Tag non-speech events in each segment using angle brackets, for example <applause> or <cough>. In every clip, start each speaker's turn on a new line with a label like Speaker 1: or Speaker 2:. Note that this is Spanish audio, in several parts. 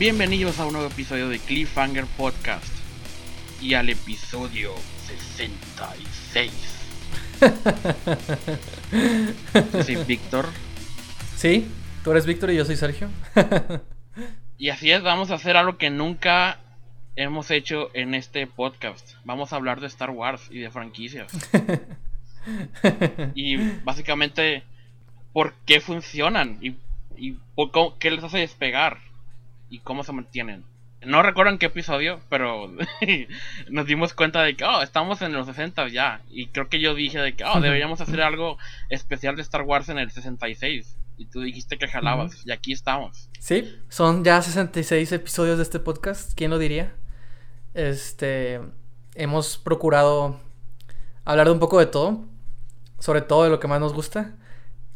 Speaker 1: Bienvenidos a un nuevo episodio de Cliffhanger Podcast y al episodio 66. <laughs> Yo soy Víctor
Speaker 2: Sí, tú eres Víctor y yo soy Sergio.
Speaker 1: y así es, vamos a hacer algo que nunca hemos hecho en este podcast. Vamos a hablar de Star Wars y de franquicias. <laughs> y básicamente por qué funcionan y, y por cómo- qué les hace despegar y cómo se mantienen. No recuerdo en qué episodio, pero <laughs> nos dimos cuenta de que oh, estamos en los 60 ya. Y creo que yo dije de que oh, deberíamos hacer algo especial de Star Wars en el 66. Y tú dijiste que jalabas. Y aquí estamos.
Speaker 2: Sí, son ya 66 episodios de este podcast, ¿quién lo diría? Este, hemos procurado hablar de un poco de todo, sobre todo de lo que más nos gusta.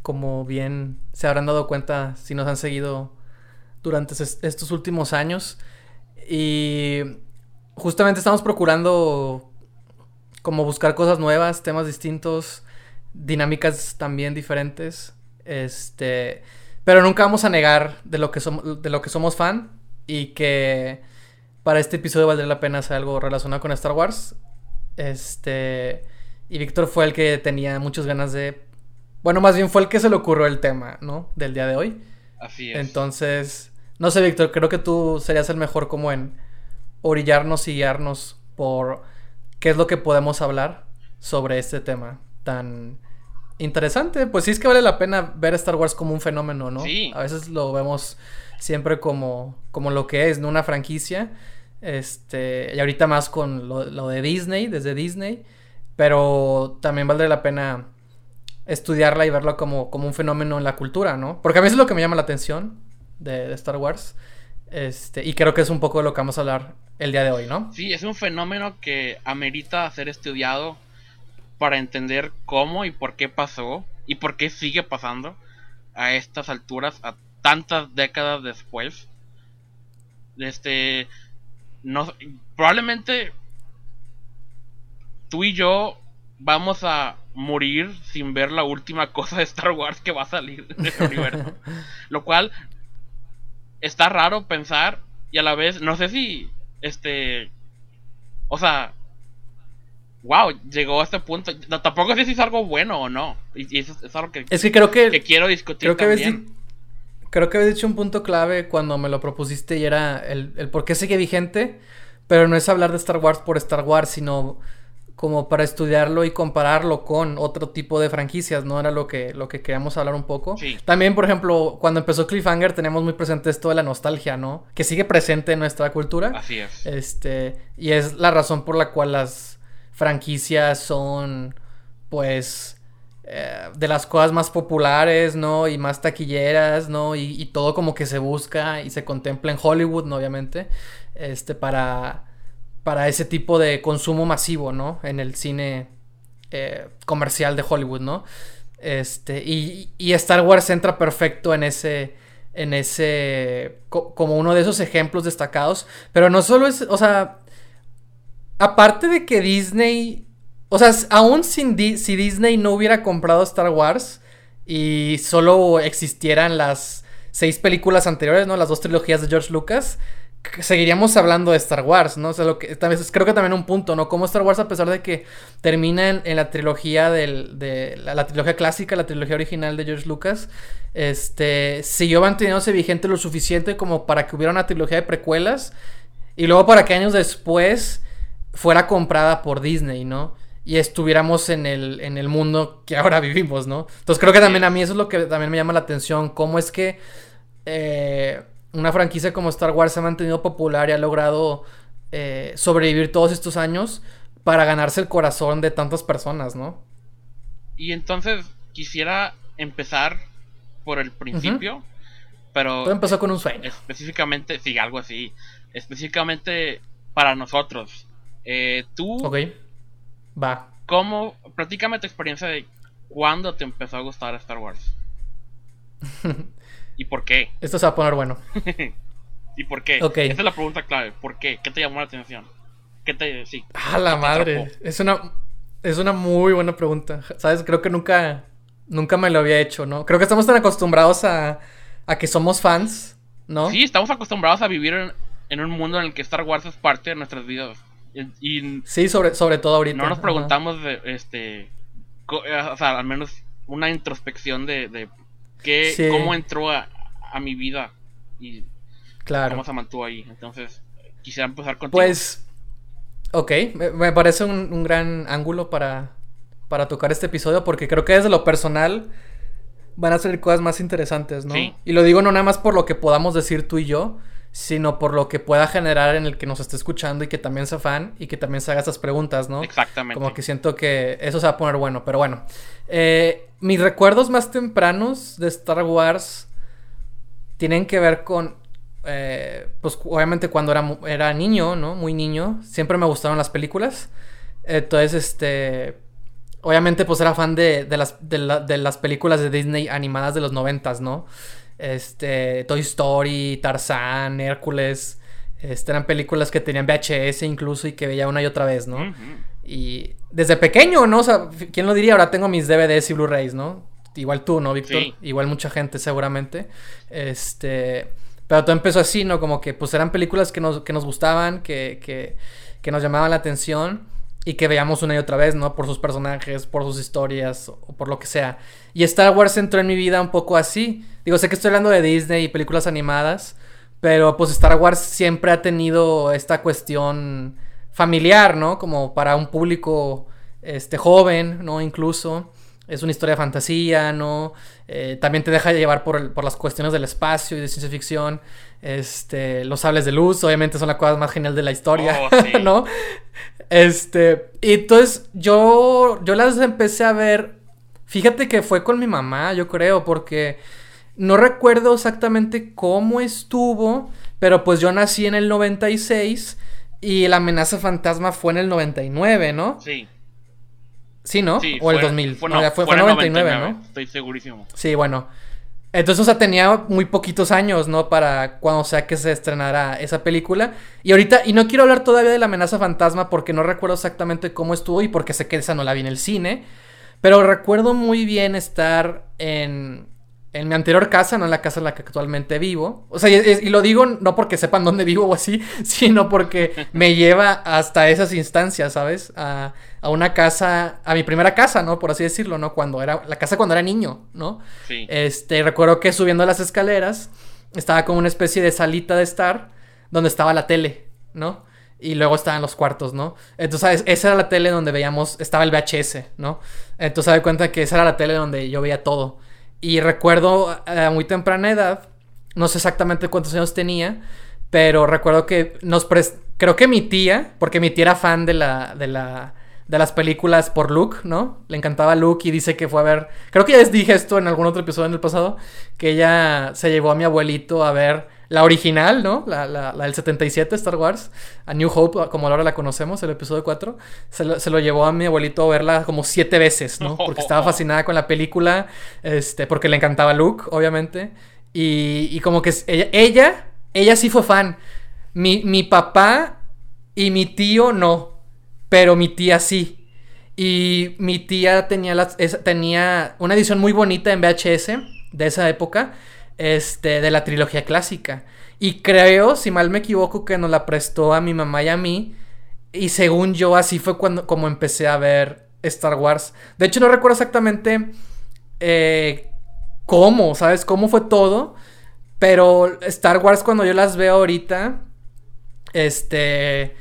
Speaker 2: Como bien se habrán dado cuenta si nos han seguido durante es- estos últimos años. Y justamente estamos procurando como buscar cosas nuevas, temas distintos, dinámicas también diferentes. Este, pero nunca vamos a negar de lo que somos de lo que somos fan y que para este episodio valdría la pena hacer algo relacionado con Star Wars. Este, y Víctor fue el que tenía muchas ganas de bueno, más bien fue el que se le ocurrió el tema, ¿no? Del día de hoy.
Speaker 1: Así es.
Speaker 2: Entonces, no sé, Víctor, creo que tú serías el mejor como en orillarnos y guiarnos por qué es lo que podemos hablar sobre este tema tan interesante. Pues sí es que vale la pena ver Star Wars como un fenómeno, ¿no?
Speaker 1: Sí.
Speaker 2: A veces lo vemos siempre como, como lo que es, ¿no? Una franquicia. Este, y ahorita más con lo, lo de Disney, desde Disney. Pero también valdría la pena estudiarla y verla como, como un fenómeno en la cultura, ¿no? Porque a mí eso es lo que me llama la atención de, de Star Wars. Este, y creo que es un poco de lo que vamos a hablar el día de hoy, ¿no?
Speaker 1: Sí, es un fenómeno que amerita ser estudiado para entender cómo y por qué pasó y por qué sigue pasando a estas alturas, a tantas décadas después. Este, no, probablemente tú y yo vamos a morir sin ver la última cosa de Star Wars que va a salir de este <laughs> universo. Lo cual está raro pensar y a la vez no sé si este o sea wow llegó a este punto. No, tampoco sé si es algo bueno o no. Y, y eso es algo que,
Speaker 2: Es que creo que,
Speaker 1: que quiero discutir
Speaker 2: creo que
Speaker 1: también.
Speaker 2: creo que habías dicho un punto clave cuando me lo propusiste y era el, el por qué sigue vigente, pero no es hablar de Star Wars por Star Wars, sino como para estudiarlo y compararlo con otro tipo de franquicias, ¿no? Era lo que, lo que queríamos hablar un poco.
Speaker 1: Sí.
Speaker 2: También, por ejemplo, cuando empezó Cliffhanger tenemos muy presente esto de la nostalgia, ¿no? Que sigue presente en nuestra cultura.
Speaker 1: así es
Speaker 2: Este, y es la razón por la cual las franquicias son, pues, eh, de las cosas más populares, ¿no? Y más taquilleras, ¿no? Y, y todo como que se busca y se contempla en Hollywood, ¿no? Obviamente, este, para, para ese tipo de consumo masivo, ¿no? En el cine eh, comercial de Hollywood, ¿no? Este, y, y Star Wars entra perfecto en ese, en ese, co- como uno de esos ejemplos destacados, pero no solo es, o sea, aparte de que Disney, o sea, aún sin Di- si Disney no hubiera comprado Star Wars y solo existieran las seis películas anteriores, ¿no? Las dos trilogías de George Lucas, seguiríamos hablando de Star Wars, ¿no? O sea, lo que creo que también un punto, ¿no? Como Star Wars, a pesar de que termina en, en la trilogía del, de la, la trilogía clásica, la trilogía original de George Lucas, este, siguió manteniéndose vigente lo suficiente como para que hubiera una trilogía de precuelas y luego para que años después fuera comprada por Disney, ¿no? Y estuviéramos en el, en el mundo que ahora <laughs> vivimos, ¿no? Entonces creo que también a mí eso es lo que también me llama la atención, cómo es que eh, una franquicia como Star Wars se ha mantenido popular y ha logrado eh, sobrevivir todos estos años para ganarse el corazón de tantas personas, ¿no?
Speaker 1: y entonces quisiera empezar por el principio pero
Speaker 2: Todo empezó con un sueño.
Speaker 1: específicamente sí algo así específicamente para nosotros eh, tú
Speaker 2: Ok. Va.
Speaker 1: ¿Cómo? Platícame tu experiencia de cuándo te empezó a gustar Star Wars. <laughs> ¿Y por qué?
Speaker 2: Esto se va a poner bueno. <laughs>
Speaker 1: ¿Y por qué?
Speaker 2: Ok.
Speaker 1: Esa es la pregunta clave. ¿Por qué? ¿Qué te llamó la atención? ¿Qué te.? Sí.
Speaker 2: Ah, la
Speaker 1: ¿Qué te
Speaker 2: madre.
Speaker 1: atrapó?
Speaker 2: Es una, es una muy buena pregunta. ¿Sabes? Creo que nunca, nunca me lo había hecho, ¿no? Creo que estamos tan acostumbrados a, a que somos fans ¿no?
Speaker 1: Sí, estamos acostumbrados a vivir en, un mundo en el que Star Wars es parte de nuestras vidas. Y,
Speaker 2: sí, sobre, sobre todo ahorita.
Speaker 1: No nos preguntamos de, este, eh, o sea, al menos una introspección de, de qué, cómo entró a, a, mi vida y
Speaker 2: claro.
Speaker 1: cómo se mantuvo ahí. Entonces, quisiera empezar contigo.
Speaker 2: Pues, ok, me, parece un, un, gran ángulo para, para tocar este episodio porque creo que desde lo personal van a ser cosas más interesantes, ¿no? Y lo digo no nada más por lo que podamos decir tú y yo, sino por lo que pueda generar en el que nos esté escuchando y que también sea fan y que también se haga estas preguntas, ¿no?
Speaker 1: Exactamente.
Speaker 2: Como que siento que eso se va a poner bueno, pero bueno. Eh, mis recuerdos más tempranos de Star Wars tienen que ver con, eh, pues obviamente cuando era, era niño, ¿no? Muy niño, siempre me gustaron las películas. Entonces, este, obviamente pues era fan de, las, de, las películas de Disney animadas de los noventas, ¿no? Este, Toy Story, Tarzán, Hércules, este, eran películas que tenían VHS incluso y que veía una y otra vez, ¿no? Y desde pequeño, ¿no? O sea, ¿quién lo diría? Ahora tengo mis DVDs y Blu-rays, ¿no? Igual tú, ¿no, Víctor? Igual mucha gente seguramente. Este, pero todo empezó así, ¿no? Como que pues eran películas que nos, que nos gustaban, que, que, que nos llamaban la atención y que veamos una y otra vez, ¿no? Por sus personajes, por sus historias o por lo que sea. Y Star Wars entró en mi vida un poco así. Digo, sé que estoy hablando de Disney y películas animadas, pero pues Star Wars siempre ha tenido esta cuestión familiar, ¿no? Como para un público este joven, ¿no? Incluso es una historia de fantasía, ¿no? Eh, también te deja llevar por, por, las cuestiones del espacio y de ciencia ficción. Este, los sables de luz, obviamente son la cosa más genial de la historia, oh, <laughs> ¿no? Este, y entonces yo, yo las empecé a ver. Fíjate que fue con mi mamá, yo creo, porque no recuerdo exactamente cómo estuvo, pero pues yo nací en el 96 y la amenaza fantasma fue en el 99, ¿no?
Speaker 1: Sí.
Speaker 2: Sí, ¿no? o el 2000.
Speaker 1: Fue, no, fue, 99, ¿no? Estoy segurísimo.
Speaker 2: Sí, bueno. Entonces, o sea, tenía muy poquitos años, ¿no? Para cuando sea que se estrenara esa película. Y ahorita, y no quiero hablar todavía de la amenaza fantasma porque no recuerdo exactamente cómo estuvo y porque sé que esa no la vi en el cine. Pero recuerdo muy bien estar en, en mi anterior casa, no en la casa en la que actualmente vivo. O sea, y, lo digo no porque sepan dónde vivo o así, <laughs> sino porque me lleva hasta esas instancias, ¿sabes? A, a, una casa, a mi primera casa, ¿no? Por así decirlo, ¿no? Cuando era, la casa cuando era niño, ¿no?
Speaker 1: Sí.
Speaker 2: Este, recuerdo que subiendo las escaleras estaba como una especie de salita de estar donde estaba la tele, ¿no? Y luego estaban los cuartos, ¿no? Entonces, esa era la tele donde veíamos, estaba el VHS, ¿no? Entonces, se da cuenta que esa era la tele donde yo veía todo. Y recuerdo a muy temprana edad, no sé exactamente cuántos años tenía, pero recuerdo que nos creo que mi tía, porque mi tía era fan de la de la de las películas por Luke, ¿no? Le encantaba Luke y dice que fue a ver, creo que ya les dije esto en algún otro episodio en el pasado, que ella se llevó a mi abuelito a ver la original, ¿no? La, la, la, del 77, Star Wars. A New Hope, como ahora la conocemos, el episodio 4. Se lo, se lo, llevó a mi abuelito a verla como siete veces, ¿no? <laughs> Porque estaba fascinada con la película. Este, porque le encantaba Luke, obviamente. Y, y como que ella, ella, ella sí fue fan. Mi, mi papá y mi tío no. Pero mi tía sí. Y mi tía tenía, las, tenía una edición muy bonita en VHS de esa época este, de la trilogía clásica. Y creo, si mal me equivoco, que nos la prestó a mi mamá y a mí. Y según yo, así fue cuando como empecé a ver Star Wars. De hecho, no recuerdo exactamente eh, cómo, ¿sabes? Cómo fue todo. Pero Star Wars, cuando yo las veo ahorita, este.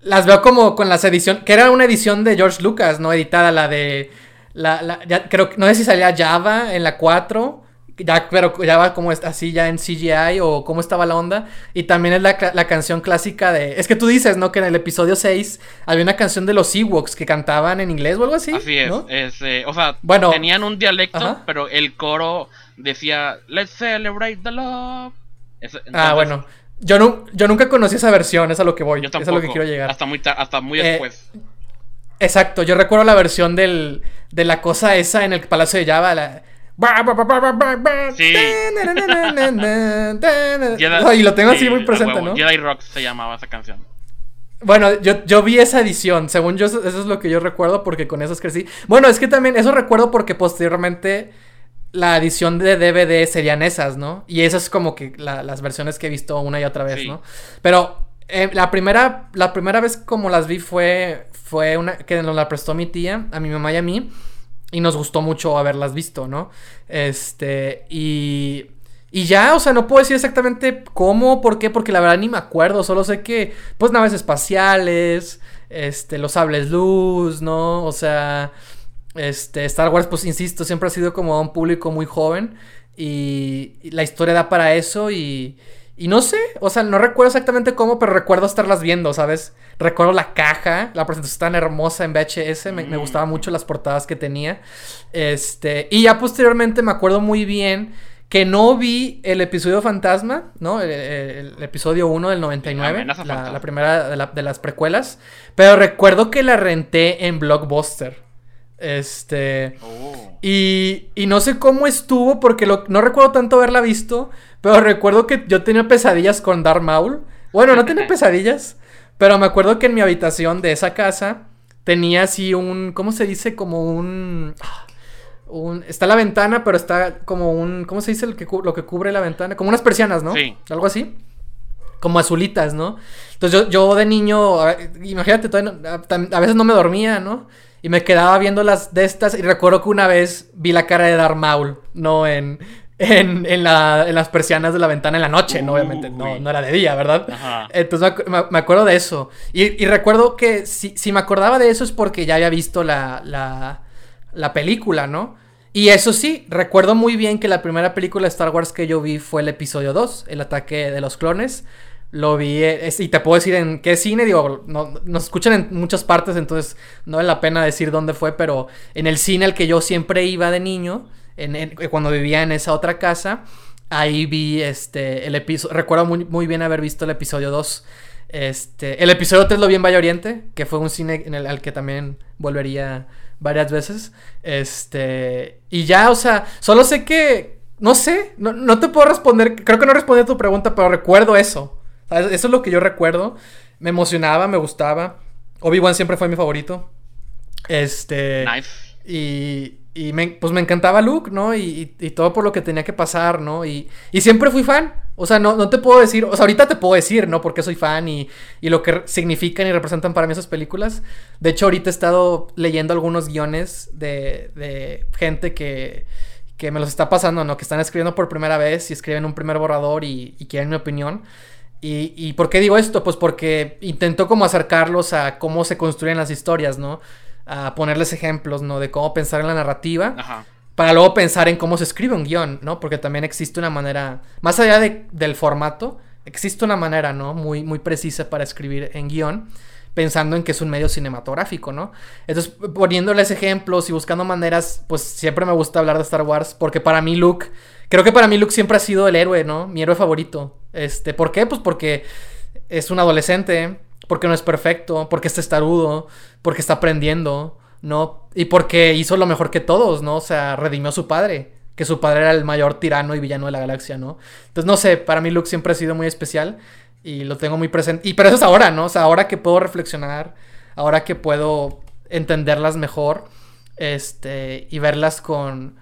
Speaker 2: Las veo como con las ediciones. Que era una edición de George Lucas, ¿no? Editada, la de. La, creo no sé si salía Java en la 4 ya, pero ya va como así ya en CGI o cómo estaba la onda. Y también es la, la, canción clásica de... Es que tú dices, ¿no? Que en el episodio 6 había una canción de los Ewoks que cantaban en inglés o algo así.
Speaker 1: Así es. Eh, o sea, tenían un dialecto, pero el coro decía, Let's celebrate the love.
Speaker 2: ah, bueno. Yo, no, yo nunca conocí esa versión, es a lo que voy. es a lo que quiero llegar.
Speaker 1: Hasta muy, hasta muy eh, después.
Speaker 2: Exacto, yo recuerdo la versión del, de la cosa esa en el Palacio de Java, la...
Speaker 1: Sí.
Speaker 2: y lo tengo así muy presente, ¿no?
Speaker 1: Jedi Rock se llamaba esa canción.
Speaker 2: Bueno, yo, yo vi esa edición. Según yo, eso es lo que yo recuerdo porque con esas crecí. Bueno, es que también eso recuerdo porque posteriormente la edición de DVD serían esas, ¿no? Y esas es como que las versiones que he visto una y otra vez, ¿no? Pero eh, la primera la primera vez como las vi fue fue una que nos la prestó mi tía, a mi mamá y a mí y nos gustó mucho haberlas visto, ¿no? Este y y ya, o sea, no puedo decir exactamente cómo, por qué, porque la verdad ni me acuerdo, solo sé que pues naves espaciales, este los sables luz, ¿no? O sea, este, Star Wars, pues insisto, siempre ha sido como un público muy joven. Y, la historia da para eso y, y no sé, o sea, no recuerdo exactamente cómo, pero recuerdo estarlas viendo, ¿sabes? Recuerdo la caja, la presentación tan hermosa en VHS, me, me gustaban mucho las portadas que tenía. Este, y ya posteriormente me acuerdo muy bien que no vi el episodio Fantasma, ¿no? El, episodio 1 del 99, la, la, primera de, de las precuelas, pero recuerdo que la renté en Blockbuster. Este. Oh. Y, y no sé cómo estuvo, porque no recuerdo tanto haberla visto. Pero recuerdo que yo tenía pesadillas con Darth Maul. Bueno, no tenía <laughs> pesadillas. Pero me acuerdo que en mi habitación de esa casa tenía así un. ¿Cómo se dice? Como un. Un, está la ventana, pero está como un. ¿Cómo se dice el que, lo que cubre la ventana? Como unas persianas, ¿no? Sí. Algo así. Como azulitas, ¿no? Entonces yo, yo de niño. Imagínate, a veces no me dormía, ¿no? Y me quedaba viendo las de estas y recuerdo que una vez vi la cara de Darth Maul, ¿no? En, en, en, la, en las persianas de la ventana en la noche, ¿no? Obviamente, no, no era de día, ¿verdad? Entonces me, acuerdo de eso. Y, y recuerdo que si, si, me acordaba de eso es porque ya había visto la, la, la película, ¿no? Y eso sí, recuerdo muy bien que la primera película de Star Wars que yo vi fue el episodio 2, el ataque de los clones. Lo vi, eh, y te puedo decir en qué cine, digo, no, nos escuchan en muchas partes, entonces no vale la pena decir dónde fue, pero en el cine al que yo siempre iba de niño, en, cuando vivía en esa otra casa, ahí vi este, el episodio, recuerdo muy, muy, bien haber visto el episodio 2. Este, el episodio 3 lo vi en Valle Oriente, que fue un cine en el al que también volvería varias veces. Este, y ya, o sea, solo sé que, no sé, no, no te puedo responder, creo que no respondí a tu pregunta, pero recuerdo eso. Eso es lo que yo recuerdo. Me emocionaba, me gustaba. Obi-Wan siempre fue mi favorito. Este. Nice. Y, y me, pues me encantaba Luke, ¿no? Y, y, todo por lo que tenía que pasar, ¿no? Y, y siempre fui fan. O sea, no, no, te puedo decir, o sea, ahorita te puedo decir, ¿no? Porque soy fan y, y, lo que significan y representan para mí esas películas. De hecho, ahorita he estado leyendo algunos guiones de, de gente que, que me los está pasando, ¿no? Que están escribiendo por primera vez y escriben un primer borrador y, y quieren mi opinión. Y, y, por qué digo esto? Pues porque intento como acercarlos a cómo se construyen las historias, ¿no? A ponerles ejemplos, ¿no? De cómo pensar en la narrativa. Ajá. Para luego pensar en cómo se escribe un guion, ¿no? Porque también existe una manera, más allá de, del formato, existe una manera, ¿no? Muy, muy precisa para escribir en guion, pensando en que es un medio cinematográfico, ¿no? Entonces, poniéndoles ejemplos y buscando maneras, pues siempre me gusta hablar de Star Wars, porque para mí Luke Creo que para mí Luke siempre ha sido el héroe, ¿no? Mi héroe favorito. Este, ¿por qué? Pues porque es un adolescente, porque no es perfecto, porque está estarudo, porque está aprendiendo, ¿no? Y porque hizo lo mejor que todos, ¿no? O sea, redimió a su padre, que su padre era el mayor tirano y villano de la galaxia, ¿no? Entonces, no sé, para mí Luke siempre ha sido muy especial y lo tengo muy presente. Y pero eso es ahora, ¿no? O sea, ahora que puedo reflexionar, ahora que puedo entenderlas mejor, este, y verlas con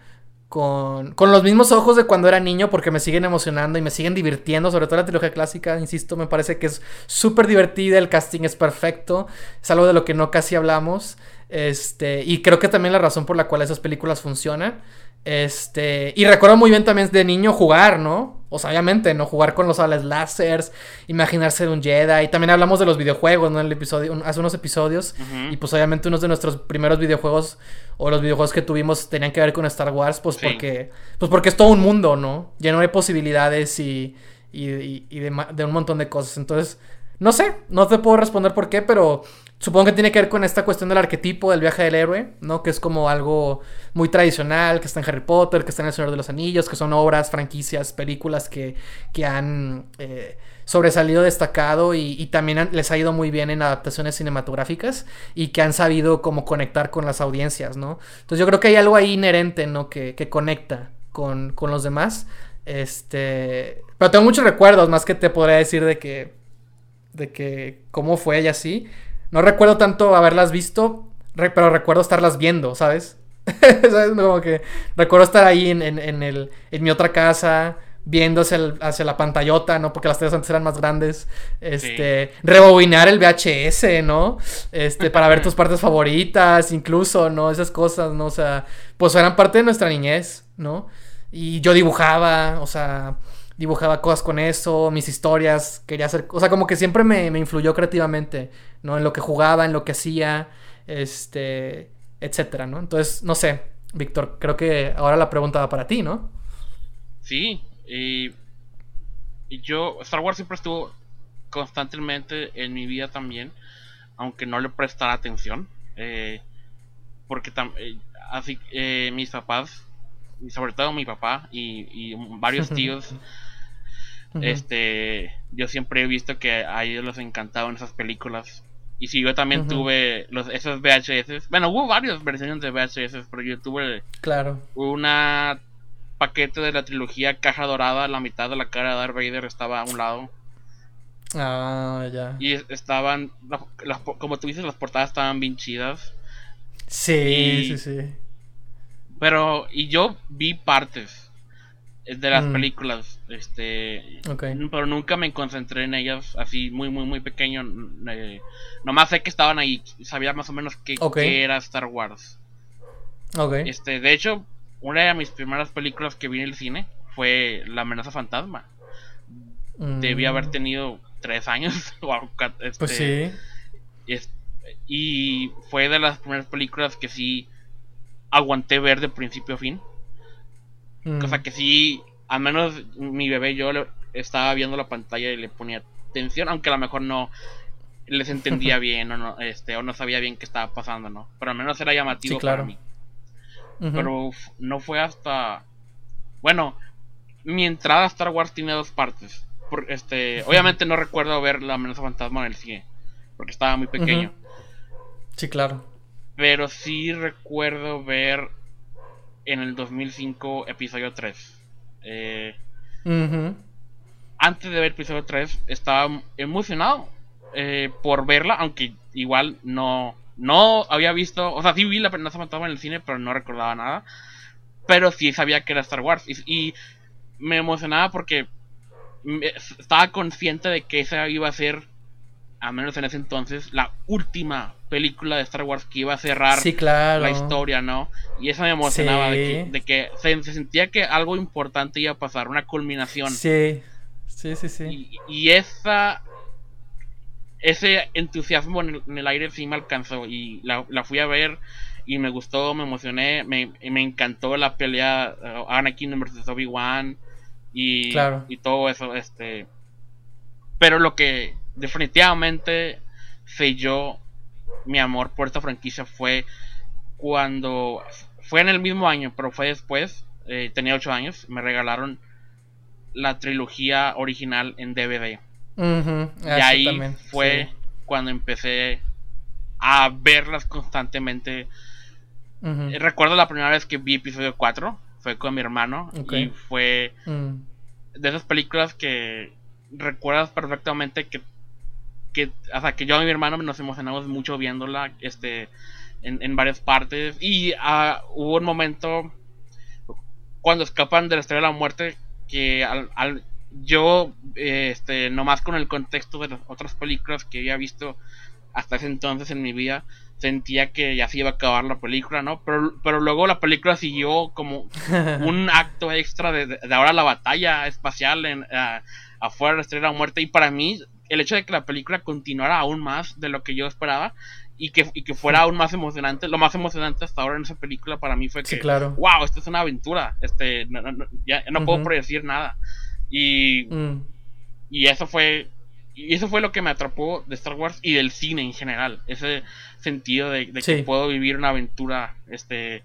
Speaker 2: con, con, los mismos ojos de cuando era niño porque me siguen emocionando y me siguen divirtiendo, sobre todo la trilogía clásica, insisto, me parece que es súper divertida, el casting es perfecto, es algo de lo que no casi hablamos, este, y creo que también la razón por la cual esas películas funcionan este, y recuerdo muy bien también de niño jugar, ¿no? O sea, obviamente, ¿no? Jugar con los sables láseres, imaginarse de un Jedi. Y también hablamos de los videojuegos, ¿no? En el episodio, hace unos episodios. Y pues obviamente unos de nuestros primeros videojuegos, o los videojuegos que tuvimos, tenían que ver con Star Wars, pues porque. Pues porque es todo un mundo, ¿no? Lleno de posibilidades y. y, y de, de un montón de cosas. Entonces, no sé, no te puedo responder por qué, pero supongo que tiene que ver con esta cuestión del arquetipo del viaje del héroe, ¿no? Que es como algo muy tradicional, que está en Harry Potter, que está en El Señor de los Anillos, que son obras, franquicias, películas que, que han eh, sobresalido, destacado y, también les ha ido muy bien en adaptaciones cinematográficas y que han sabido como conectar con las audiencias, ¿no? Entonces yo creo que hay algo ahí inherente, ¿no? Que, que conecta con, con los demás. Este... Pero tengo muchos recuerdos, más que te podría decir de que de que cómo fue y así. No recuerdo tanto haberlas visto, pero recuerdo estarlas viendo, ¿sabes? <laughs> ¿Sabes? Como que recuerdo estar ahí en, en, el, en mi otra casa, viendo hacia, la pantallota, ¿no? Porque las teles antes eran más grandes. Este, rebobinar el VHS, ¿no? Este, para ver tus partes favoritas, incluso, ¿no? Esas cosas, ¿no? O sea, pues eran parte de nuestra niñez, ¿no? Y yo dibujaba, o sea, dibujaba cosas con eso, mis historias, quería hacer, o sea, como que siempre me, me influyó creativamente, ¿no? En lo que jugaba, en lo que hacía, este, etcétera, ¿no? Entonces, no sé, Víctor, creo que ahora la pregunta va para ti, ¿no?
Speaker 1: Sí, y, yo, Star Wars siempre estuvo constantemente en mi vida también, aunque no le prestara atención, eh, porque eh, así eh, mis papás, y sobre todo mi papá y, varios <laughs> tíos, este, yo siempre he visto que a ellos les encantaban esas películas. Y si yo también tuve los, esos VHS, bueno, hubo varias versiones de VHS, pero yo tuve
Speaker 2: claro.
Speaker 1: una paquete de la trilogía Caja Dorada, la mitad de la cara de Darth Vader estaba a un lado.
Speaker 2: Ah, ya.
Speaker 1: Y estaban, como tú dices, las portadas estaban bien chidas.
Speaker 2: Sí, sí, sí.
Speaker 1: Pero, y yo vi partes de las mm. películas, este, pero nunca me concentré en ellas, así muy, muy, muy pequeño. Eh, nomás sé que estaban ahí, sabía más o menos qué, era Star Wars.
Speaker 2: Okay.
Speaker 1: Este, de hecho, una de mis primeras películas que vi en el cine fue La amenaza fantasma. Debía haber mm. tenido tres años. <laughs>
Speaker 2: este, pues sí.
Speaker 1: y fue de las primeras películas que sí aguanté ver de principio a fin. Mm. Cosa que sí, al menos mi bebé yo estaba viendo la pantalla y le ponía atención, aunque a lo mejor no les entendía <laughs> bien o no, este, o no sabía bien qué estaba pasando, ¿no? Pero al menos era llamativo para mí. Pero no fue hasta. Bueno, mi entrada a Star Wars tiene dos partes. Por, este, obviamente no recuerdo ver la amenaza fantasma en el cine, porque estaba muy pequeño.
Speaker 2: Sí, claro.
Speaker 1: Pero sí recuerdo ver en el 2005 episodio 3. Eh, antes de ver episodio 3 estaba emocionado eh, por verla, aunque igual no, no había visto, o sea, sí vi la amenaza fantasma en el cine, pero no recordaba nada. Pero sí sabía que era Star Wars. Y, me emocionaba porque estaba consciente de que esa iba a ser, a menos en ese entonces, la última película de Star Wars que iba a cerrar la historia, ¿no? Y eso me emocionaba de que, se, sentía que algo importante iba a pasar, una culminación.
Speaker 2: Sí, sí, sí, sí.
Speaker 1: y esa ese entusiasmo en el, aire sí me alcanzó y la, fui a ver y me gustó, me emocioné, me, me encantó la pelea uh, Anakin versus Obi-Wan y, y todo eso, este pero lo que definitivamente selló mi amor por esta franquicia fue cuando fue en el mismo año, pero fue después, eh, tenía 8 años, me regalaron la trilogía original en DVD y ahí fue cuando empecé a verlas constantemente. Recuerdo la primera vez que vi episodio 4, fue con mi hermano y fue mm. de esas películas que recuerdas perfectamente que que hasta que yo y mi hermano nos emocionamos mucho viéndola este en, varias partes y ah, hubo un momento cuando escapan de la estrella de la muerte que al, yo, este, nomás con el contexto de las otras películas que había visto hasta ese entonces en mi vida, sentía que ya se iba a acabar la película, ¿no? Pero, pero luego la película siguió como <laughs> un acto extra de, de ahora la batalla espacial en, afuera de la estrella de la muerte. Y para mí, el hecho de que la película continuara aún más de lo que yo esperaba y que, y que fuera aún más emocionante, lo más emocionante hasta ahora en esa película para mí fue que,
Speaker 2: claro.
Speaker 1: wow, esta es una aventura, este, no, ya no puedo predecir nada. Y, mm. y eso fue y eso fue lo que me atrapó de Star Wars y del cine en general. Ese sentido de, que puedo vivir una aventura este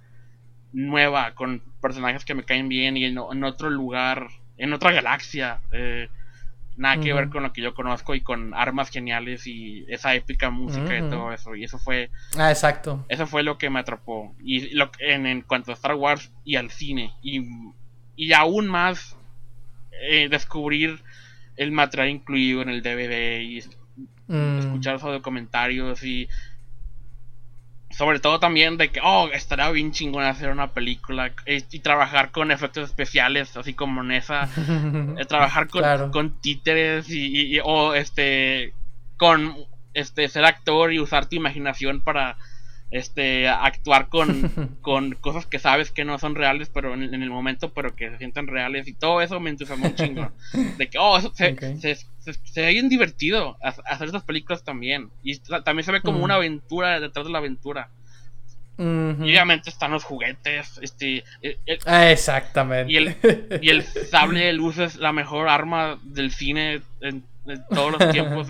Speaker 1: nueva con personajes que me caen bien y en, otro lugar, en otra galaxia. Eh, nada que ver con lo que yo conozco y con armas geniales y esa épica música y todo eso. Y eso fue.
Speaker 2: Ah, exacto.
Speaker 1: Eso fue lo que me atrapó. Y lo, en, en cuanto a Star Wars y al cine. Y, y aún más eh, descubrir el material incluido en el DVD y mm. escuchar los comentarios y sobre todo también de que, oh, estaría bien chingón hacer una película eh, y, trabajar con efectos especiales, así como Nessa, <laughs> eh, trabajar con, con títeres y, o este, con este, ser actor y usar tu imaginación para este actuar con, <laughs> con cosas que sabes que no son reales pero en, el momento pero que se sienten reales y todo eso me entusiasmó un chingo. <laughs> De que oh se, ve bien divertido hacer esas películas también. Y también se ve como una aventura detrás de la aventura. Y obviamente están los juguetes este
Speaker 2: ah, exactamente.
Speaker 1: y el, y el <laughs> sable de luz es la mejor arma del cine en de todos los tiempos.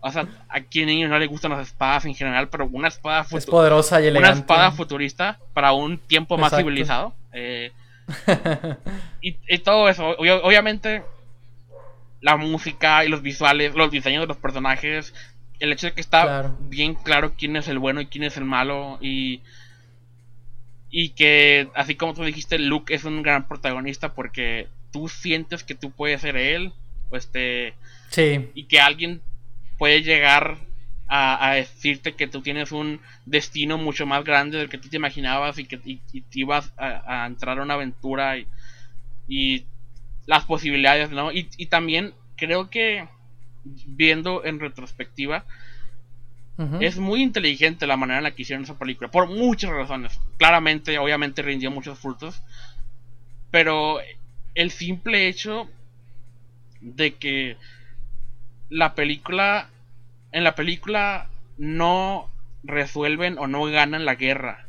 Speaker 1: o sea, a quien niños no le gustan las espadas en general, pero una espada
Speaker 2: es poderosa y elegante.
Speaker 1: Una espada futurista para un tiempo más civilizado. Eh, <laughs> y, todo eso, obviamente, la música y los visuales, los diseños de los personajes, el hecho de que está bien claro quién es el bueno y quién es el malo y y que así como tú dijiste Luke es un gran protagonista porque tú sientes que tú puedes ser él pues te y que alguien puede llegar a, decirte que tú tienes un destino mucho más grande del que tú te imaginabas y que te ibas a, entrar a una aventura y, las posibilidades, ¿no? Y, también creo que viendo en retrospectiva, es muy inteligente la manera en la que hicieron esa película, por muchas razones. Claramente, obviamente rindió muchos frutos, pero el simple hecho de que la película, en la película no resuelven o no ganan la guerra.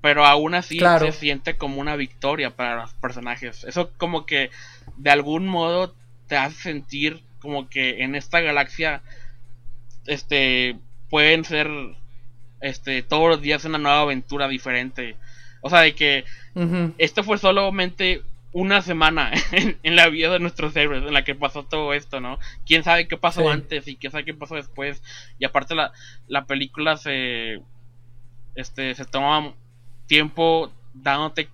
Speaker 1: Pero aún así se siente como una victoria para los personajes. Eso como que de algún modo te hace sentir como que en esta galaxia este pueden ser este todos los días una nueva aventura diferente. O sea, de que esto fue solamente una semana <laughs> en, la vida de nuestros héroes en la que pasó todo esto, ¿no? ¿Quién sabe qué pasó antes y quién sabe qué pasó después? Y aparte la, la película se este se toma tiempo dándote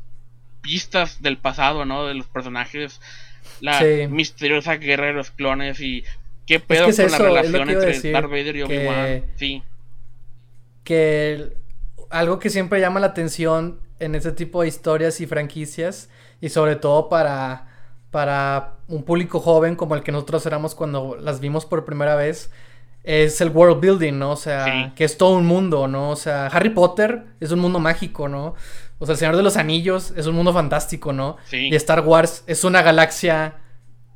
Speaker 1: pistas del pasado, ¿no? De los personajes, la misteriosa guerra de los clones y qué pedo con la relación entre Darth Vader y Obi-Wan. Sí.
Speaker 2: Que algo que siempre llama la atención en este tipo de historias y franquicias y sobre todo para, para un público joven como el que nosotros éramos cuando las vimos por primera vez, es el world building, ¿no? O sea, que es todo un mundo, ¿no? O sea, Harry Potter es un mundo mágico, ¿no? O sea, El Señor de los Anillos es un mundo fantástico, ¿no? Y Star Wars es una galaxia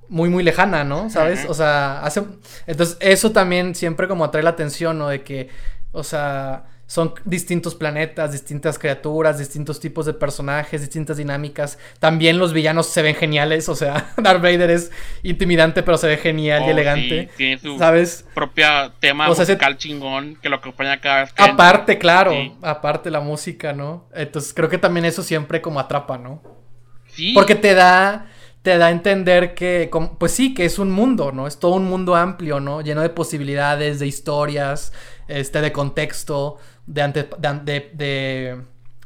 Speaker 2: muy, muy lejana, ¿no? ¿Sabes? O sea, hace... Entonces, eso también siempre como atrae la atención, ¿no? De que, o sea, son distintos planetas, distintas criaturas, distintos tipos de personajes, distintas dinámicas. También los villanos se ven geniales, o sea, <laughs> Darth Vader es intimidante, pero se ve genial y oh, elegante. Sí,
Speaker 1: tiene su ¿sabes? propia tema musical chingón que lo acompaña cada vez que
Speaker 2: Aparte, claro, aparte la música, ¿no? Entonces creo que también eso siempre como atrapa, ¿no? Sí. Porque te da te da a entender que, pues sí, que es un mundo, ¿no? Es todo un mundo amplio, ¿no? Lleno de posibilidades, de historias, este, de contexto, de, ante, de,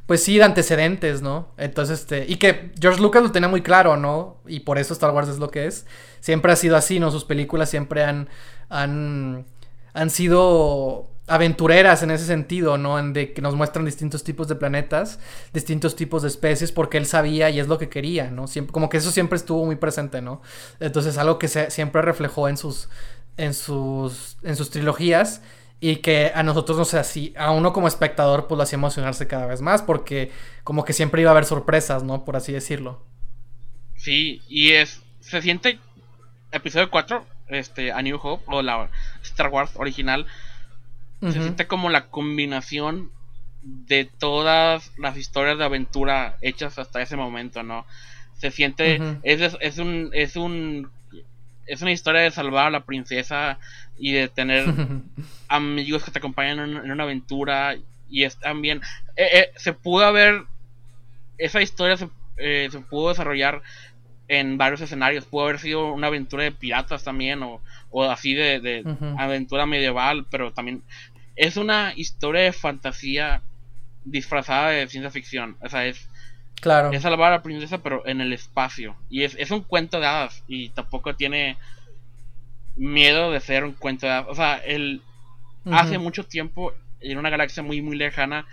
Speaker 2: pues sí, de antecedentes, ¿no? Entonces, este, y que George Lucas lo tenía muy claro, ¿no? Y por eso Star Wars es lo que es. Siempre ha sido así, ¿no? Sus películas siempre han, han, han sido aventureras en ese sentido, ¿no? En de que nos muestran distintos tipos de planetas, distintos tipos de especies, porque él sabía y es lo que quería, ¿no? Siempre, como que eso siempre estuvo muy presente, ¿no? Entonces, algo que se, siempre reflejó en sus, en sus, en sus trilogías y que a nosotros, no sé, así, a uno como espectador, pues lo hacía emocionarse cada vez más, porque como que siempre iba a haber sorpresas, ¿no? Por así decirlo.
Speaker 1: Sí, y es, se siente, episodio 4, este, A New Hope, o la Star Wars original, se siente como la combinación de todas las historias de aventura hechas hasta ese momento, ¿no? Se siente, es, es, un, es un, es una historia de salvar a la princesa y de tener <laughs> amigos que te acompañan en, una aventura y es también, eh, eh, se pudo haber, esa historia se, eh, se pudo desarrollar en varios escenarios. Pudo haber sido una aventura de piratas también, o, o así de, de aventura medieval, pero también es una historia de fantasía disfrazada de ciencia ficción. O sea, es.
Speaker 2: Claro.
Speaker 1: Es salvar a la princesa, pero en el espacio. Y es, es un cuento de hadas. Y tampoco tiene miedo de ser un cuento de hadas. O sea, él. Hace mucho tiempo en una galaxia muy muy lejana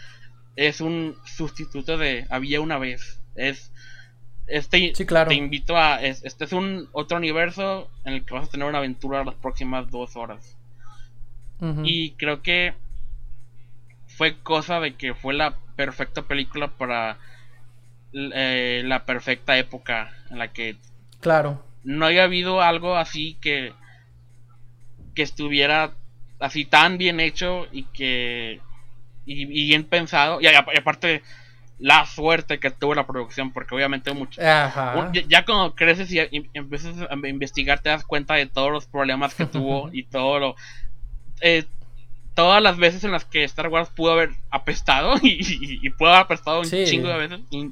Speaker 1: es un sustituto de había una vez. Es este
Speaker 2: Sí, claro.
Speaker 1: te invito a es- este es un otro universo en el que vas a tener una aventura las próximas dos horas. Y creo que fue cosa de que fue la perfecta película para eh, la perfecta época en la que
Speaker 2: Claro.
Speaker 1: no había habido algo así que que estuviera así tan bien hecho y que y, y bien pensado y, a- y aparte la suerte que tuvo la producción porque obviamente mucho
Speaker 2: Ajá.
Speaker 1: ya cuando creces y, y empiezas a investigar te das cuenta de todos los problemas que tuvo <laughs> y todo lo eh, todas las veces en las que Star Wars pudo haber apestado <laughs> y, y- y pudo haber apestado un
Speaker 2: Sí.
Speaker 1: chingo de veces y,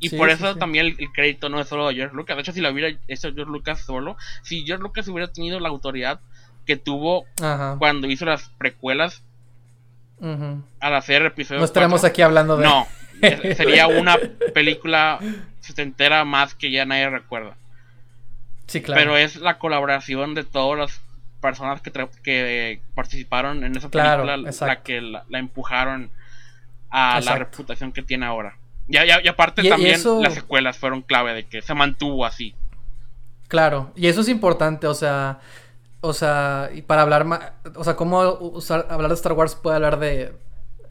Speaker 1: y
Speaker 2: Sí,
Speaker 1: por eso
Speaker 2: sí.
Speaker 1: también el, el crédito no es solo de George Lucas de hecho si lo hubiera hecho George Lucas solo si George Lucas hubiera tenido la autoridad que tuvo
Speaker 2: Ajá.
Speaker 1: cuando hizo las precuelas
Speaker 2: Ujú.
Speaker 1: al hacer episodio
Speaker 2: No estaremos
Speaker 1: 4,
Speaker 2: aquí hablando de.
Speaker 1: no <laughs> sería una película setentera más que ya nadie recuerda
Speaker 2: Sí, claro.
Speaker 1: pero es la colaboración de todas las personas que, participaron en esa
Speaker 2: Claro,
Speaker 1: película la que la, la empujaron a la reputación que tiene ahora. Y, y- y aparte
Speaker 2: Y-
Speaker 1: también
Speaker 2: eso-
Speaker 1: las secuelas fueron clave de que se mantuvo así.
Speaker 2: Claro, y eso es importante, o sea, o sea, y para hablar más, o sea, cómo usar, hablar de Star Wars puede hablar de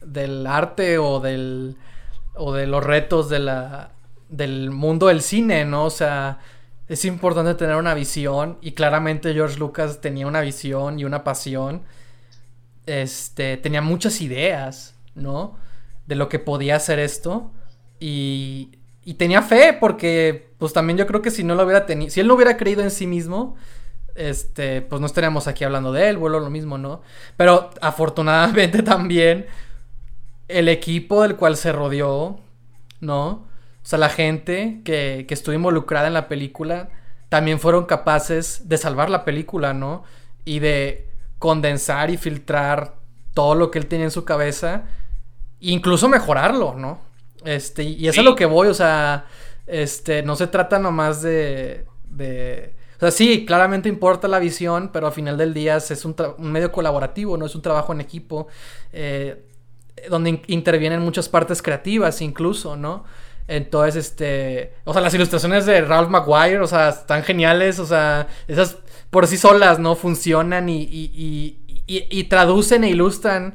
Speaker 2: del arte o del o de los retos de la del mundo del cine, ¿no? O sea, es importante tener una visión y claramente George Lucas tenía una visión y una pasión. Este, tenía muchas ideas, ¿no? De lo que podía hacer esto y y tenía fe porque pues también yo creo que si no lo hubiera tenido, si él no hubiera creído en sí mismo, este, pues no estaríamos aquí hablando de él, vuelvo a lo mismo, ¿no? Pero afortunadamente <laughs> también el equipo del cual se rodeó, ¿no? O sea, la gente que, que estuvo involucrada en la película también fueron capaces de salvar la película, ¿no? Y de condensar y filtrar todo lo que él tenía en su cabeza, incluso mejorarlo, ¿no? Este, y eso es
Speaker 1: Sí.
Speaker 2: a lo que voy, o sea, este, no se trata nomás de, de, o sea, sí, claramente importa la visión, pero al final del día es un, medio colaborativo, no es un trabajo en equipo, eh, donde in- intervienen muchas partes creativas incluso, ¿no? Entonces, este, o sea, las ilustraciones de Ralph McGuire, o sea, están geniales, o sea, esas por sí solas, ¿no? Funcionan y, y, y, traducen e ilustran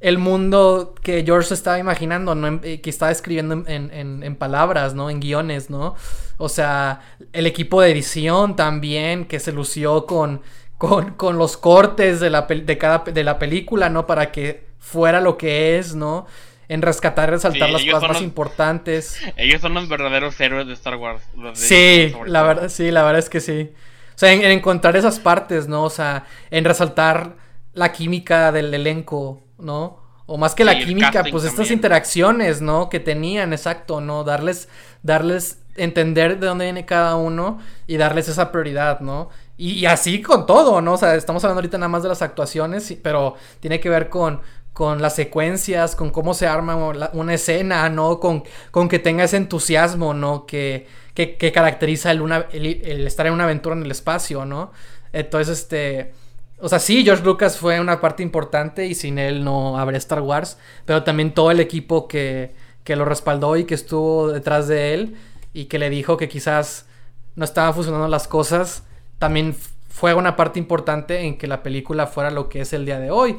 Speaker 2: el mundo que George estaba imaginando, ¿no? Eh, que estaba escribiendo en, en- en palabras, ¿no? En guiones, ¿no? O sea, el equipo de edición también, que se lució con, con, con los cortes de la, de cada, de la película, ¿no? Para que fuera lo que es, ¿no? En rescatar y resaltar
Speaker 1: Sí,
Speaker 2: las cosas más
Speaker 1: los-
Speaker 2: importantes.
Speaker 1: Ellos son los verdaderos héroes de Star Wars. los de-
Speaker 2: Sí, la verdad, sí, la verdad es que sí. O sea, en, en encontrar esas partes, ¿no? O sea, en resaltar la química del elenco, ¿no? O más que la
Speaker 1: Sí,
Speaker 2: química, pues estas interacciones, ¿no? Que tenían, exacto, ¿no? Darles, darles, entender de dónde viene cada uno y darles esa prioridad, ¿no? Y, y así con todo, ¿no? O sea, estamos hablando ahorita nada más de las actuaciones, pero tiene que ver con, con las secuencias, con cómo se arma una escena, ¿no? Con, con que tenga ese entusiasmo, ¿no? Que, que, caracteriza el, estar en una aventura en el espacio, ¿no? Entonces, este... O sea, sí, George Lucas fue una parte importante y sin él no habría Star Wars, pero también todo el equipo que, que lo respaldó y que estuvo detrás de él y que le dijo que quizás no estaban funcionando las cosas, también fue una parte importante en que la película fuera lo que es el día de hoy.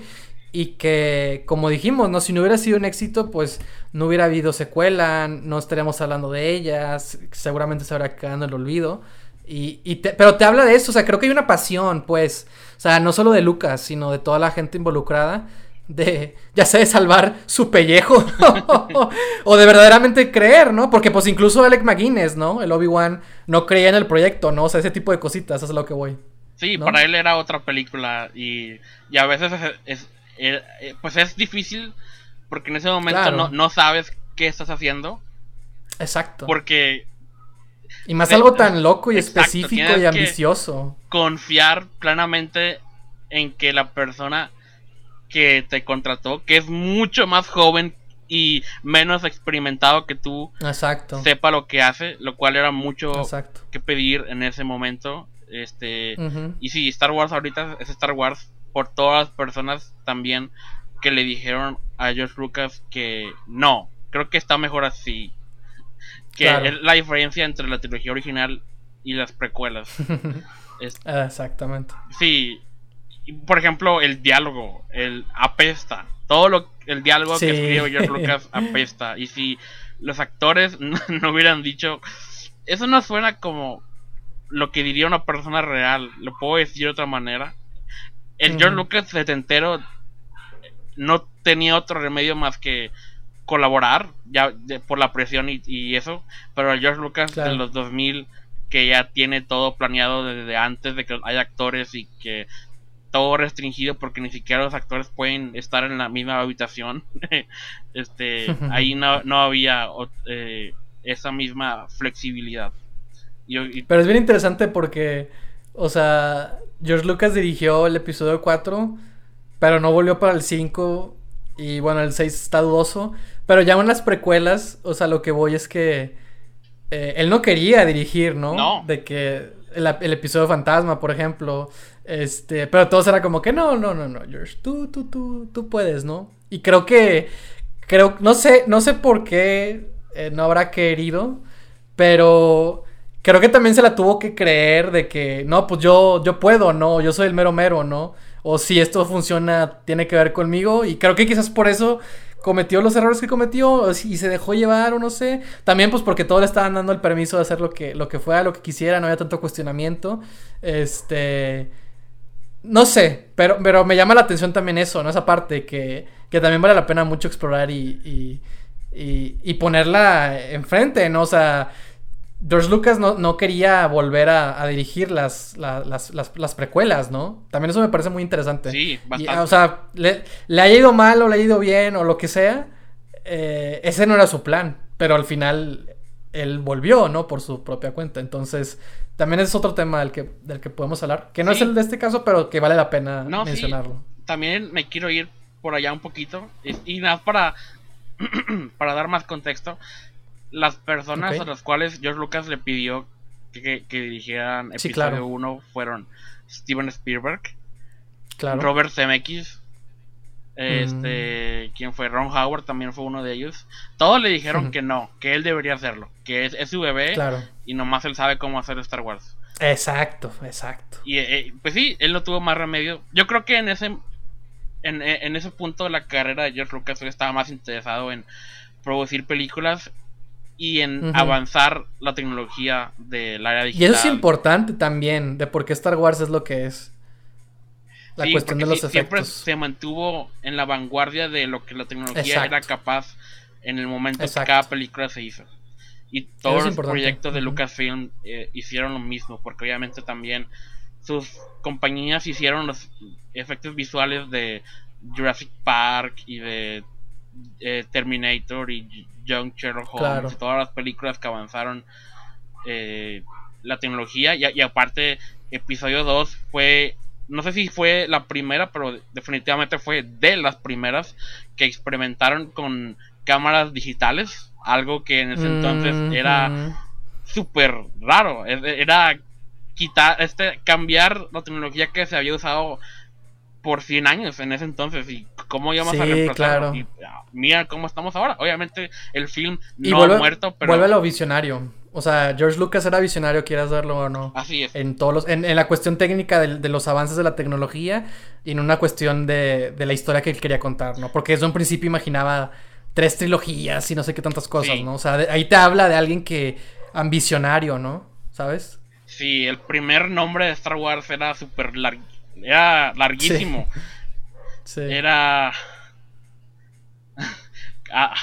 Speaker 2: Y que, como dijimos, ¿no? Si no hubiera sido un éxito, pues no hubiera habido secuela, no estaríamos hablando de ellas, seguramente se habrá quedado en el olvido. Y, y te- pero te habla de eso, o sea, creo que hay una pasión, pues, o sea, no solo de Lucas, sino de toda la gente involucrada, de, ya sea de salvar su pellejo, <laughs> o de verdaderamente creer, ¿no? Porque pues incluso Alec McGuinness, ¿no? El Obi-Wan no creía en el proyecto, ¿no? O sea, ese tipo de cositas, eso es a lo que voy.
Speaker 1: Sí,
Speaker 2: ¿no?
Speaker 1: para él era otra película y, y a veces es, es- eh, eh, pues es difícil porque en ese momento
Speaker 2: Claro.
Speaker 1: no, no sabes qué estás haciendo
Speaker 2: Exacto.
Speaker 1: porque
Speaker 2: Y más
Speaker 1: de-
Speaker 2: algo tan loco y
Speaker 1: exacto,
Speaker 2: específico y ambicioso.
Speaker 1: confiar plenamente en que la persona que te contrató, que es mucho más joven y menos experimentado que tú,
Speaker 2: Exacto.
Speaker 1: sepa lo que hace, lo cual era mucho
Speaker 2: Exacto.
Speaker 1: que pedir en ese momento. Este, y sí, Star Wars ahorita es Star Wars por todas las personas también que le dijeron a George Lucas que no, creo que está mejor así. Que
Speaker 2: Claro.
Speaker 1: es la diferencia entre la trilogía original y las precuelas. <laughs> Es-
Speaker 2: Ah, Exactamente.
Speaker 1: sí, por ejemplo, el diálogo, el apesta. Todo lo, el diálogo
Speaker 2: Sí.
Speaker 1: que escribe George Lucas <laughs> apesta. Y si los actores <laughs> no, no hubieran dicho, eso no suena como lo que diría una persona real, lo puedo decir de otra manera. El George. Lucas setentero no tenía otro remedio más que colaborar ya de- por la presión y, y eso, pero el George Lucas
Speaker 2: Claro.
Speaker 1: de los 2000 que ya tiene todo planeado desde antes de que haya actores y que todo restringido porque ni siquiera los actores pueden estar en la misma habitación. <laughs> este, <laughs> ahí no, no había eh, esa misma flexibilidad. Y-
Speaker 2: Pero es bien interesante porque, o sea, George Lucas dirigió el episodio 4, pero no volvió para el 5. Y bueno, el 6 está dudoso. Pero ya en las precuelas, o sea, lo que voy es que eh, él no quería dirigir, ¿no?
Speaker 1: No.
Speaker 2: De que el, el episodio Fantasma, por ejemplo. Este, pero todos era como que no, no, no, no, George, tú, tú, tú, tú puedes, ¿no? Y creo que, creo, no sé, no sé por qué eh, no habrá querido, pero creo que también se la tuvo que creer de que, no, pues yo, yo puedo, ¿no? Yo soy el mero mero, ¿no? O si esto funciona, tiene que ver conmigo. Y creo que quizás por eso cometió los errores que cometió y se dejó llevar o no sé. También pues porque todos le estaban dando el permiso de hacer lo que, lo que fuera, lo que quisiera, no había tanto cuestionamiento. Este... No sé, pero, pero me llama la atención también eso, ¿no? Esa parte que, que también vale la pena mucho explorar y, y ponerla enfrente, ¿no? O sea, George Lucas no, no quería volver a, a dirigir las, la- las, las, las precuelas, ¿no? También eso me parece muy interesante.
Speaker 1: sí,
Speaker 2: Y,
Speaker 1: bastante.
Speaker 2: o sea, le, le ha ido mal o le ha ido bien o lo que sea, eh, ese no era su plan, pero al final él volvió, ¿no? Por su propia cuenta. Entonces, también es otro tema del que, del que podemos hablar, que no
Speaker 1: Sí.
Speaker 2: es el de este caso, pero que vale la pena
Speaker 1: No, sí.
Speaker 2: mencionarlo.
Speaker 1: también me quiero ir por allá un poquito. Y, y nada, para, <clears throat> para dar más contexto, las personas a las cuales George Lucas le pidió que, dirigieran
Speaker 2: Sí,
Speaker 1: episodio
Speaker 2: claro.
Speaker 1: 1 fueron Steven Spielberg,
Speaker 2: Claro.
Speaker 1: Robert Zemeckis,
Speaker 2: Mm.
Speaker 1: este, ¿quién fue? Ron Howard también fue uno de ellos. Todos le dijeron que no, que él debería hacerlo, que es, es su bebé
Speaker 2: Claro.
Speaker 1: y nomás él sabe cómo hacer Star Wars.
Speaker 2: Exacto, exacto.
Speaker 1: Y eh, pues sí, él no tuvo más remedio. Yo creo que en ese en, en ese punto de la carrera de George Lucas él estaba más interesado en producir películas y en avanzar la tecnología del área
Speaker 2: Y
Speaker 1: digital.
Speaker 2: eso es importante también, de por qué Star Wars es lo que es. La
Speaker 1: Sí,
Speaker 2: cuestión de los
Speaker 1: sí, siempre
Speaker 2: efectos.
Speaker 1: se mantuvo en la vanguardia de lo que la tecnología
Speaker 2: Exacto.
Speaker 1: era capaz en el momento
Speaker 2: Exacto.
Speaker 1: que cada película se hizo. Y todos
Speaker 2: es
Speaker 1: los
Speaker 2: importante.
Speaker 1: proyectos de. Lucasfilm eh, hicieron lo mismo, porque obviamente también sus compañías hicieron los efectos visuales de Jurassic Park y de eh, Terminator y Young Sherlock Holmes
Speaker 2: Claro.
Speaker 1: y todas las películas que avanzaron eh, la tecnología y, y aparte episodio 2 fue no sé si fue la primera pero definitivamente fue de las primeras que experimentaron con cámaras digitales algo que en ese entonces era
Speaker 2: Ujú.
Speaker 1: súper raro. Era quitar, este, cambiar la tecnología que se había usado por 100 años en ese entonces y cómo íbamos a
Speaker 2: Sí,
Speaker 1: reemplazarlo.
Speaker 2: claro.
Speaker 1: Y, ah, mira cómo estamos ahora. Obviamente el film
Speaker 2: Y
Speaker 1: no
Speaker 2: vuelve,
Speaker 1: ha muerto, pero
Speaker 2: vuelve a lo visionario. O sea, George Lucas era visionario, quieras verlo o no.
Speaker 1: así es.
Speaker 2: En todos los, en, en la cuestión técnica de, los avances de la tecnología y en una cuestión de, de la historia que él quería contar, ¿no? Porque desde un principio imaginaba tres trilogías y no sé qué tantas cosas,
Speaker 1: Sí.
Speaker 2: ¿no? O sea, de- ahí te habla de alguien que ambicionario, ¿no? ¿Sabes?
Speaker 1: Sí, el primer nombre de Star Wars era súper largo. Era larguísimo.
Speaker 2: Sí.
Speaker 1: Era. <laughs> Ah,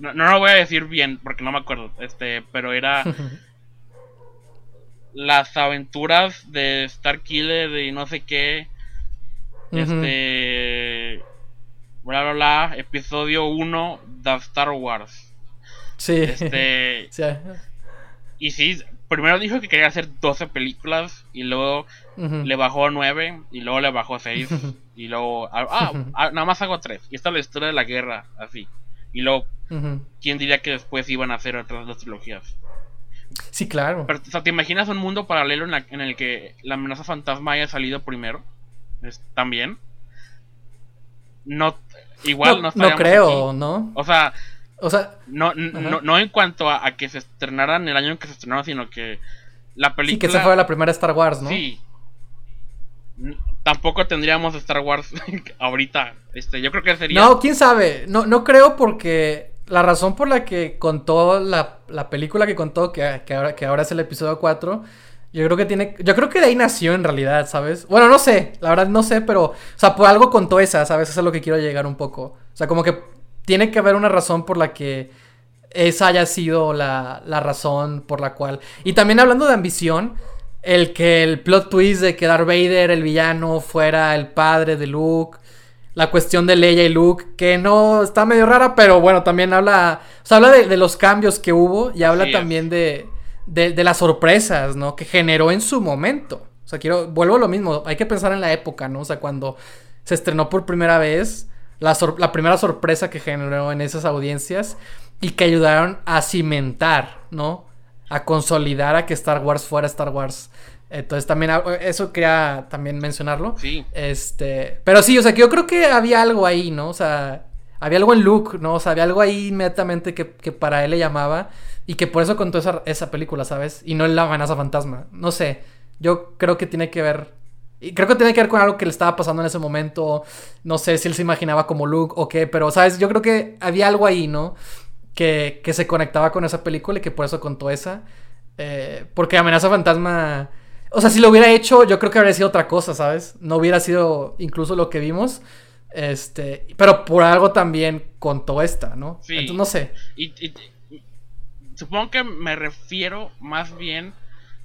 Speaker 1: no, no lo voy a decir bien porque no me acuerdo. Este, pero era. <laughs> las aventuras de Starkiller y no sé qué. Este. Bla bla bla. Episodio 1 de Star Wars.
Speaker 2: Sí.
Speaker 1: Este. <laughs>
Speaker 2: Sí.
Speaker 1: y sí, primero dijo que quería hacer 12 películas. Y luego Le bajó a 9. Y luego le bajó a <laughs> 6. y luego. Ah, ah, ah, nada más hago 3. Y esta es la historia de la guerra. Así. Y luego. ¿quién diría que después iban a hacer otras dos trilogías?
Speaker 2: Sí, claro.
Speaker 1: Pero, o sea, ¿te imaginas un mundo paralelo en, la- en el que la amenaza fantasma haya salido primero? Es- También. no igual
Speaker 2: no, no, creo, ¿no?
Speaker 1: O sea,
Speaker 2: o sea,
Speaker 1: no, no, no, en cuanto a, que se estrenaran el año en que se estrenó, sino que la película. Sí,
Speaker 2: que se fue la primera Star Wars, ¿no?
Speaker 1: Sí. Tampoco tendríamos Star Wars <laughs> ahorita. Este, yo creo que sería.
Speaker 2: No, quién sabe. No, no creo porque la razón por la que contó la, la película que contó, que, que, ahora, que ahora es el episodio 4, yo creo que tiene. Yo creo que de ahí nació en realidad, ¿sabes? Bueno, no sé, la verdad no sé, pero. O sea, por algo contó esa, ¿sabes? Eso es lo que quiero llegar un poco. O sea, como que tiene que haber una razón por la que esa haya sido la, razón por la cual. Y también hablando de ambición, el que el plot twist de que Darth Vader, el villano, fuera el padre de Luke. La cuestión de Leia y Luke, que no está medio rara, pero bueno, también habla. O sea, habla de, los cambios que hubo y habla también de, de, las sorpresas, ¿no? Que generó en su momento. O sea, quiero. Vuelvo a lo mismo. Hay que pensar en la época, ¿no? O sea, cuando se estrenó por primera vez la, primera sorpresa que generó en esas audiencias y que ayudaron a cimentar, ¿no? A consolidar a que Star Wars fuera Star Wars. Entonces también eso quería también mencionarlo.
Speaker 1: Sí.
Speaker 2: Este, pero sí, o sea, que yo creo que había algo ahí, ¿no? O sea, había algo en Luke, ¿no? O sea, había algo ahí inmediatamente que, para él le llamaba y que por eso contó esa, esa película, ¿sabes? Y no la amenaza fantasma. No sé, yo creo que tiene que ver y creo que tiene que ver con algo que le estaba pasando en ese momento. No sé si él se imaginaba como Luke o qué, pero, ¿sabes? Yo creo que había algo ahí, ¿no? Que, que se conectaba con esa película y que por eso contó esa. Eh, porque Amenaza Fantasma. O sea, si lo hubiera hecho, yo creo que habría sido otra cosa, ¿sabes? No hubiera sido incluso lo que vimos. Este. Pero por algo también contó esta, ¿no?
Speaker 1: Sí.
Speaker 2: Entonces, no sé.
Speaker 1: y, supongo que me refiero más bien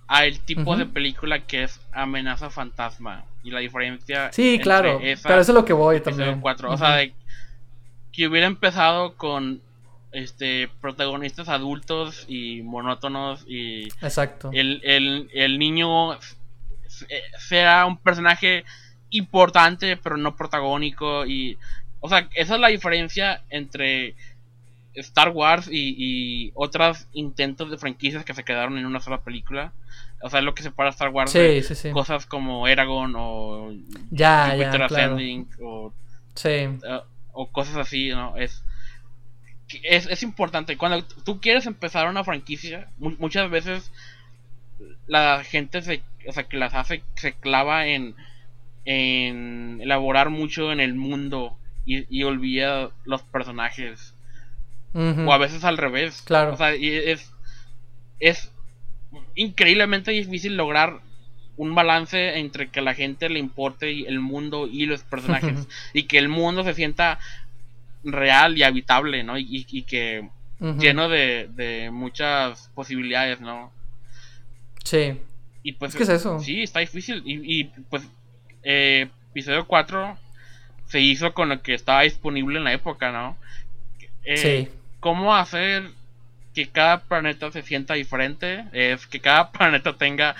Speaker 1: a el tipo de película que es amenaza fantasma y la diferencia
Speaker 2: sí claro pero eso es lo que voy también
Speaker 1: o sea que hubiera empezado con este protagonistas adultos y monótonos y
Speaker 2: exacto
Speaker 1: el, el, el niño sea un personaje importante pero no protagónico y o sea esa es la diferencia entre Star Wars y, y otros intentos de franquicias que se quedaron en una sola película. O sea, lo que separa Star Wars
Speaker 2: sí, sí, sí.
Speaker 1: cosas como Eragon o
Speaker 2: ya, ya, claro.
Speaker 1: o,
Speaker 2: sí.
Speaker 1: O cosas así, ¿no? Es, es, es importante. Cuando tú quieres empezar una franquicia, muchas veces la gente se, o sea, que las hace, se clava en, en elaborar mucho en el mundo y, y olvida los personajes. O a veces al revés.
Speaker 2: Claro.
Speaker 1: O sea, y es, es increíblemente difícil lograr un balance entre que a la gente le importe el mundo y los personajes y que el mundo se sienta real y habitable, ¿no? Y, que lleno de, muchas posibilidades, ¿no?
Speaker 2: Sí.
Speaker 1: Y pues,
Speaker 2: ¿Qué es eso?
Speaker 1: Sí, está difícil. Y, pues, eh, episodio 4 se hizo con lo que estaba disponible en la época, ¿no?
Speaker 2: Eh, sí.
Speaker 1: ¿Cómo hacer que cada planeta se sienta diferente, es que cada <laughs> planeta tenga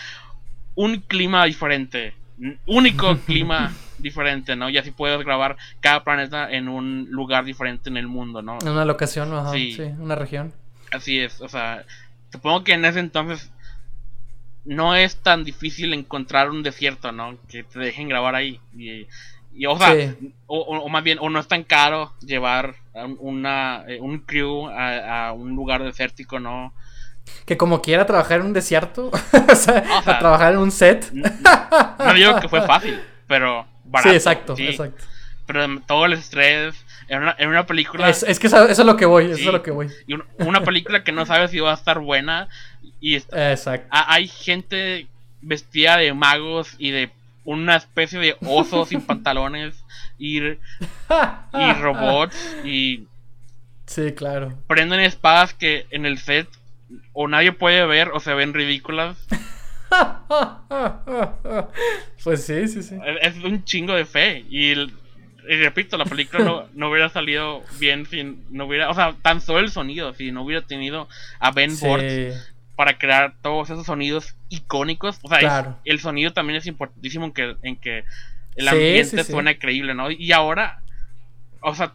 Speaker 1: un clima diferente, único <laughs> clima diferente, ¿no? Y así puedes grabar cada planeta en un lugar diferente en el mundo, ¿no?
Speaker 2: En una locación, ajá, sí. una región.
Speaker 1: Así es, o sea, supongo que en ese entonces no es tan difícil encontrar un desierto, ¿no? Que te dejen grabar ahí. Y, y o sea, o, más bien, o no es tan caro llevar una, eh, un crew a, un lugar desértico, ¿no?
Speaker 2: Que como quiera trabajar en un desierto, <laughs> o, sea, a trabajar en un set.
Speaker 1: No, digo que fue fácil, pero barato.
Speaker 2: Sí, exacto, exacto.
Speaker 1: Pero todo el estrés, en una, en una película...
Speaker 2: Es, que eso, es lo que voy, eso es lo que voy.
Speaker 1: Y una película que no sabes si va a estar buena. Y
Speaker 2: Exacto.
Speaker 1: Hay gente vestida de magos y de una especie de oso sin <laughs> pantalones y, y <laughs> robots y
Speaker 2: sí claro
Speaker 1: prenden espadas que en el set o nadie puede ver o se ven ridículas <laughs> <laughs>
Speaker 2: pues sí sí sí.
Speaker 1: Es un chingo de fe. Y, repito la película no, no, hubiera salido bien si no hubiera o sea tan solo el sonido si no hubiera tenido a Ben sí. Para crear todos esos sonidos icónicos. O sea, el sonido también es importantísimo en que, en que el ambiente suena creíble, ¿no? Y ahora, o sea,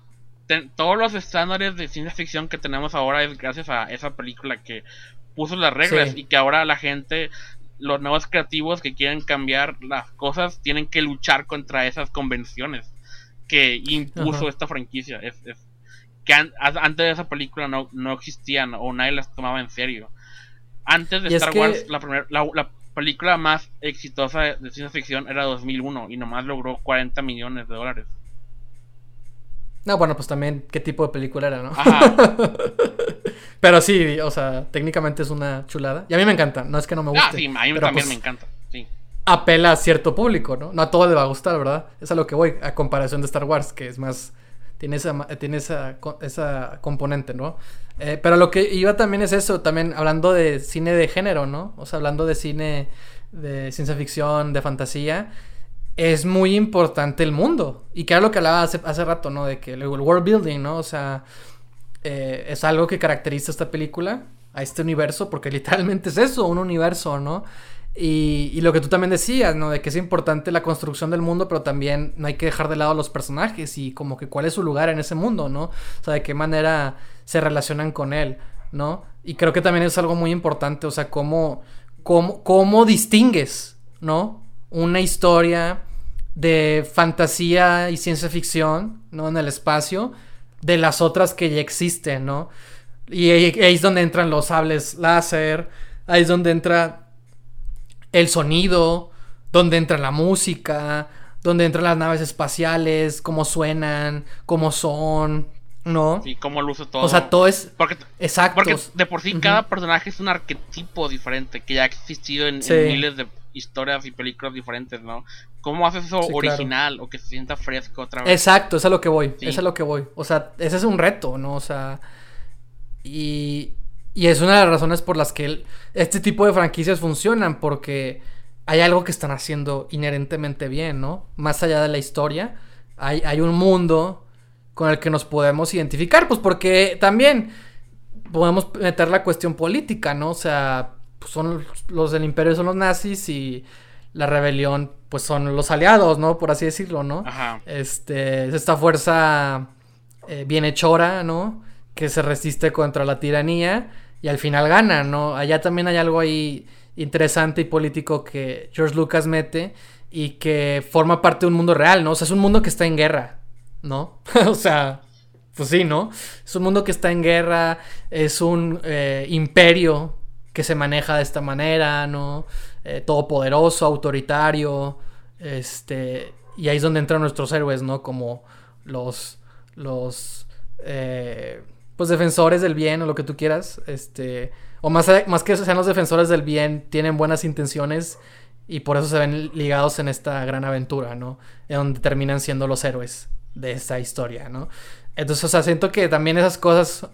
Speaker 1: todos los estándares de ciencia ficción que tenemos ahora es gracias a esa película que puso las reglas y que ahora la gente, los nuevos creativos que quieren cambiar las cosas, tienen que luchar contra esas convenciones. que impuso esta franquicia. Es, que antes de esa película no, no existían o nadie las tomaba en serio. Antes de Star Wars, la, la, película más exitosa de, ciencia ficción era 2001 y nomás logró 40 millones de dólares.
Speaker 2: No, bueno, pues también qué tipo de película era, ¿no? <laughs> pero sí, o sea, técnicamente es una chulada. Y a mí me encanta, no es que no me guste.
Speaker 1: Ah, sí, a mí también pues me encanta, sí.
Speaker 2: Apela a cierto público, ¿no? No a todo le va a gustar, ¿verdad? Es a lo que voy, a comparación de Star Wars, que es más tiene esa, tiene esa, esa componente, ¿no? Eh, pero lo que iba también es eso, también hablando de cine de género, ¿no? O sea, hablando de cine de ciencia ficción, de fantasía, es muy importante el mundo. Y que era lo que hablaba hace, hace rato, ¿no? De que el world building, ¿no? O sea, eh, es algo que caracteriza esta película, a este universo, porque <laughs> literalmente es eso, un universo, ¿no? Y, lo que tú también decías, ¿no? De que es importante la construcción del mundo, pero también no hay que dejar de lado a los personajes y como que cuál es su lugar en ese mundo, ¿no? O sea, de qué manera se relacionan con él, ¿no? Y creo que también es algo muy importante, o sea, cómo, cómo, cómo distingues, ¿no? Una historia de fantasía y ciencia ficción, ¿no? En el espacio, de las otras que ya existen, ¿no? Y ahí es donde entran los sables láser, ahí es donde entra el sonido, donde entra la música, donde entran las naves espaciales, cómo suenan, cómo son, ¿no?
Speaker 1: Sí, cómo luce todo.
Speaker 2: O sea, todo es.
Speaker 1: Porque,
Speaker 2: Exacto.
Speaker 1: Porque de por sí cada personaje es un arquetipo diferente que ya ha existido en, miles de historias y películas diferentes, ¿no? ¿Cómo haces eso original o que se sienta fresco otra vez?
Speaker 2: Exacto, es a lo que voy. Es a lo que voy. O sea, ese es un reto, ¿no? O sea. Y. Y es una de las razones por las que este tipo de franquicias funcionan, porque hay algo que están haciendo inherentemente bien, ¿no? Más allá de la historia, hay, hay un mundo con el que nos podemos identificar, pues porque también podemos meter la cuestión política, ¿no? O sea, pues son los del imperio son los nazis y la rebelión pues son los aliados, ¿no? Por así decirlo, ¿no? Ajá. Este, es esta fuerza eh, bienhechora, ¿no? Que se resiste contra la tiranía y al final gana, ¿no? Allá también hay algo ahí interesante y político que George Lucas mete y que forma parte de un mundo real, ¿no? O sea, es un mundo que está en guerra, ¿no? <laughs> o sea, pues sí, ¿no? Es un mundo que está en guerra, es un eh, imperio que se maneja de esta manera, ¿no? Eh, todopoderoso, autoritario, este, y ahí es donde entran nuestros héroes, ¿no? Como los, los, eh, pues defensores del bien o lo que tú quieras, este, o más, más que sean los defensores del bien, tienen buenas intenciones y por eso se ven ligados en esta gran aventura, ¿no? En donde terminan siendo los héroes de esta historia, ¿no? Entonces, o sea, siento que también esas cosas,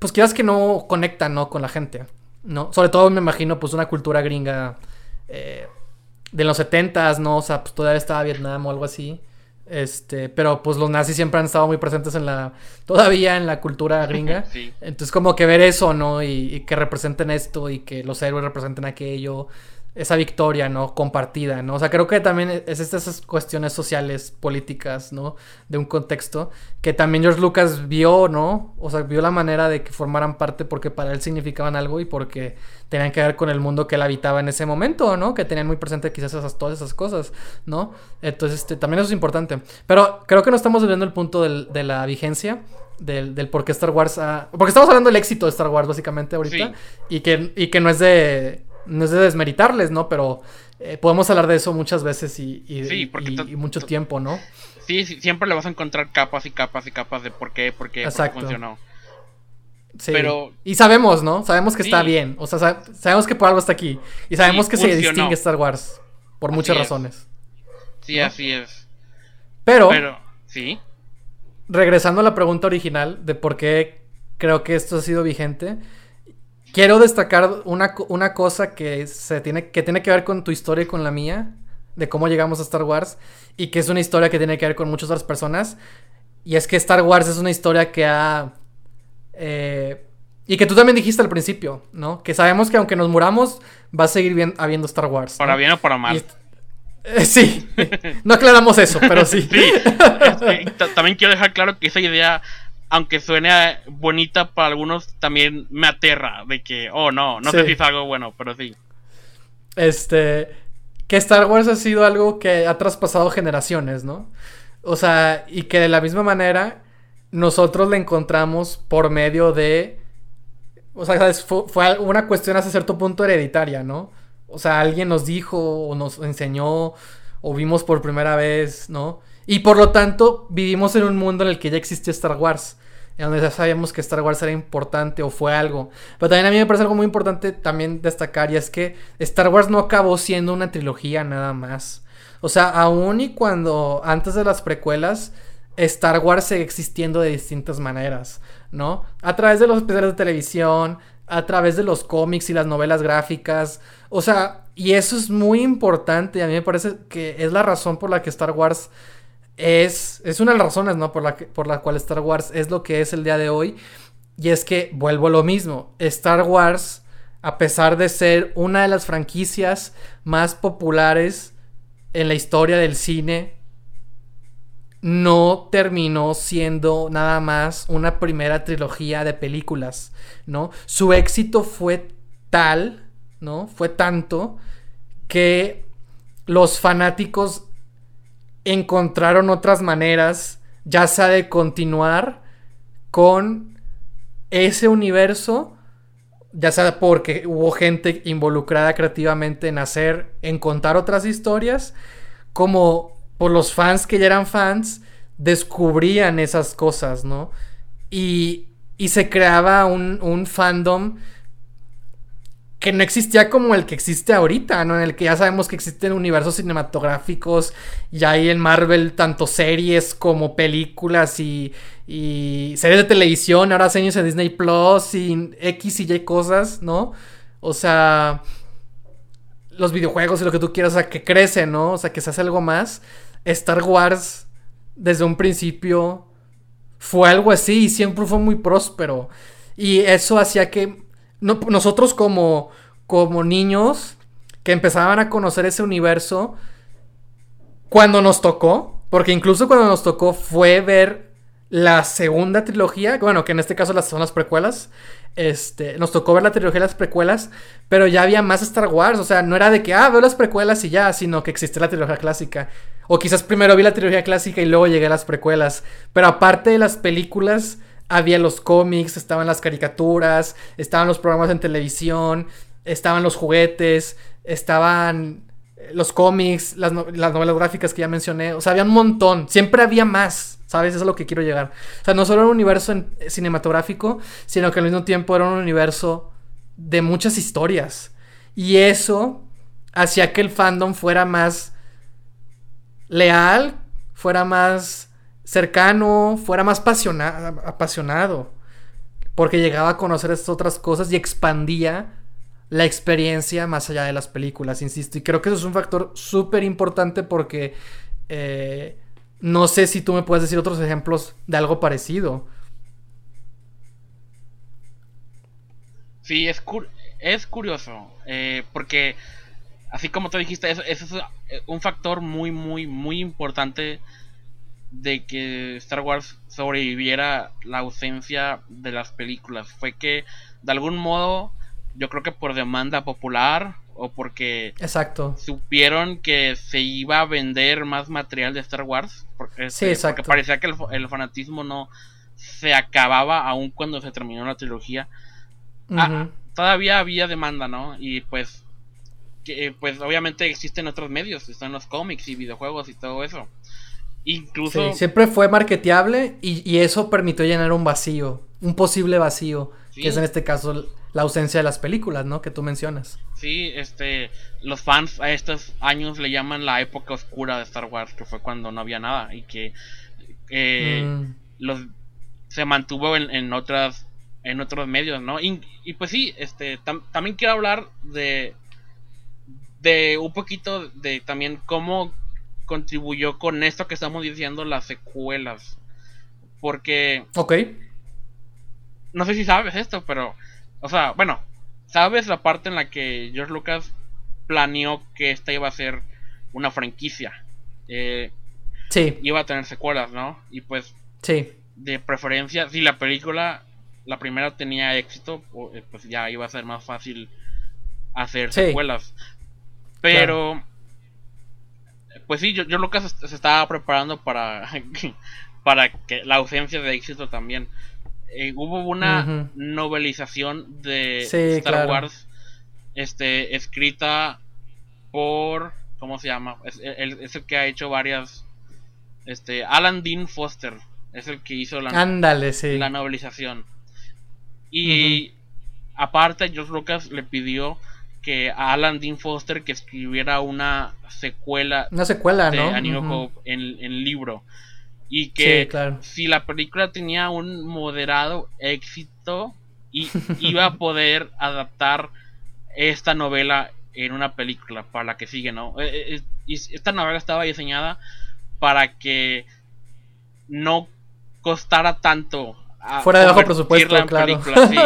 Speaker 2: pues quieras que no conectan, ¿no? Con la gente, ¿no? Sobre todo me imagino, pues, una cultura gringa eh, de los setentas, ¿no? O sea, pues todavía estaba Vietnam o algo así. Este, pero pues los nazis siempre han estado muy presentes en la, todavía en la cultura <laughs> gringa. Entonces como que ver eso, ¿no? Y, y, que representen esto y que los héroes representen aquello, esa victoria, ¿no? Compartida, ¿no? O sea, creo que también es estas cuestiones sociales, políticas, ¿no? De un contexto que también George Lucas vio, ¿no? O sea, vio la manera de que formaran parte porque para él significaban algo y porque tenían que ver con el mundo que él habitaba en ese momento, ¿no? Que tenían muy presente quizás esas, todas esas cosas, ¿no? Entonces, este, también eso es importante. Pero creo que no estamos viendo el punto de la vigencia. Del, del, por qué Star Wars Porque estamos hablando del éxito de Star Wars, básicamente, ahorita. Y, que, y que no es de no es de desmeritarles, ¿no? Pero eh, podemos hablar de eso muchas veces y, y, mucho tiempo, ¿no?
Speaker 1: Sí, siempre le vas a encontrar capas y capas y capas de por qué, por qué, funcionó.
Speaker 2: Sí. Pero... Y sabemos, ¿no? Sabemos que está bien. O sea, sabemos que por algo está aquí. Y sabemos que se distingue Star Wars. Por muchas razones.
Speaker 1: Sí, así es.
Speaker 2: Pero...
Speaker 1: Pero, sí.
Speaker 2: Regresando a la pregunta original de por qué creo que esto ha sido vigente Quiero destacar una, una, cosa que, se tiene, que tiene que ver con tu historia y con la mía, de cómo llegamos a Star Wars, y que es una historia que tiene que ver con muchas otras personas. Y es que Star Wars es una historia que ha... Eh, y que tú también dijiste al principio, ¿no? Que sabemos que aunque nos muramos, va a seguir bien, habiendo Star Wars.
Speaker 1: Para bien o para mal.
Speaker 2: Eh, sí, <laughs> no aclaramos eso, pero sí. <laughs> sí.
Speaker 1: también quiero dejar claro que esa idea aunque suene bonita para algunos, también me aterra de que, oh no, no sé si es algo bueno, pero sí.
Speaker 2: Este, que Star Wars ha sido algo que ha traspasado generaciones, ¿no? O sea, y que de la misma manera nosotros le encontramos por medio de... O sea, fue, una cuestión hasta cierto punto hereditaria, ¿no? O sea, alguien nos dijo o nos enseñó o vimos por primera vez, ¿no? Y por lo tanto, vivimos en un mundo en el que ya existía Star Wars. En donde ya sabíamos que Star Wars era importante o fue algo. Pero también a mí me parece algo muy importante también destacar y es que Star Wars no acabó siendo una trilogía nada más. O sea, aún y cuando antes de las precuelas Star Wars sigue existiendo de distintas maneras, ¿no? A través de los especiales de televisión, a través de los cómics y las novelas gráficas. O sea, y eso es muy importante. A mí me parece que es la razón por la que Star Wars es. Es una de las razones, ¿no? Por la, que, por cual Star Wars es lo que es el día de hoy. Y es que vuelvo a lo mismo. Star Wars, a pesar de ser una de las franquicias más populares en la historia del cine no terminó siendo nada más una primera trilogía de películas, ¿no? Su éxito fue tal, ¿no? Fue tanto que los fanáticos encontraron otras maneras, ya sea de continuar con ese universo, ya sea porque hubo gente involucrada creativamente en hacer, en contar otras historias, como por los fans que ya eran fans, descubrían esas cosas, ¿no? Y, y se creaba un, un, fandom que no existía como el que existe ahorita, ¿no? En el que ya sabemos que existen universos cinematográficos y hay en Marvel tanto series como películas y, y series de televisión, ahora series en Disney Plus y X y Y cosas, ¿no? O sea, los videojuegos y lo que tú quieras, o sea, que crece, ¿no? O sea, que se hace algo más. Star Wars desde un principio fue algo así y siempre fue muy próspero. Y eso hacía que nosotros como, como niños que empezaban a conocer ese universo, cuando nos tocó, porque incluso cuando nos tocó fue ver la segunda trilogía, bueno, que en este caso las, son las precuelas, este, nos tocó ver la trilogía de las precuelas, pero ya había más Star Wars, o sea, no era de que, ah, veo las precuelas y ya, sino que existe la trilogía clásica. O quizás primero vi la trilogía clásica y luego llegué a las precuelas. Pero aparte de las películas, había los cómics, estaban las caricaturas, estaban los programas en televisión, estaban los juguetes, estaban eh, los cómics, las, novelas gráficas que ya mencioné. O sea, había un montón. Siempre había más. ¿Sabes? Eso es a lo que quiero llegar. O sea, no solo era un universo cinematográfico, sino que al mismo tiempo era un universo de muchas historias. Y eso hacía que el fandom fuera más leal, fuera más cercano, fuera más apasionado. Porque llegaba a conocer estas otras cosas y expandía la experiencia más allá de las películas, insisto. Y creo que eso es un factor súper importante porque eh, no sé si tú me puedes decir otros ejemplos de algo parecido.
Speaker 1: Sí, es, es curioso. Eh, porque así como tú dijiste, eso, es eh, un factor muy, muy, muy importante de que Star Wars sobreviviera la ausencia de las películas. Fue que, de algún modo, yo creo que por demanda popular o porque
Speaker 2: exacto.
Speaker 1: supieron que se iba a vender más material de Star Wars. Porque, este, porque parecía que el, fanatismo no se acababa aún cuando se terminó la trilogía. Ah, todavía había demanda, ¿no? Y pues que pues obviamente existen otros medios, están los cómics y videojuegos y todo eso. Incluso...
Speaker 2: siempre fue marketeable y, eso permitió llenar un vacío, un posible vacío, que es en este caso la ausencia de las películas, ¿no? Que tú mencionas.
Speaker 1: Sí, este, los fans a estos años le llaman la época oscura de Star Wars, que fue cuando no había nada y que mm. los se mantuvo en, otras en otros medios, ¿no? Y, pues sí, este, también quiero hablar de de un poquito de también cómo contribuyó con esto que estamos diciendo las secuelas. Porque...
Speaker 2: Ok.
Speaker 1: No sé si sabes esto, pero... O sea, bueno, sabes la parte en la que George Lucas planeó que esta iba a ser una franquicia. Eh,
Speaker 2: sí.
Speaker 1: Iba a tener secuelas, ¿no? Y pues...
Speaker 2: Sí.
Speaker 1: De preferencia, si la película, la primera tenía éxito, eh, pues ya iba a ser más fácil hacer secuelas. Pero pues sí, yo, yo Lucas se estaba preparando para, <laughs> para que la ausencia de éxito también. Eh, hubo una novelización de Star Wars este, escrita por, ¿cómo se llama? Es, el que ha hecho varias, este, Alan Dean Foster, es el que hizo la, la novelización. Y aparte, George Lucas le pidió que a Alan Dean Foster que escribiera una secuela,
Speaker 2: una secuela
Speaker 1: de ¿no? en, en libro y que si la película tenía un moderado éxito y <laughs> iba a poder adaptar esta novela en una película para la que sigue, ¿no? Eh, eh, esta novela estaba diseñada para que no costara tanto
Speaker 2: fuera de bajo presupuesto, claro.
Speaker 1: Sí,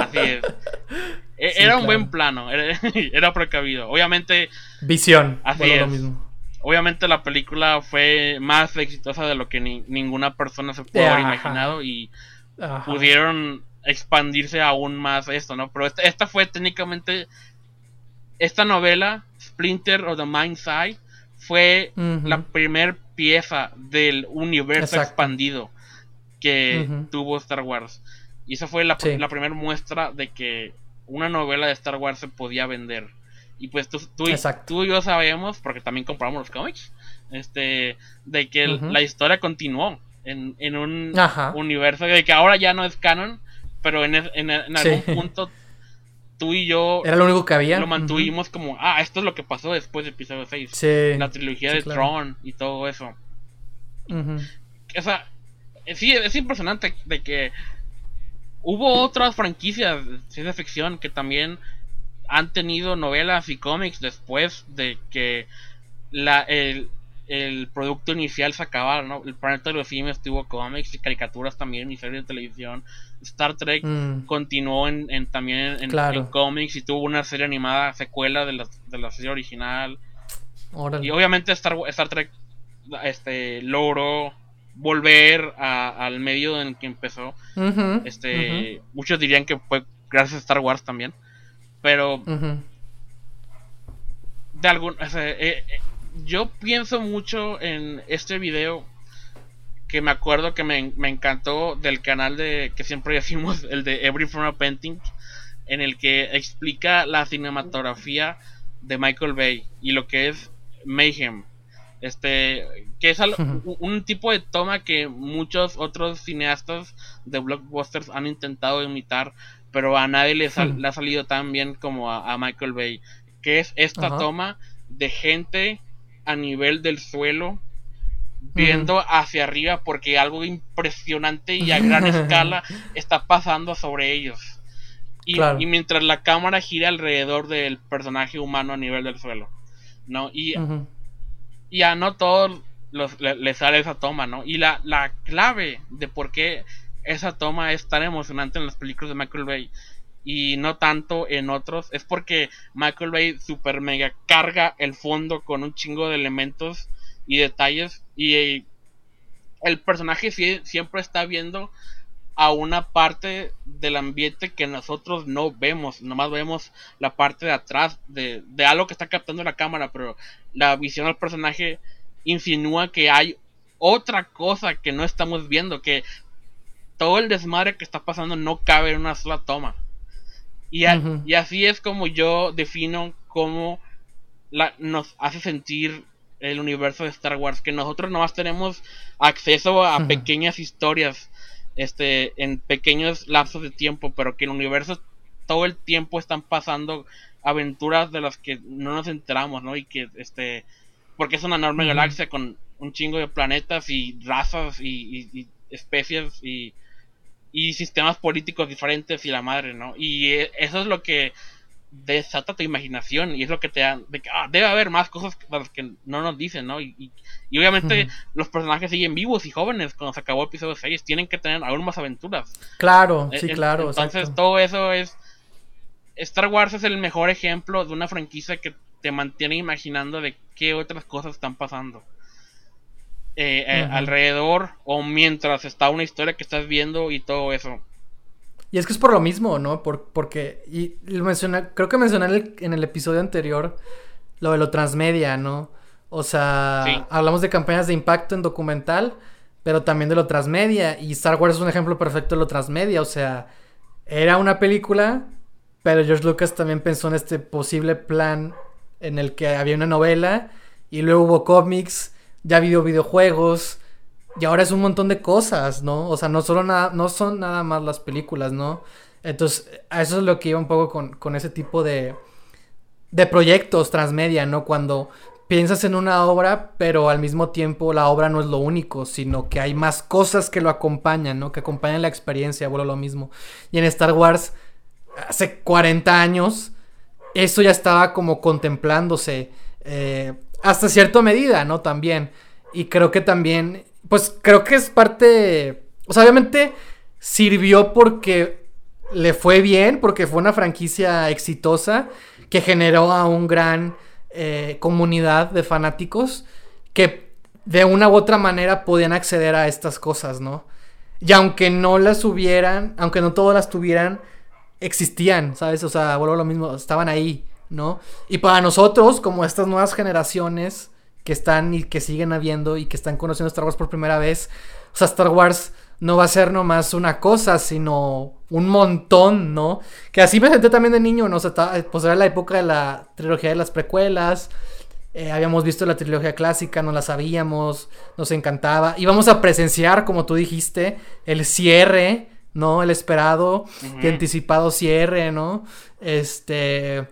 Speaker 1: así es. <laughs> E, era un buen plano, <laughs> era, precavido. Obviamente.
Speaker 2: Visión. Así es. Lo mismo
Speaker 1: obviamente la película fue más exitosa de lo que ninguna persona se pudo haber imaginado y pudieron expandirse aún más esto, ¿no? Pero esta, fue técnicamente esta novela, Splinter of the Mind's Eye, fue la primer pieza del universo expandido que tuvo Star Wars. Y esa fue la, la primera muestra de que una novela de Star Wars se podía vender. Y pues tú, tú, tú, y yo sabemos, porque también compramos los cómics, este, de que la historia continuó en, en un universo de que ahora ya no es canon, pero en, en, algún punto tú y yo
Speaker 2: era lo único que había.
Speaker 1: lo mantuvimos como ah esto es lo que pasó después de episodio 6 la trilogía de Tron y todo eso. O sea sí es impresionante de que hubo otras franquicias de ciencia ficción que también han tenido novelas y cómics después de que la, el, producto inicial se acabara, ¿no? El planeta de los simios tuvo cómics y caricaturas también y series de televisión. Star Trek mm. continuó en, también en, cómics y tuvo una serie animada secuela de la, de la serie original. Y obviamente Star, Star Trek este logró volver al medio en que empezó. este, muchos dirían que fue gracias a Star Wars también. Pero. De algún. Eh, eh, yo pienso mucho en este video. Que me acuerdo que me, encantó del canal de que siempre <laughs> decimos, el de Every From a Painting, en el que explica la cinematografía de Michael Bay y lo que es Mayhem. Este, que es un tipo de toma que muchos otros cineastas de blockbusters han intentado imitar, pero a nadie le, ha salido tan bien como a, Michael Bay, que es esta toma de gente a nivel del suelo viendo hacia arriba porque algo impresionante y a gran <laughs> escala está pasando sobre ellos. Y, mientras la cámara gira alrededor del personaje humano a nivel del suelo. ¿No? Y, y a no todos los, le, sale esa toma, ¿no? Y la, la clave de por qué esa toma es tan emocionante en las películas de Michael Bay y no tanto en otros es porque Michael Bay super mega carga el fondo con un chingo de elementos y detalles y el personaje siempre está viendo a una parte del ambiente que nosotros no vemos, nomás vemos la parte de atrás de, de algo que está captando la cámara, pero la visión del personaje insinúa que hay otra cosa que no estamos viendo, que todo el desmadre que está pasando no cabe en una sola toma. Y, así es como yo defino cómo la, nos hace sentir el universo de Star Wars, que nosotros nomás tenemos acceso a pequeñas historias este en pequeños lapsos de tiempo, pero que el universo todo el tiempo están pasando aventuras de las que no nos enteramos, ¿no? Y que este porque es una enorme galaxia con un chingo de planetas y razas y especies y y sistemas políticos diferentes y la madre, ¿no? Y eh, eso es lo que desata tu imaginación y es lo que te da, de que, ah, debe haber más cosas que, las que no nos dicen, ¿no? Y, y, obviamente los personajes siguen vivos y jóvenes cuando se acabó el episodio 6, tienen que tener aún más aventuras.
Speaker 2: Claro, sí, claro.
Speaker 1: Entonces todo eso es... Star Wars es el mejor ejemplo de una franquicia que te mantiene imaginando de qué otras cosas están pasando. Eh, eh, alrededor o mientras está una historia que estás viendo y todo eso.
Speaker 2: Y es que es por lo mismo, ¿no? Por, porque, y, menciona, creo que mencioné en el, episodio anterior lo de lo transmedia, ¿no? O sea, hablamos de campañas de impacto en documental, pero también de lo transmedia. Y Star Wars es un ejemplo perfecto de lo transmedia. O sea, era una película, pero George Lucas también pensó en este posible plan en el que había una novela y luego hubo cómics, ya habido videojuegos y ahora es un montón de cosas, ¿no? O sea, no solo nada, no son nada más las películas, ¿no? Entonces, a eso es lo que iba un poco con, con ese tipo de, de proyectos transmedia, ¿no? Cuando piensas en una obra, pero al mismo tiempo la obra no es lo único, sino que hay más cosas que lo acompañan, ¿no? Que acompañan la experiencia, vuelvo lo mismo. Y en Star Wars, hace 40 años, eso ya estaba como contemplándose eh, hasta cierta medida, ¿no? También. Y creo que también, pues creo que es parte, o sea, obviamente sirvió porque le fue bien, porque fue una franquicia exitosa que generó a un gran eh, comunidad de fanáticos que de una u otra manera podían acceder a estas cosas, ¿no? Y aunque no las hubieran, aunque no todas las tuvieran, existían, ¿sabes? O sea, vuelvo a lo mismo, estaban ahí, ¿no? Y para nosotros, como estas nuevas generaciones que están y que siguen habiendo y que están conociendo Star Wars por primera vez, o sea, Star Wars no va a ser nomás una cosa, sino un montón, ¿no? Que así me senté también de niño, ¿no? O sea, pues era la época de la trilogía de las precuelas, eh, habíamos visto la trilogía clásica, no la sabíamos, nos encantaba. Íbamos a presenciar, como tú dijiste, el cierre ¿no? El esperado y anticipado cierre, ¿no? Este...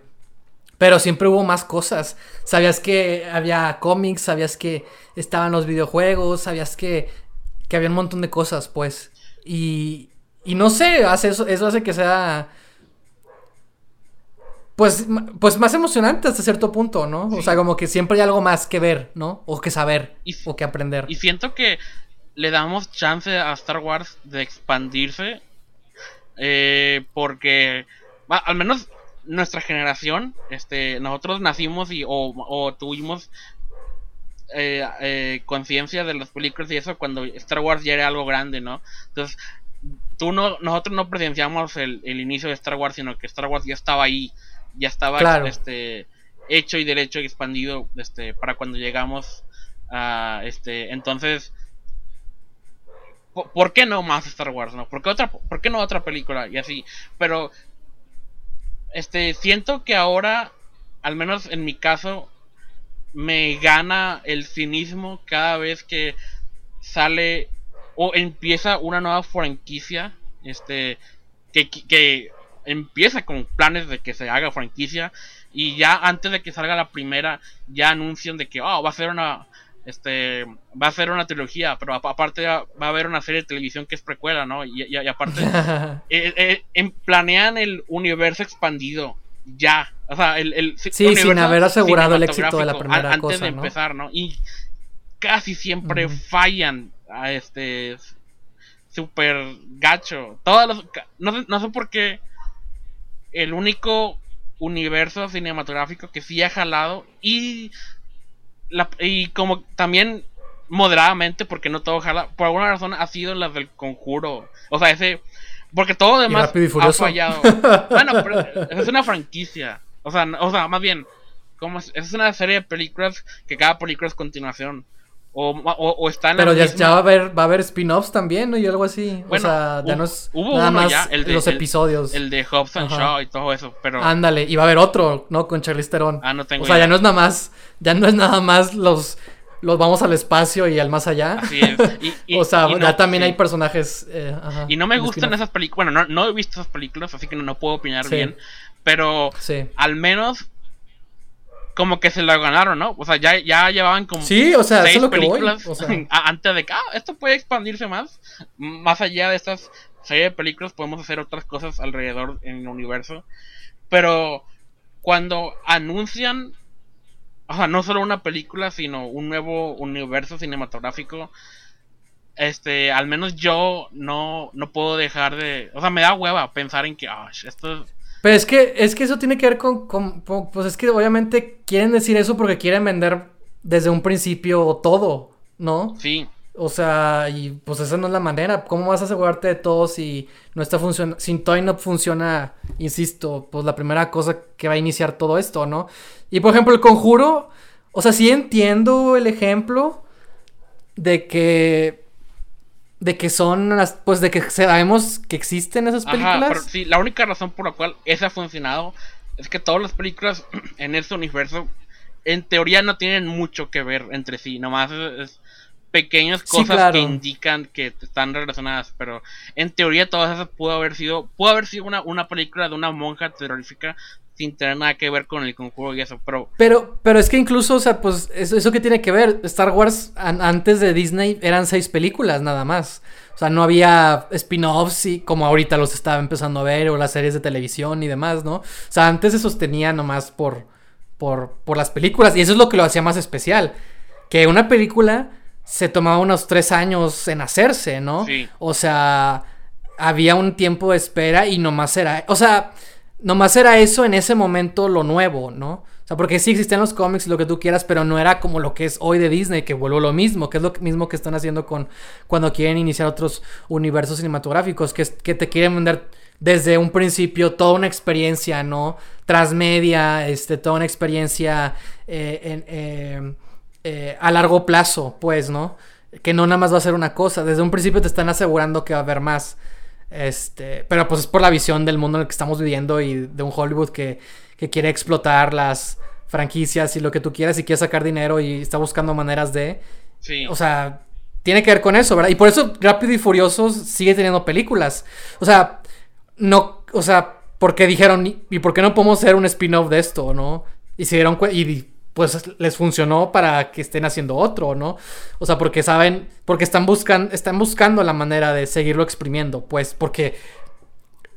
Speaker 2: Pero siempre hubo más cosas. Sabías que había cómics, sabías que estaban los videojuegos, sabías que, que había un montón de cosas, pues. Y, y no sé, hace eso, eso hace que sea... Pues, pues más emocionante hasta cierto punto, ¿no? O sea, como que siempre hay algo más que ver, ¿no? O que saber, o que aprender.
Speaker 1: Y siento que le damos chance a Star Wars de expandirse. Eh, porque al menos nuestra generación, este, nosotros nacimos y o, tuvimos eh, eh, conciencia de las películas y eso cuando Star Wars ya era algo grande, ¿no? Entonces, tú no, nosotros no presenciamos el, inicio de Star Wars, sino que Star Wars ya estaba ahí, ya estaba este, hecho y derecho y expandido este, para cuando llegamos a este, entonces ¿Por, qué no más Star Wars? ¿No? ¿Por qué, otra, ¿Por qué no otra película? Y así. Pero. Este. Siento que ahora. Al menos en mi caso. Me gana el cinismo cada vez que sale. O empieza una nueva franquicia. Este. Que, que empieza con planes de que se haga franquicia. Y ya antes de que salga la primera. Ya anuncian de que. Oh, va a ser una este va a ser una trilogía, pero aparte va a haber una serie de televisión que es precuela, ¿no? Y, aparte <laughs> eh, eh, planean el universo expandido ya, o sea, el, el
Speaker 2: sí, sin haber asegurado el éxito de la primera
Speaker 1: antes de empezar, ¿no? Y casi siempre fallan a este super gacho. Todos los, no, no sé por qué el único universo cinematográfico que sí ha jalado y y como también moderadamente, porque no todo ojalá, por alguna razón ha sido la del conjuro. O sea, ese. Porque todo demás ha fallado. <laughs> bueno, pero es una franquicia. O sea, o sea, más bien, como es, una serie de películas que cada película es continuación. O, o, está en
Speaker 2: Pero ya, ya, va a haber, va a haber spin-offs también, ¿no? Y algo así. o sea, ya no es hubo nada más ya, el de, los episodios.
Speaker 1: El, de Hobbs and Shaw y todo eso, pero...
Speaker 2: Ándale, y va a haber otro, ¿no? Con Charlize Theron.
Speaker 1: Ah, no tengo
Speaker 2: O sea, ya no es nada más, ya no es nada más los, los vamos al espacio y al más allá.
Speaker 1: Así es. <laughs>
Speaker 2: o sea, ya también hay personajes... Eh,
Speaker 1: y no me gustan esas películas, bueno, no, no, he visto esas películas, así que no, puedo opinar bien, pero al menos como que se lo ganaron, ¿no? O sea, ya, ya llevaban como
Speaker 2: sí, o sea, seis películas <laughs>
Speaker 1: antes de que ah, esto puede expandirse más. Más allá de estas serie de películas, podemos hacer otras cosas alrededor en el universo. Pero cuando anuncian, o sea, no solo una película, sino un nuevo universo cinematográfico, este, al menos yo no, no puedo dejar de, o sea, me da hueva pensar en que, ah, esto
Speaker 2: pero es que, es que eso tiene que ver con, Pues es que obviamente quieren decir eso porque quieren vender desde un principio todo, ¿no?
Speaker 1: Sí.
Speaker 2: O sea, y pues esa no es la manera. ¿Cómo vas a asegurarte de todo si no está funcionando? Si Toy no funciona, insisto, pues la primera cosa que va a iniciar todo esto, ¿no? Y por ejemplo, el conjuro. O sea, sí entiendo el ejemplo de que. De que son. Pues de que sabemos que existen esas películas.
Speaker 1: pero sí, la única razón por la cual esa ha funcionado es que todas las películas <clears throat> en este universo, en teoría, no tienen mucho que ver entre sí. Nomás es, pequeñas cosas que indican que están relacionadas, pero en teoría todas esas pudo haber sido, pudo haber sido una, una película de una monja terrorífica sin tener nada que ver con el conjuro y eso, pero...
Speaker 2: Pero, pero es que incluso, o sea, pues, eso, eso que tiene que ver, Star Wars antes de Disney eran seis películas nada más. O sea, no había spin-offs y como ahorita los estaba empezando a ver, o las series de televisión y demás, ¿no? O sea, antes se sostenía nomás por, por, por las películas, y eso es lo que lo hacía más especial. Que una película se tomaba unos tres años en hacerse, ¿no? Sí. O sea, había un tiempo de espera y nomás era... O sea nomás era eso en ese momento lo nuevo, ¿no? O sea, porque sí existían los cómics y lo que tú quieras, pero no era como lo que es hoy de Disney, que vuelvo lo mismo, que es lo mismo que están haciendo con cuando quieren iniciar otros universos cinematográficos, que, que te quieren vender desde un principio toda una experiencia, ¿no? Transmedia, este, toda una experiencia eh, eh, eh, a largo plazo, pues, ¿no? Que no nada más va a ser una cosa, desde un principio te están asegurando que va a haber más. Este, pero pues es por la visión del mundo en el que estamos viviendo y de un Hollywood que, quiere explotar las franquicias y lo que tú quieras y quiere sacar dinero y está buscando maneras de... Sí. O sea, tiene que ver con eso, ¿verdad? Y por eso Rápido y Furiosos sigue teniendo películas. O sea, no, o sea, porque dijeron, ¿y por qué no podemos hacer un spin-off de esto, no? Y se dieron y pues les funcionó para que estén haciendo otro, ¿no? O sea, porque saben, porque están buscando, están buscando la manera de seguirlo exprimiendo, pues, porque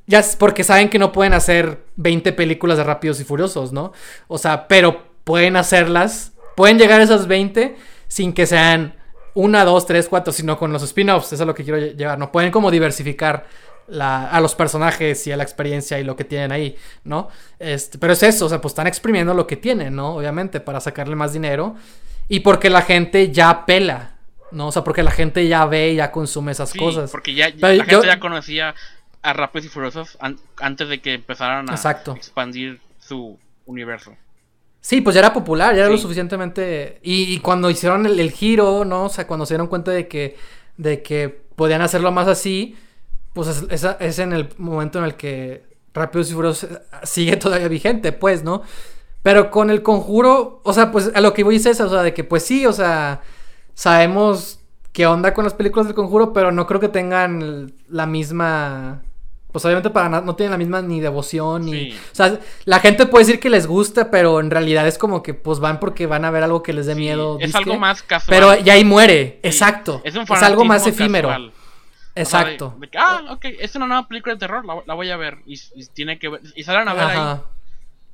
Speaker 2: ya porque saben que no pueden hacer 20 películas de Rápidos y Furiosos, ¿no? O sea, pero pueden hacerlas, pueden llegar a esas 20 sin que sean una, dos, tres, cuatro, sino con los spin-offs, eso es lo que quiero llevar, ¿no? Pueden como diversificar a los personajes y a la experiencia y lo que tienen ahí, ¿no? Este, pero es eso, o sea, pues están exprimiendo lo que tienen, ¿no? Obviamente, para sacarle más dinero. Y porque la gente ya pela, ¿no? O sea, porque la gente ya ve y ya consume esas cosas.
Speaker 1: Porque ya, la gente ya conocía a Rápidos y Furiosos antes de que empezaran a expandir su universo.
Speaker 2: Sí, pues ya era popular, ya era lo suficientemente. Y, cuando hicieron el, el, giro, ¿no? O sea, cuando se dieron cuenta de que, de que podían hacerlo más así, pues es, es, en el momento en el que Rápidos y Furiosos sigue todavía vigente, pues, ¿no? Pero con el conjuro, o sea, pues a lo que voy es eso, o sea, de que pues sí, o sea, sabemos qué onda con las películas del conjuro, pero no creo que tengan la misma... Pues obviamente para nada, no tienen la misma ni devoción ni... O sea, la gente puede decir que les gusta, pero en realidad es como que pues van porque van a ver algo que les dé miedo.
Speaker 1: Es algo más casual.
Speaker 2: Pero ya ahí muere, exacto. Es, un es algo más efímero. Exacto.
Speaker 1: ah, ok, es una nueva película de terror, la, voy a ver. Y, tiene que ver. Y sale Anabel ahí.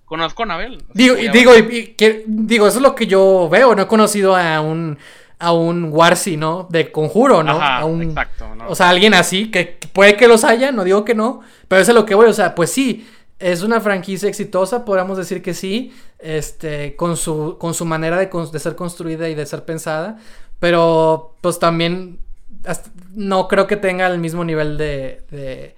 Speaker 1: Conozco a Anabel.
Speaker 2: Digo, digo, digo, eso es lo que yo veo. No he conocido a un a un Warsi, ¿no? De conjuro, ¿no? a un, exacto. O sea, alguien así, que, puede que los haya, no digo que no, pero eso es lo que voy, o sea, pues sí, es una franquicia exitosa, podríamos decir que sí, este, con su, con su manera de, de ser construida y de ser pensada, pero pues también no creo que tenga el mismo nivel de,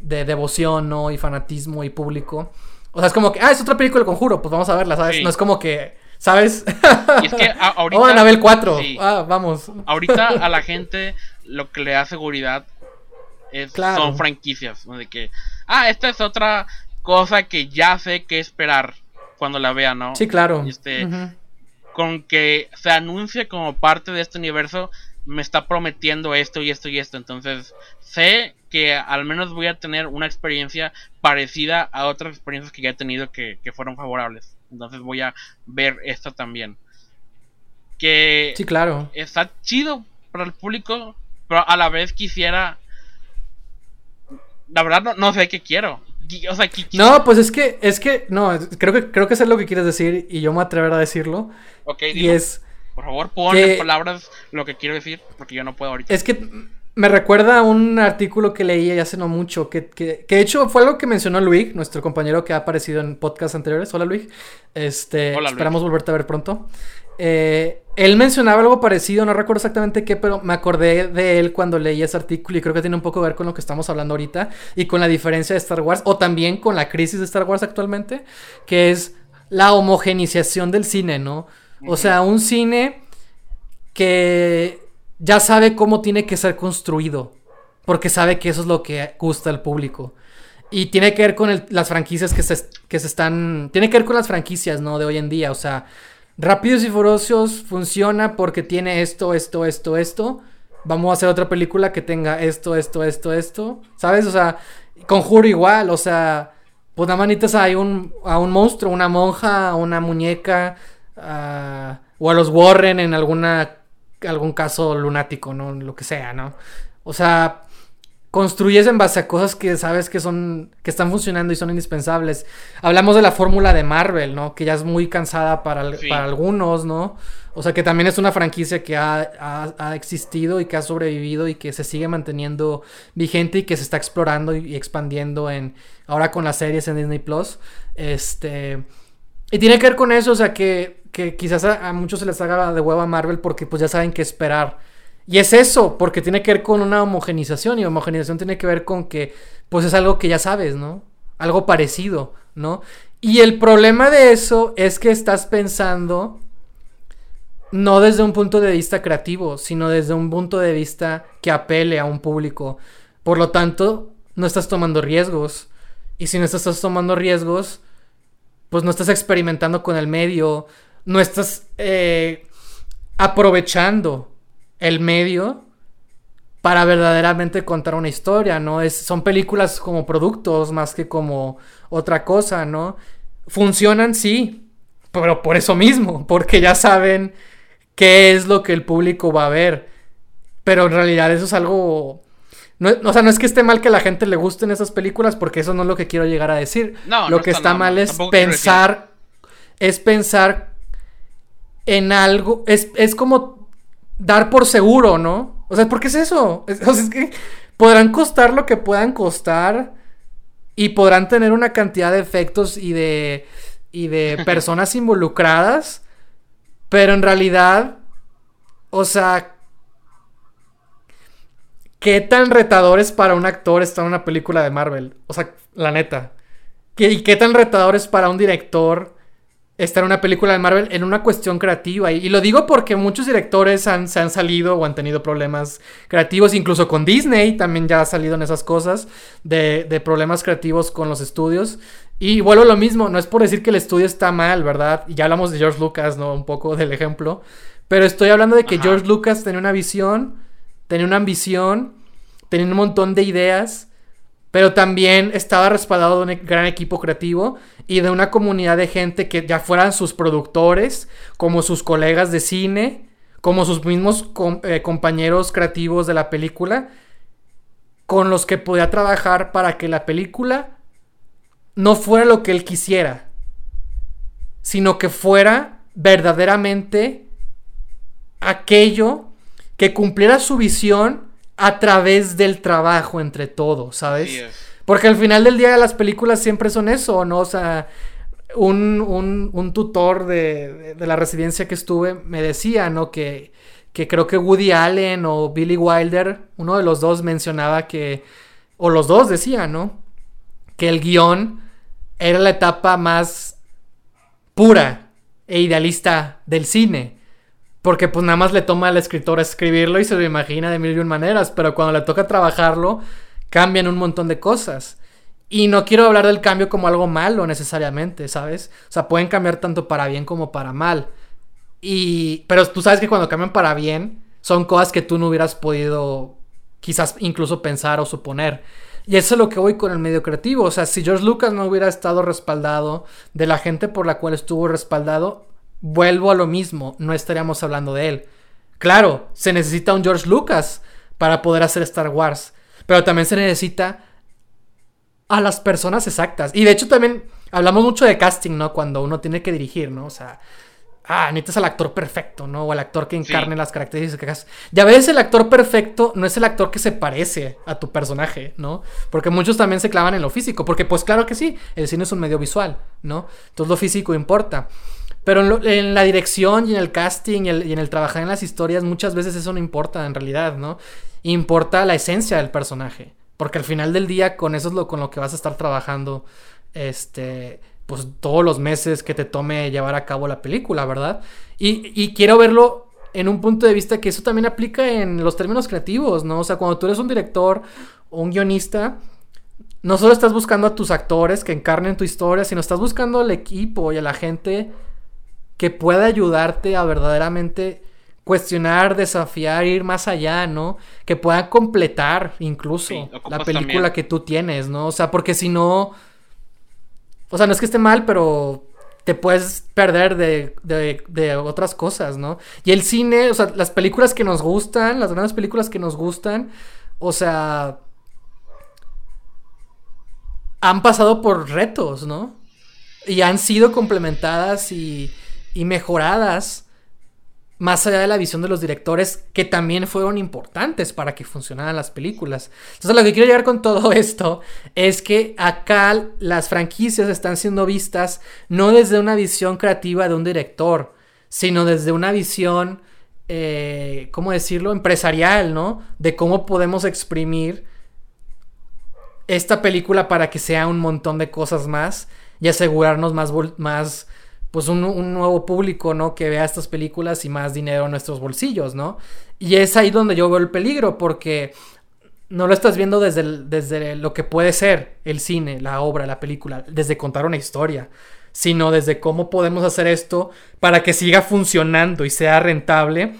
Speaker 2: de, devoción, ¿no? Y fanatismo y público. O sea, es como que, ah, es otra película de conjuro, pues vamos a verla, ¿sabes? No es como que, ¿sabes? Y es que <laughs> ahorita. oh, Anabel 4. Ah, vamos.
Speaker 1: Ahorita a la <laughs> gente lo que le da seguridad es, son franquicias, De que, ah, esta es otra cosa que ya sé qué esperar cuando la vea, ¿no?
Speaker 2: Sí, claro.
Speaker 1: Este, Con que se anuncie como parte de este universo, me está prometiendo esto y esto y esto. Entonces, sé que al menos voy a tener una experiencia parecida a otras experiencias que ya he tenido que, fueron favorables. Entonces voy a ver esto también. Que
Speaker 2: sí, claro.
Speaker 1: está chido para el público, pero a la vez quisiera... La verdad no, sé qué quiero. O sea,
Speaker 2: no, pues es que, es que, no, creo que, creo que es lo que quieres decir y yo me atrever a decirlo.
Speaker 1: Ok, y es por favor, pon en palabras lo que quiero decir, porque yo no puedo ahorita.
Speaker 2: Es que me recuerda a un artículo que leí hace no mucho, que, que, de hecho fue algo que mencionó Luis, nuestro compañero que ha aparecido en podcasts anteriores. Hola Luis. Este, esperamos volverte a ver pronto. Eh, él mencionaba algo parecido, no recuerdo exactamente qué, pero me acordé de él cuando leí ese artículo y creo que tiene un poco que ver con lo que estamos hablando ahorita y con la diferencia de Star Wars o también con la crisis de Star Wars actualmente, que es la homogenización del cine, ¿no? O sea, un cine que ya sabe cómo tiene que ser construido. Porque sabe que eso es lo que gusta al público. Y tiene que ver con las franquicias que se, que se están... Tiene que ver con las franquicias, ¿no? De hoy en día. O sea, Rápidos y Furiosos funciona porque tiene esto, esto, esto, esto. Vamos a hacer otra película que tenga esto, esto, esto, esto. ¿Sabes? O sea, Conjuro igual. O sea, pues nada manitas hay un, a un monstruo, una monja, una muñeca. O a los Warren en alguna algún caso lunático, ¿no? Lo que sea, ¿no? O sea, construyes en base a cosas que sabes que son que están funcionando y son indispensables. Hablamos de la fórmula de Marvel, ¿no? Que ya es muy cansada para, para algunos, ¿no? O sea, que también es una franquicia que ha, ha, existido y que ha sobrevivido y que se sigue manteniendo vigente y que se está explorando y, expandiendo en ahora con las series en Disney Plus. Este y tiene que ver con eso, o sea, que, que quizás a, a muchos se les haga de hueva Marvel porque pues ya saben qué esperar y es eso, porque tiene que ver con una homogenización y homogenización tiene que ver con que pues es algo que ya sabes, ¿no? Algo parecido, ¿no? Y el problema de eso es que estás pensando no desde un punto de vista creativo, sino desde un punto de vista que apele a un público. Por lo tanto, no estás tomando riesgos. Y si no estás tomando riesgos, pues no estás experimentando con el medio, no estás eh, aprovechando el medio para verdaderamente contar una historia, ¿no? Es, son películas como productos más que como otra cosa, ¿no? Funcionan, sí, pero por eso mismo, porque ya saben qué es lo que el público va a ver. Pero en realidad eso es algo... No, o sea, no es que esté mal que a la gente le gusten esas películas, porque eso no es lo que quiero llegar a decir. No, lo que está, mal es pensar... Es pensar en algo... Es, es como dar por seguro, ¿no? O sea, ¿por qué es eso? Es, <laughs> o sea, es que podrán costar lo que puedan costar y podrán tener una cantidad de efectos y de, y de <laughs> personas involucradas, pero en realidad, o sea, ¿qué tan retador es para un actor estar en una película de Marvel? O sea, la neta. ¿Y qué tan retador es para un director estar en una película de Marvel en una cuestión creativa. Y, lo digo porque muchos directores han, se han salido o han tenido problemas creativos, incluso con Disney también ya ha salido en esas cosas, de, de problemas creativos con los estudios. Y vuelvo a lo mismo, no es por decir que el estudio está mal, ¿verdad? Y ya hablamos de George Lucas, ¿no? Un poco del ejemplo. Pero estoy hablando de que George Lucas tenía una visión, tenía una ambición, tenía un montón de ideas pero también estaba respaldado de un gran equipo creativo y de una comunidad de gente que ya fueran sus productores, como sus colegas de cine, como sus mismos eh, compañeros creativos de la película, con los que podía trabajar para que la película no fuera lo que él quisiera, sino que fuera verdaderamente aquello que cumpliera su visión a través del trabajo entre todos, ¿sabes? Porque al final del día las películas siempre son eso, ¿no? O sea, un, un, un tutor de, de, la residencia que estuve me decía, ¿no? Que, que creo que Woody Allen o Billy Wilder, uno de los dos mencionaba que, o los dos decían, ¿no? Que el guion era la etapa más pura e idealista del cine. Porque pues nada más le toma al escritor escribirlo y se lo imagina de mil y un maneras, pero cuando le toca trabajarlo, cambian un montón de cosas. Y no quiero hablar del cambio como algo malo necesariamente, ¿sabes? O sea, pueden cambiar tanto para bien como para mal. Y pero tú sabes que cuando cambian para bien son cosas que tú no hubieras podido quizás incluso pensar o suponer. Y eso es lo que voy con el medio creativo. O sea, si George Lucas no hubiera estado respaldado de la gente por la cual estuvo respaldado, vuelvo a lo mismo, no estaríamos hablando de él. Claro, se necesita un George Lucas para poder hacer Star Wars, pero también se necesita a las personas exactas. Y de hecho también hablamos mucho de casting, ¿no? Cuando uno tiene que dirigir, ¿no? O sea, ah, necesitas al actor perfecto, ¿no? O al actor que encarne las características. Ya ves, el actor perfecto no es el actor que se parece a tu personaje, ¿no? Porque muchos también se clavan en lo físico, porque pues claro que sí, el cine es un medio visual, ¿no? Entonces lo físico importa. Pero en, la dirección y en el casting y, en el trabajar en las historias, muchas veces eso no importa en realidad, ¿no? Importa la esencia del personaje. Porque al final del día, con eso es lo con lo que vas a estar trabajando. Este. pues todos los meses que te tome llevar a cabo la película, ¿verdad? Y, y quiero verlo en un punto de vista que eso también aplica en los términos creativos, ¿no? O sea, cuando tú eres un director o un guionista, no solo estás buscando a tus actores que encarnen tu historia, sino estás buscando al equipo y a la gente que pueda ayudarte a verdaderamente cuestionar, desafiar, ir más allá, ¿no? Que pueda completar incluso la película que tú tienes, ¿no? O sea, porque si no... O sea, no es que esté mal, pero te puedes perder de, de, de, otras cosas, ¿no? Y el cine, o sea, las películas que nos gustan, las grandes películas que nos gustan, o sea, han pasado por retos, ¿no? Y han sido complementadas y, y mejoradas más allá de la visión de los directores que también fueron importantes para que funcionaran las películas. Entonces lo que quiero llegar con todo esto es que acá las franquicias están siendo vistas no desde una visión creativa de un director, sino desde una visión, eh, ¿cómo decirlo?, empresarial, ¿no? De cómo podemos exprimir esta película para que sea un montón de cosas más y asegurarnos más, más pues un, nuevo público, ¿no? Que vea estas películas y más dinero en nuestros bolsillos, ¿no? Y es ahí donde yo veo el peligro, porque no lo estás viendo desde, desde lo que puede ser el cine, la obra, la película, desde contar una historia, sino desde cómo podemos hacer esto para que siga funcionando y sea rentable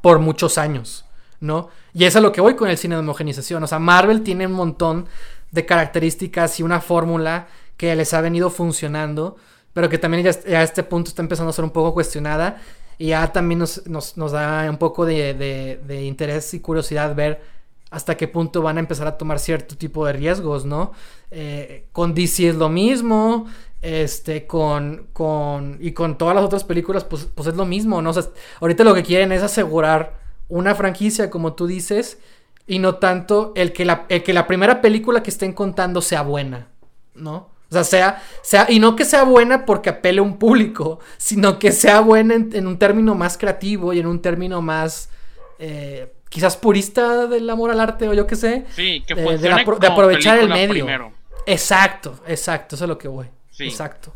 Speaker 2: por muchos años, ¿no? Y eso es a lo que voy con el cine de homogenización. O sea, Marvel tiene un montón de características y una fórmula que les ha venido funcionando pero que también ya, a este punto está empezando a ser un poco cuestionada y ya también nos, da un poco de, interés y curiosidad ver hasta qué punto van a empezar a tomar cierto tipo de riesgos, ¿no? Eh, con DC es lo mismo, este, con, con, y con todas las otras películas, pues, pues es lo mismo, ¿no? O sea, ahorita lo que quieren es asegurar una franquicia, como tú dices, y no tanto el que la, el que la primera película que estén contando sea buena, ¿no? O sea, sea, sea, y no que sea buena porque apele a un público, sino que sea buena en, un término más creativo y en un término más, eh, quizás purista del amor al arte o yo qué sé.
Speaker 1: Sí, que
Speaker 2: de, de, aprovechar el medio. Exacto, exacto, eso es lo que voy. Sí. Exacto.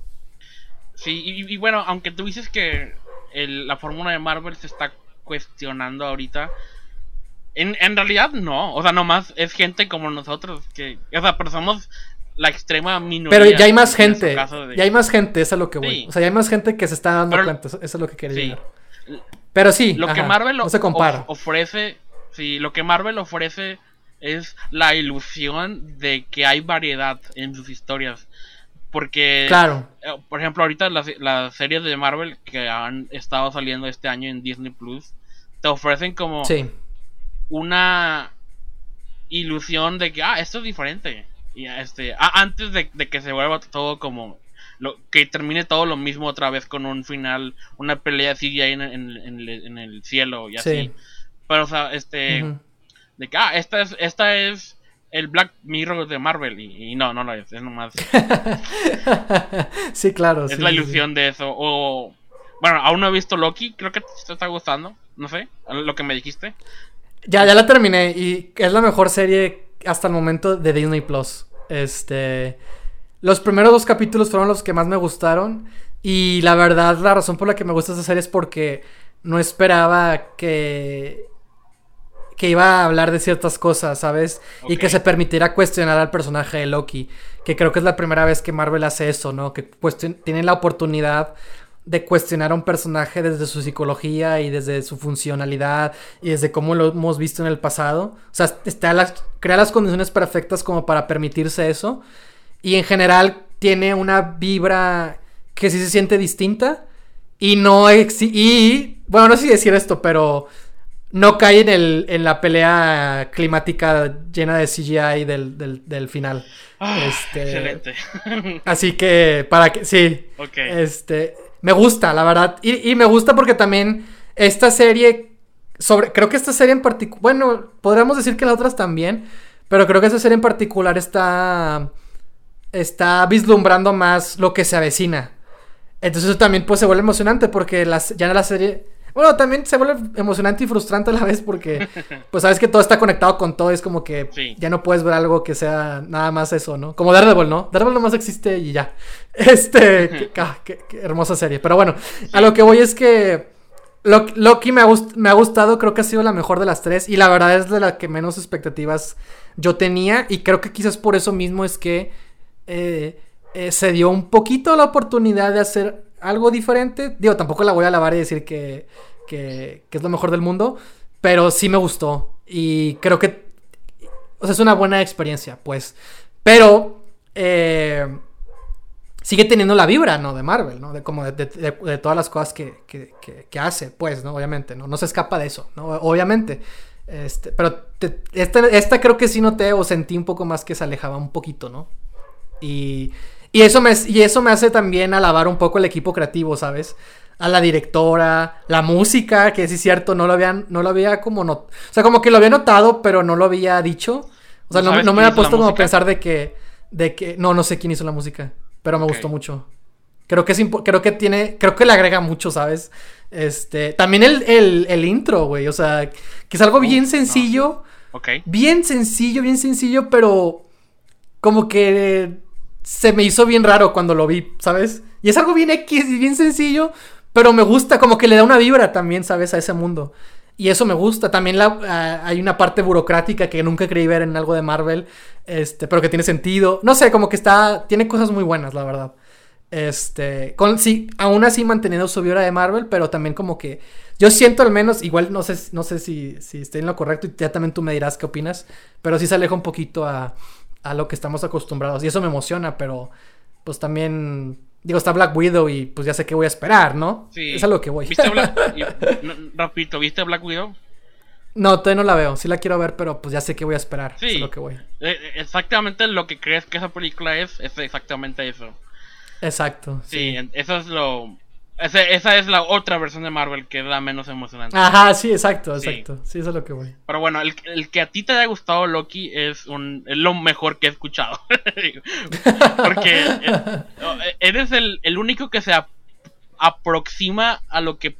Speaker 1: Sí, y, bueno, aunque tú dices que la fórmula de Marvel se está cuestionando ahorita, en, en realidad no, o sea, nomás es gente como nosotros que, o sea, pero somos la extrema minoría.
Speaker 2: Pero ya hay más gente. Ya hay más gente, eso es lo que voy. O sea, ya hay más gente que se está dando cuenta. Eso es lo que quería decir. Pero sí.
Speaker 1: Lo que Marvel
Speaker 2: no se compara.
Speaker 1: ofrece. Sí, lo que Marvel ofrece es la ilusión de que hay variedad en sus historias. Porque,
Speaker 2: claro.
Speaker 1: Eh, por ejemplo, ahorita las, las, series de Marvel que han estado saliendo este año en Disney Plus te ofrecen como una ilusión de que, ah, esto es diferente. Y este, antes de, que se vuelva todo como lo, que termine todo lo mismo otra vez con un final, una pelea así en, en, el cielo y así. Pero, o sea, este, de que, ah, esta es, esta es el Black Mirror de Marvel y, no, no lo es, es nomás. <laughs>
Speaker 2: sí, claro.
Speaker 1: Es la ilusión de eso. O, bueno, aún no he visto Loki, creo que te está gustando, no sé, lo que me dijiste.
Speaker 2: Ya, ya la terminé y es la mejor serie hasta el momento de Disney Plus. Este. Los primeros dos capítulos fueron los que más me gustaron. Y la verdad, la razón por la que me gusta esta serie es porque no esperaba que. que iba a hablar de ciertas cosas, ¿sabes? Y que se permitiera cuestionar al personaje de Loki. Que creo que es la primera vez que Marvel hace eso, ¿no? Que tiene la oportunidad de cuestionar a un personaje desde su psicología y desde su funcionalidad y desde cómo lo hemos visto en el pasado. O sea, está las, crea las condiciones perfectas como para permitirse eso. Y en general tiene una vibra que sí se siente distinta. Y no y bueno, no sé si decir esto, pero no cae en, el, en la pelea climática llena de CGI del, del, final.
Speaker 1: Ah, este, excelente. <laughs>
Speaker 2: así que, para que, sí.
Speaker 1: Ok.
Speaker 2: Este, me gusta, la verdad. Y, me gusta porque también esta serie. Sobre, creo que esta serie en particular. Bueno, podríamos decir que las otras también. Pero creo que esta serie en particular está. Está vislumbrando más lo que se avecina. Entonces eso también pues se vuelve emocionante porque las, ya la serie. Bueno, también se vuelve emocionante y frustrante a la vez porque, <laughs> pues sabes que todo está conectado con todo. Es como que
Speaker 1: Sí.
Speaker 2: ya no puedes ver algo que sea nada más eso, ¿no? Como Daredevil, ¿no? Daredevil nomás existe y ya. <laughs> Este, qué, qué- qué hermosa serie. Pero bueno, a lo que voy es que Lo- Loki me ha, me ha gustado, creo que ha sido la mejor de las tres. Y la verdad es de la que menos expectativas yo tenía. Y creo que quizás por eso mismo es que eh, eh, se dio un poquito la oportunidad de hacer algo diferente. Digo, tampoco la voy a lavar y decir que, que, es lo mejor del mundo. Pero sí me gustó. Y creo que o sea, es una buena experiencia, pues. Pero eh, sigue teniendo la vibra, ¿no? De Marvel, ¿no? De como de, todas las cosas que, que- hace, pues, ¿no? Obviamente, ¿no? No se escapa de eso, ¿no? Obviamente. Este, pero esta, esta creo que sí noté o sentí un poco más que se alejaba un poquito, ¿no? Y, y, eso me, y eso me hace también alabar un poco el equipo creativo, ¿sabes? A la directora, la música, que sí es cierto, no lo habían, no lo había como no, o sea, como que lo había notado, pero no lo había dicho. O sea,
Speaker 1: ¿No
Speaker 2: no, me había puesto como a pensar de que, de que, no, no sé quién hizo la música, pero me gustó mucho. Creo que es creo que tiene, creo que le agrega mucho, ¿sabes? Este, también el, el, el intro, güey, o sea, que es algo bien
Speaker 1: no.
Speaker 2: sencillo,
Speaker 1: Ok.
Speaker 2: bien sencillo, bien sencillo, pero como que se me hizo bien raro cuando lo vi, ¿sabes? Y es algo bien X y bien sencillo, pero me gusta, como que le da una vibra también, ¿sabes? A ese mundo. Y eso me gusta. También la, ah, hay una parte burocrática que nunca creí ver en algo de Marvel, este, pero que tiene sentido. No sé, como que está, tiene cosas muy buenas, la verdad. Este, con, sí, aún así manteniendo su vibra de Marvel, pero también como que yo siento al menos, igual no sé, no sé si, si estoy en lo correcto y ya también tú me dirás qué opinas, pero sí se aleja un poquito a, a lo que estamos acostumbrados y eso me emociona, pero pues también, digo, está Black Widow y pues ya sé qué voy a esperar, ¿no?
Speaker 1: Sí.
Speaker 2: Es a lo que voy.
Speaker 1: ¿Viste Black <laughs> no, Rapidito, ¿viste Black Widow?
Speaker 2: no, todavía no la veo, sí la quiero ver, pero pues ya sé qué voy a esperar,
Speaker 1: Sí.
Speaker 2: es a lo que voy.
Speaker 1: Eh, eh, exactamente lo que crees que esa película es, es exactamente eso.
Speaker 2: Exacto,
Speaker 1: Sí, eso es lo. Esa es la otra versión de Marvel que es la menos emocionante.
Speaker 2: Ajá, sí, exacto, exacto, sí, eso es lo que voy.
Speaker 1: Pero bueno, el, el que a ti te haya gustado Loki es un es lo mejor que he escuchado. <laughs> Porque eh, eres el, el único que se ap- aproxima a lo que.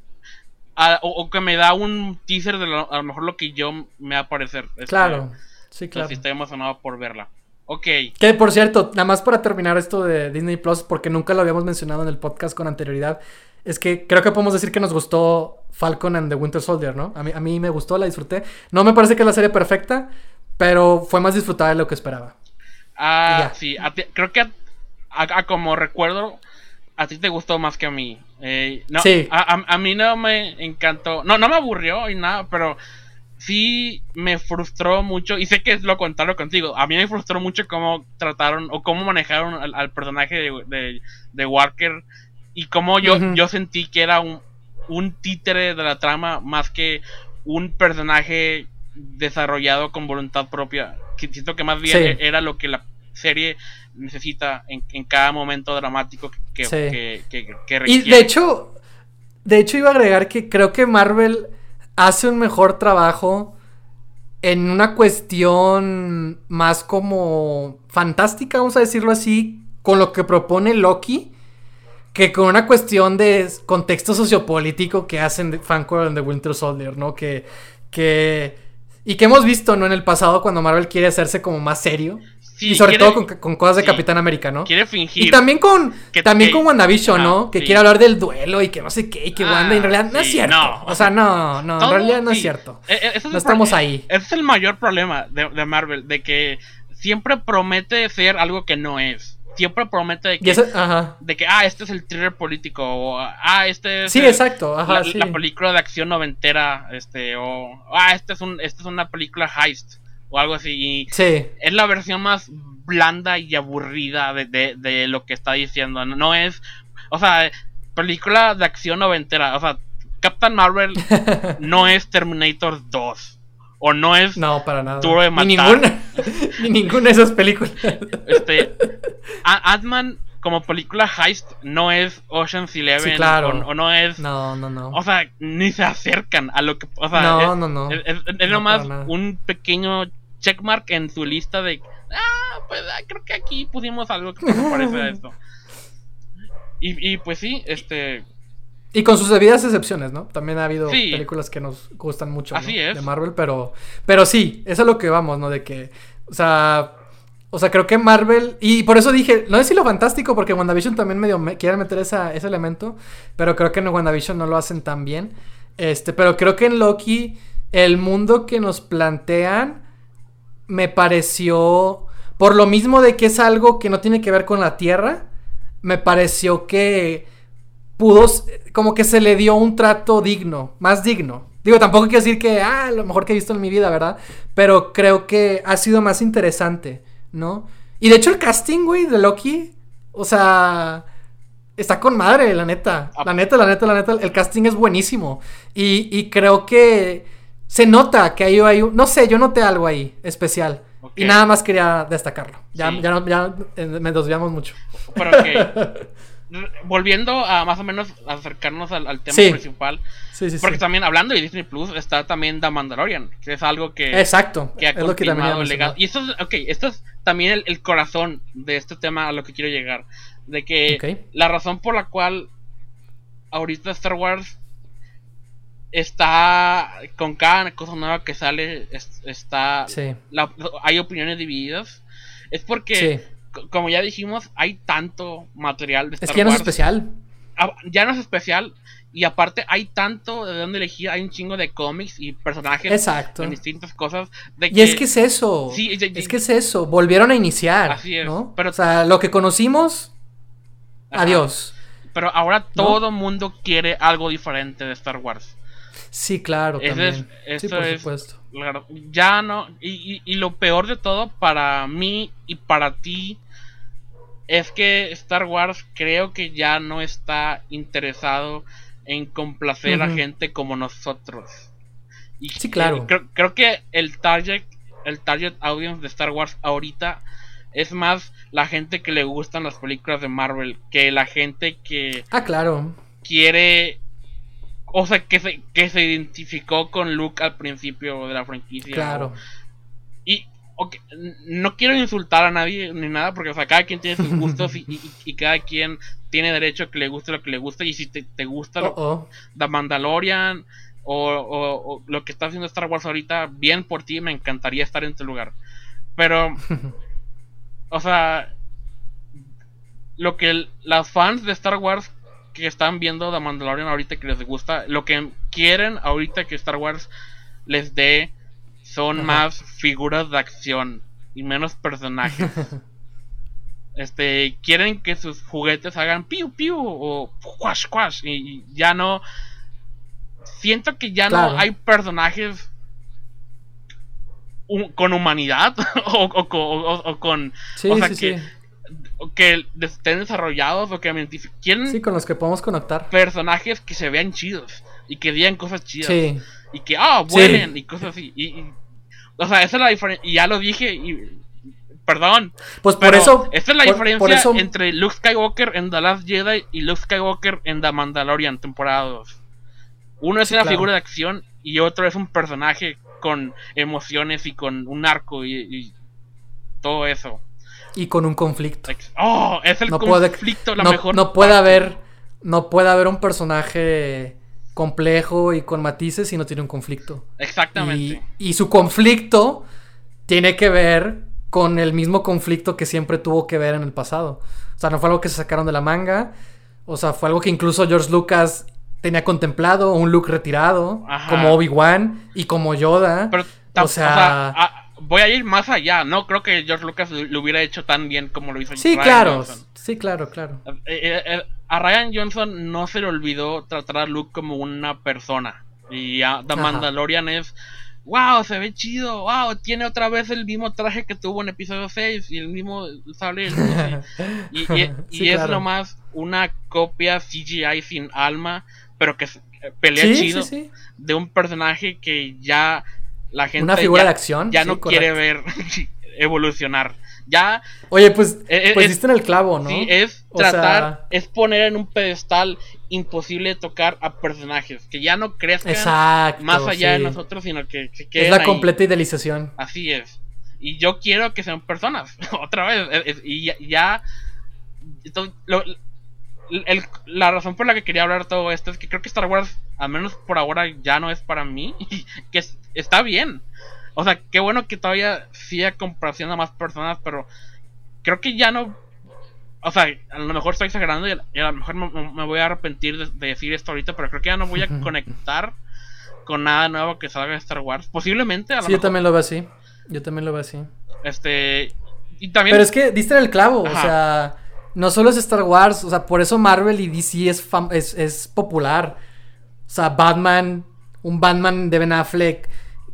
Speaker 1: a- o, o que me da un teaser de lo- a lo mejor lo que yo me va a parecer. Este,
Speaker 2: Claro, sí,
Speaker 1: entonces
Speaker 2: claro.
Speaker 1: sí estoy emocionado por verla. Ok.
Speaker 2: Que por cierto, nada más para terminar esto de Disney Plus, porque nunca lo habíamos mencionado en el podcast con anterioridad, es que creo que podemos decir que nos gustó Falcon and the Winter Soldier, ¿no? A mí, a mí me gustó, la disfruté. No me parece que es la serie perfecta, pero fue más disfrutada de lo que esperaba.
Speaker 1: Ah, sí, a ti- creo que a, a- a como recuerdo, a ti te gustó más que a mí. Eh, no,
Speaker 2: Sí.
Speaker 1: a, mí no me encantó, no, no me aburrió y nada, pero sí me frustró mucho, y sé que es lo contrario contigo, a mí me frustró mucho cómo trataron o cómo manejaron al, al personaje de, de, de Walker y cómo yo, yo sentí que era un, un títere de la trama más que un personaje desarrollado con voluntad propia. Que siento que más bien
Speaker 2: Sí.
Speaker 1: era lo que la serie necesita en, en cada momento dramático que,
Speaker 2: Sí.
Speaker 1: que, que- que
Speaker 2: Y
Speaker 1: requiere.
Speaker 2: de hecho, de hecho iba a agregar que creo que Marvel hace un mejor trabajo en una cuestión más como fantástica, vamos a decirlo así, con lo que propone Loki, que con una cuestión de contexto sociopolítico que hacen de Falcon and the Winter Soldier, ¿no? Que, que y que hemos visto, ¿no? En el pasado cuando Marvel quiere hacerse como más serio.
Speaker 1: Sí,
Speaker 2: y sobre
Speaker 1: quiere-
Speaker 2: todo con, con cosas de
Speaker 1: sí.
Speaker 2: Capitán América, ¿no?
Speaker 1: quiere fingir.
Speaker 2: Y también con
Speaker 1: que-
Speaker 2: también
Speaker 1: que-
Speaker 2: con WandaVision, ¿no? Que
Speaker 1: sí.
Speaker 2: quiere hablar del duelo y que no sé qué, y que
Speaker 1: Ah,
Speaker 2: Wanda en realidad no es cierto.
Speaker 1: no.
Speaker 2: O sea, no, no, en realidad no es cierto.
Speaker 1: E- e- ese es
Speaker 2: No estamos ahí.
Speaker 1: Ese es el mayor problema de, de Marvel, de que siempre promete ser algo que no es. Siempre promete de que,
Speaker 2: eso,
Speaker 1: de que ah, este es el thriller político, o ah, este es
Speaker 2: Sí,
Speaker 1: el-
Speaker 2: exacto, ajá,
Speaker 1: la,
Speaker 2: sí.
Speaker 1: la película de acción noventera, este, o ah, este es un, esta es una película heist, o algo así. Y
Speaker 2: Sí,
Speaker 1: es la versión más blanda y aburrida de, de, de lo que está diciendo. No, no es, o sea, película de acción noventera. O sea, Captain Marvel <laughs> no es Terminator 2. O no es,
Speaker 2: no, para nada.
Speaker 1: Duro de
Speaker 2: Ni
Speaker 1: matar.
Speaker 2: ninguna, <laughs> ni ninguna de esas películas.
Speaker 1: este, A- Ant-Man como película heist no es Ocean's Eleven.
Speaker 2: Sí, claro.
Speaker 1: o, o no es,
Speaker 2: No, no, no.
Speaker 1: o sea, ni se acercan a lo que, o sea,
Speaker 2: No,
Speaker 1: es,
Speaker 2: no, no.
Speaker 1: es, es- es
Speaker 2: No,
Speaker 1: nomás un pequeño checkmark en su lista de. Ah, pues ah, creo que aquí pusimos algo que se parece a esto. <laughs> Y, y pues sí, este.
Speaker 2: Y con sus debidas excepciones, ¿no? También ha habido
Speaker 1: Sí.
Speaker 2: películas que nos gustan mucho
Speaker 1: Así
Speaker 2: ¿no?
Speaker 1: es.
Speaker 2: de Marvel, pero, pero sí, eso es lo que vamos, ¿no? De que, o sea, o sea, creo que Marvel, y por eso dije, no es si lo fantástico, porque WandaVision también medio me, quieren meter esa, ese elemento, pero creo que en WandaVision no lo hacen tan bien. Este, pero creo que en Loki, el mundo que nos plantean me pareció, por lo mismo de que es algo que no tiene que ver con la Tierra, me pareció que pudo, como que se le dio un trato digno, más digno. Digo, tampoco quiero decir que, ah, lo mejor que he visto en mi vida, ¿verdad? Pero creo que ha sido más interesante, ¿no? Y de hecho el casting, güey, de Loki, o sea, está con madre, la neta. La neta, la neta, la neta, el casting es buenísimo. Y, y creo que se nota que ahí hay, un- no sé, yo noté algo ahí especial.
Speaker 1: Ok.
Speaker 2: Y nada más quería destacarlo. Ya,
Speaker 1: Sí.
Speaker 2: ya, no- ya eh, me desviamos mucho.
Speaker 1: Pero que. <laughs> volviendo a más o menos acercarnos al, al tema
Speaker 2: Sí.
Speaker 1: principal.
Speaker 2: Sí, sí,
Speaker 1: Porque también hablando de Disney Plus está también The Mandalorian, que es algo que,
Speaker 2: Exacto.
Speaker 1: que ha
Speaker 2: es lo que
Speaker 1: legado. Y esto es, ok, esto es también el, el corazón de este tema a lo que quiero llegar. De que
Speaker 2: Ok.
Speaker 1: la razón por la cual ahorita Star Wars está con cada cosa nueva que sale, es- está la- hay opiniones divididas. Es porque, como ya dijimos, hay tanto material de Star
Speaker 2: Es que ya no es
Speaker 1: Wars.
Speaker 2: especial.
Speaker 1: Ah, ya no es especial. Y aparte hay tanto de dónde elegir. Hay un chingo de cómics y personajes
Speaker 2: Exacto.
Speaker 1: en distintas cosas. De
Speaker 2: Y es que es eso.
Speaker 1: Sí, y- y-
Speaker 2: es que es eso. Volvieron a iniciar.
Speaker 1: Así es,
Speaker 2: ¿no?
Speaker 1: pero-
Speaker 2: O sea, lo que conocimos.
Speaker 1: Ajá.
Speaker 2: Adiós.
Speaker 1: Pero ahora todo mundo quiere algo diferente de Star Wars.
Speaker 2: Sí, claro.
Speaker 1: Eso
Speaker 2: también.
Speaker 1: es-
Speaker 2: sí, por
Speaker 1: es-
Speaker 2: supuesto.
Speaker 1: Claro, ya no. Y, y- y lo peor de todo para mí y para ti es que Star Wars creo que ya no está interesado en complacer a gente como nosotros. Y
Speaker 2: Sí, claro.
Speaker 1: Creo, creo que el target, el target audience de Star Wars ahorita es más la gente que le gustan las películas de Marvel que la gente que
Speaker 2: Ah, claro.
Speaker 1: quiere o sea que se, que se identificó con Luke al principio de la franquicia
Speaker 2: Claro.
Speaker 1: y no quiero insultar a nadie ni nada porque o sea cada quien tiene sus <laughs> gustos y, y- y cada quien tiene derecho a que le guste lo que le guste y si te, te gusta lo-
Speaker 2: Oh, oh.
Speaker 1: The Mandalorian o, o- o lo que está haciendo Star Wars ahorita bien por ti me encantaría estar en tu lugar pero <laughs> o sea, lo que el- las fans de Star Wars que están viendo The Mandalorian ahorita que les gusta, lo que quieren ahorita que Star Wars les dé son
Speaker 2: Ajá.
Speaker 1: más figuras de acción y menos personajes. <laughs> este, quieren que sus juguetes hagan piu piu o quash quash y, y ya no siento que ya
Speaker 2: Claro.
Speaker 1: no hay personajes con humanidad <laughs> o, o co- o- o con
Speaker 2: Sí,
Speaker 1: o sea
Speaker 2: sí,
Speaker 1: que,
Speaker 2: sí.
Speaker 1: Que estén desarrollados o que identif- quieren
Speaker 2: Sí, con los que podemos conectar.
Speaker 1: personajes que se vean chidos y que digan cosas chidas
Speaker 2: Sí.
Speaker 1: y que ah vuelen y cosas así y, y- o sea esa es la diferencia y ya lo dije y perdón
Speaker 2: Pues por eso.
Speaker 1: esta es la
Speaker 2: por-
Speaker 1: diferencia
Speaker 2: por eso-
Speaker 1: entre Luke Skywalker en The Last Jedi y Luke Skywalker en The Mandalorian temporada 2 uno es
Speaker 2: Sí,
Speaker 1: una
Speaker 2: claro.
Speaker 1: figura de acción y otro es un personaje con emociones y con un arco y, y todo eso
Speaker 2: Y con un conflicto.
Speaker 1: Oh es el
Speaker 2: No puede,
Speaker 1: conflicto la
Speaker 2: no,
Speaker 1: mejor
Speaker 2: no puede
Speaker 1: parte.
Speaker 2: haber. No puede haber un personaje complejo y con matices si no tiene un conflicto.
Speaker 1: exactamente
Speaker 2: Y, y su conflicto tiene que ver con el mismo conflicto que siempre tuvo que ver en el pasado. O sea, no fue algo que se sacaron de la manga. O sea, fue algo que incluso George Lucas tenía contemplado, un look retirado,
Speaker 1: Ajá.
Speaker 2: como Obi-Wan y como Yoda.
Speaker 1: Pero, tam-
Speaker 2: o sea,
Speaker 1: voy a ir más allá. No creo que George Lucas lo, hubiera hecho tan bien como lo hizo
Speaker 2: sí,
Speaker 1: Ryan
Speaker 2: claro,
Speaker 1: Johnson.
Speaker 2: sí, claro, claro.
Speaker 1: Eh, eh, eh, a Ryan Johnson no se le olvidó tratar a Luke como una persona. Y a The
Speaker 2: Ajá.
Speaker 1: Mandalorian es. ¡Wow! Se ve chido. ¡Wow! Tiene otra vez el mismo traje que tuvo en episodio 6 y el mismo sable. Y, <laughs> y- y- y
Speaker 2: Sí,
Speaker 1: es nomás una copia CGI sin alma, pero que pelea
Speaker 2: Sí,
Speaker 1: chido
Speaker 2: sí.
Speaker 1: de un personaje que ya la gente
Speaker 2: Una figura
Speaker 1: ya,
Speaker 2: de acción.
Speaker 1: ya
Speaker 2: sí,
Speaker 1: no
Speaker 2: correcto.
Speaker 1: quiere ver <laughs> evolucionar. Ya
Speaker 2: Oye, pues,
Speaker 1: Eh, eh,
Speaker 2: pues
Speaker 1: es-
Speaker 2: diste en el clavo, ¿no?
Speaker 1: sí es
Speaker 2: O
Speaker 1: tratar,
Speaker 2: sea-
Speaker 1: es poner en un pedestal imposible de tocar a personajes que ya no crezcan
Speaker 2: Exacto.
Speaker 1: más allá
Speaker 2: sí.
Speaker 1: de nosotros, sino que queden
Speaker 2: Es la
Speaker 1: ahí.
Speaker 2: completa idealización.
Speaker 1: Así es. Y yo quiero que sean personas, <laughs> otra vez. es- es- y ya. ya- esto- lo, la razón por la que quería hablar todo esto es que creo que Star Wars, al menos por ahora, ya no es para mí. <laughs> que está bien. O sea, qué bueno que todavía siga complaciendo a más personas, pero creo que ya no. O sea, a lo mejor estoy exagerando y a, lo mejor me, voy a arrepentir de, decir esto ahorita, pero creo que ya no voy a conectar con nada nuevo que salga de Star Wars. Posiblemente, a lo
Speaker 2: sí, yo también lo veo así. Yo también lo veo así.
Speaker 1: Este. Y también.
Speaker 2: Pero es que diste el clavo, o sea. No solo es Star Wars, o sea, por eso Marvel y DC es, es, es popular. O sea, Batman, un Batman de Ben Affleck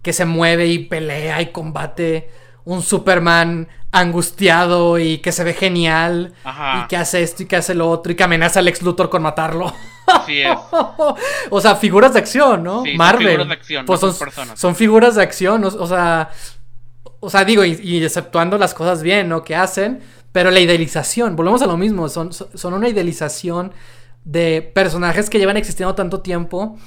Speaker 2: que se mueve y pelea y combate. Un Superman angustiado y que se ve genial. Y que hace esto y que hace lo otro. Y que amenaza al ex Luthor con matarlo.
Speaker 1: Así es. <laughs>
Speaker 2: o sea, figuras de acción, ¿no? Marvel. Son figuras
Speaker 1: de acción,
Speaker 2: pues
Speaker 1: son,
Speaker 2: personas. son figuras de acción. O, sea. O sea, digo, y, exceptuando las cosas bien, ¿no? Que hacen. Pero la idealización, volvemos a lo mismo. Son, son una idealización de personajes que llevan existiendo tanto tiempo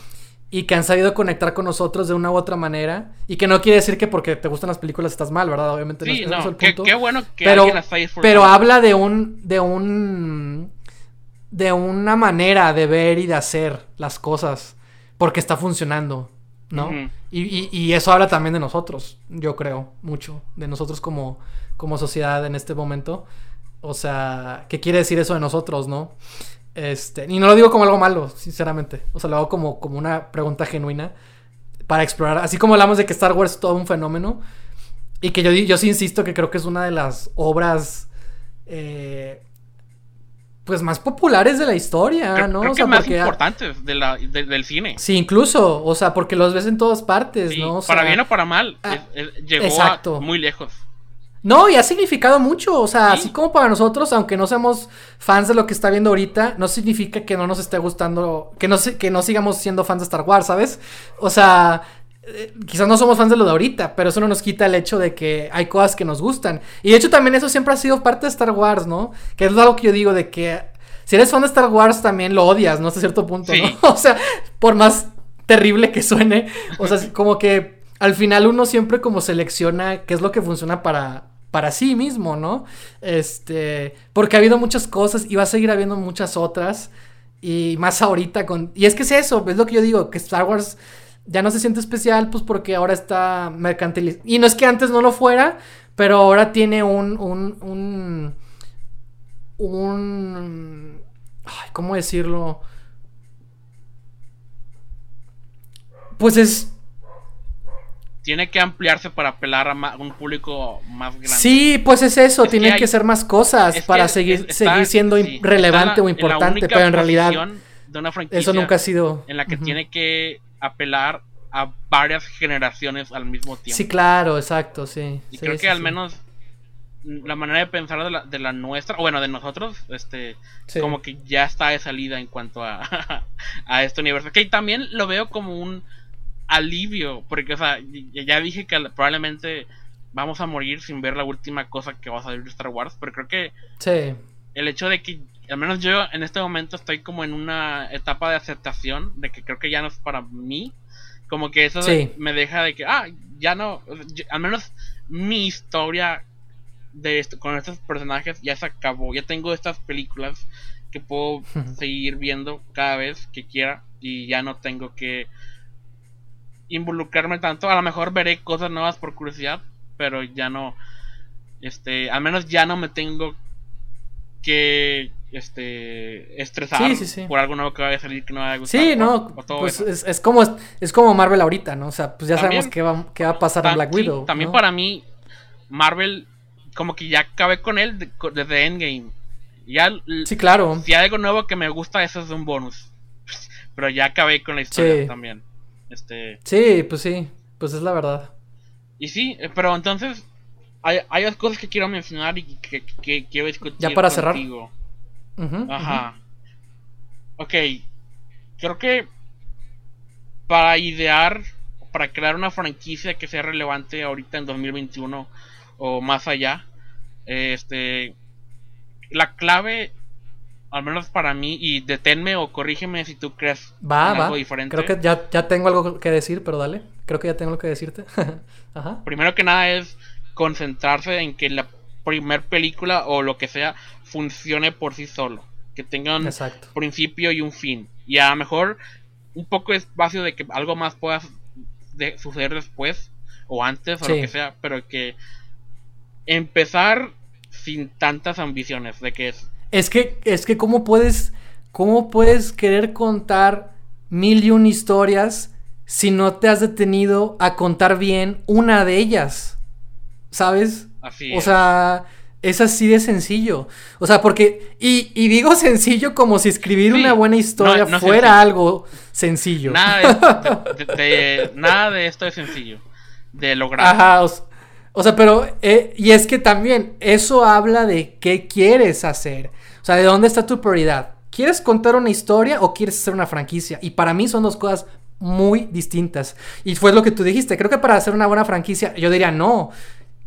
Speaker 2: y que han sabido conectar con nosotros de una u otra manera. Y que no quiere decir que porque te gustan las películas estás mal, ¿verdad? Obviamente
Speaker 1: no, es el punto. Qué, bueno que
Speaker 2: pero, Pero habla de un. de un. de una manera de ver y de hacer las cosas. Porque está funcionando. ¿No? y, y, eso habla también de nosotros, yo creo, mucho. De nosotros como, como sociedad en este momento. O sea, ¿qué quiere decir eso de nosotros, no? Este, y no lo digo como algo malo, sinceramente. O sea, lo hago como, como una pregunta genuina para explorar. Así como hablamos de que Star Wars es todo un fenómeno. Y que yo, yo sí insisto que creo que es una de las obras. Eh, pues más populares de la historia, ¿no?
Speaker 1: o sea, más importantes del cine.
Speaker 2: Sí, incluso, o sea, porque los ves en todas partes, ¿no?
Speaker 1: para bien o para mal, ah, llegó muy lejos.
Speaker 2: No, y ha significado mucho, o sea, así como para nosotros, aunque no seamos fans de lo que está viendo ahorita, no significa que no nos esté gustando, que no, que no sigamos siendo fans de Star Wars, ¿sabes? O sea, eh, quizás no somos fans de lo de ahorita, pero eso no nos quita el hecho de que hay cosas que nos gustan. Y de hecho también eso siempre ha sido parte de Star Wars, ¿no? Que es algo que yo digo de que si eres fan de Star Wars también lo odias, ¿no? Hasta cierto punto, ¿no? <laughs> O sea, por más terrible que suene, o sea, como que al final uno siempre como selecciona qué es lo que funciona para, para sí mismo, ¿no? Este, porque ha habido muchas cosas y va a seguir habiendo muchas otras y más ahorita con y es que es eso, es lo que yo digo, que Star Wars ya no se siente especial pues porque ahora está mercantilizado y no es que antes no lo fuera, pero ahora tiene un un un ¿cómo decirlo? Pues es
Speaker 1: tiene que ampliarse para apelar a un público más grande.
Speaker 2: Sí, pues es eso, tiene que, ser más cosas para seguir, seguir siendo relevante o importante, pero en realidad eso nunca ha sido
Speaker 1: en la que tiene que apelar a varias generaciones al mismo tiempo.
Speaker 2: Sí, claro, exacto, sí.
Speaker 1: Y creo que al menos la manera de pensar de la, de la nuestra, o bueno, de nosotros, este, como que ya está de salida en cuanto a, <laughs> a este universo. Que también lo veo como un alivio, porque, o sea, ya dije que probablemente vamos a morir sin ver la última cosa que va a salir de Star Wars, pero creo que
Speaker 2: sí.
Speaker 1: el hecho de que, al menos yo en este momento estoy como en una etapa de aceptación, de que creo que ya no es para mí, como que eso me deja de que, ah, ya no, al menos mi historia de esto, con estos personajes ya se acabó, ya tengo estas películas que puedo <laughs> seguir viendo cada vez que quiera y ya no tengo que involucrarme tanto. A lo mejor veré cosas nuevas por curiosidad, pero ya no. Este, al menos ya no me tengo que este estresar por algo nuevo que vaya a salir que no vaya a gustar.
Speaker 2: Sí, no, pues es, como es como Marvel ahorita, ¿no? O sea, pues ya sabemos qué va, qué va a pasar en Black Widow.
Speaker 1: también para mí Marvel como que ya acabé con él desde Endgame. Ya
Speaker 2: Sí, claro.
Speaker 1: Si hay algo nuevo que me gusta, eso es un bonus. <laughs> Pero ya acabé con la historia también. Este...
Speaker 2: Sí, pues sí, pues es la verdad.
Speaker 1: Y sí, eh, pero entonces hay, hay dos cosas que quiero mencionar y que, quiero discutir.
Speaker 2: Ya para cerrar.
Speaker 1: Ajá. Ok, creo que para idear, para crear una franquicia que sea relevante ahorita en 2021 o más allá, este, la clave al menos para mí, y deténme o corrígeme si tú crees
Speaker 2: va, algo diferente. Creo que ya, ya tengo algo que decir, pero dale. Creo que ya tengo algo que decirte. <laughs>
Speaker 1: Ajá. Primero que nada es concentrarse en que la primer película o lo que sea funcione por sí solo. que tengan
Speaker 2: Exacto.
Speaker 1: principio y un fin. Y a lo mejor un poco de espacio de que algo más pueda de- suceder después o antes o lo que sea, pero que empezar sin tantas ambiciones de que es
Speaker 2: Es que, es que cómo puedes, cómo puedes querer contar mil y un historias si no te has detenido a contar bien una de ellas, ¿sabes?
Speaker 1: así.
Speaker 2: O
Speaker 1: es.
Speaker 2: sea, es así de sencillo. O sea, porque, y, y digo <laughs> sencillo como si escribir
Speaker 1: Sí,
Speaker 2: una buena historia
Speaker 1: no- no
Speaker 2: fuera
Speaker 1: sencillo.
Speaker 2: algo sencillo.
Speaker 1: nada <laughs> de, de- de- nada de esto es sencillo de lograr.
Speaker 2: Ajá, o, s- o sea, pero, eh, y es que también eso habla de qué quieres hacer. O sea, de dónde está tu prioridad. ¿Quieres contar una historia o quieres hacer una franquicia? Y para mí son dos cosas muy distintas. Y fue lo que tú dijiste. Creo que para hacer una buena franquicia, yo diría no.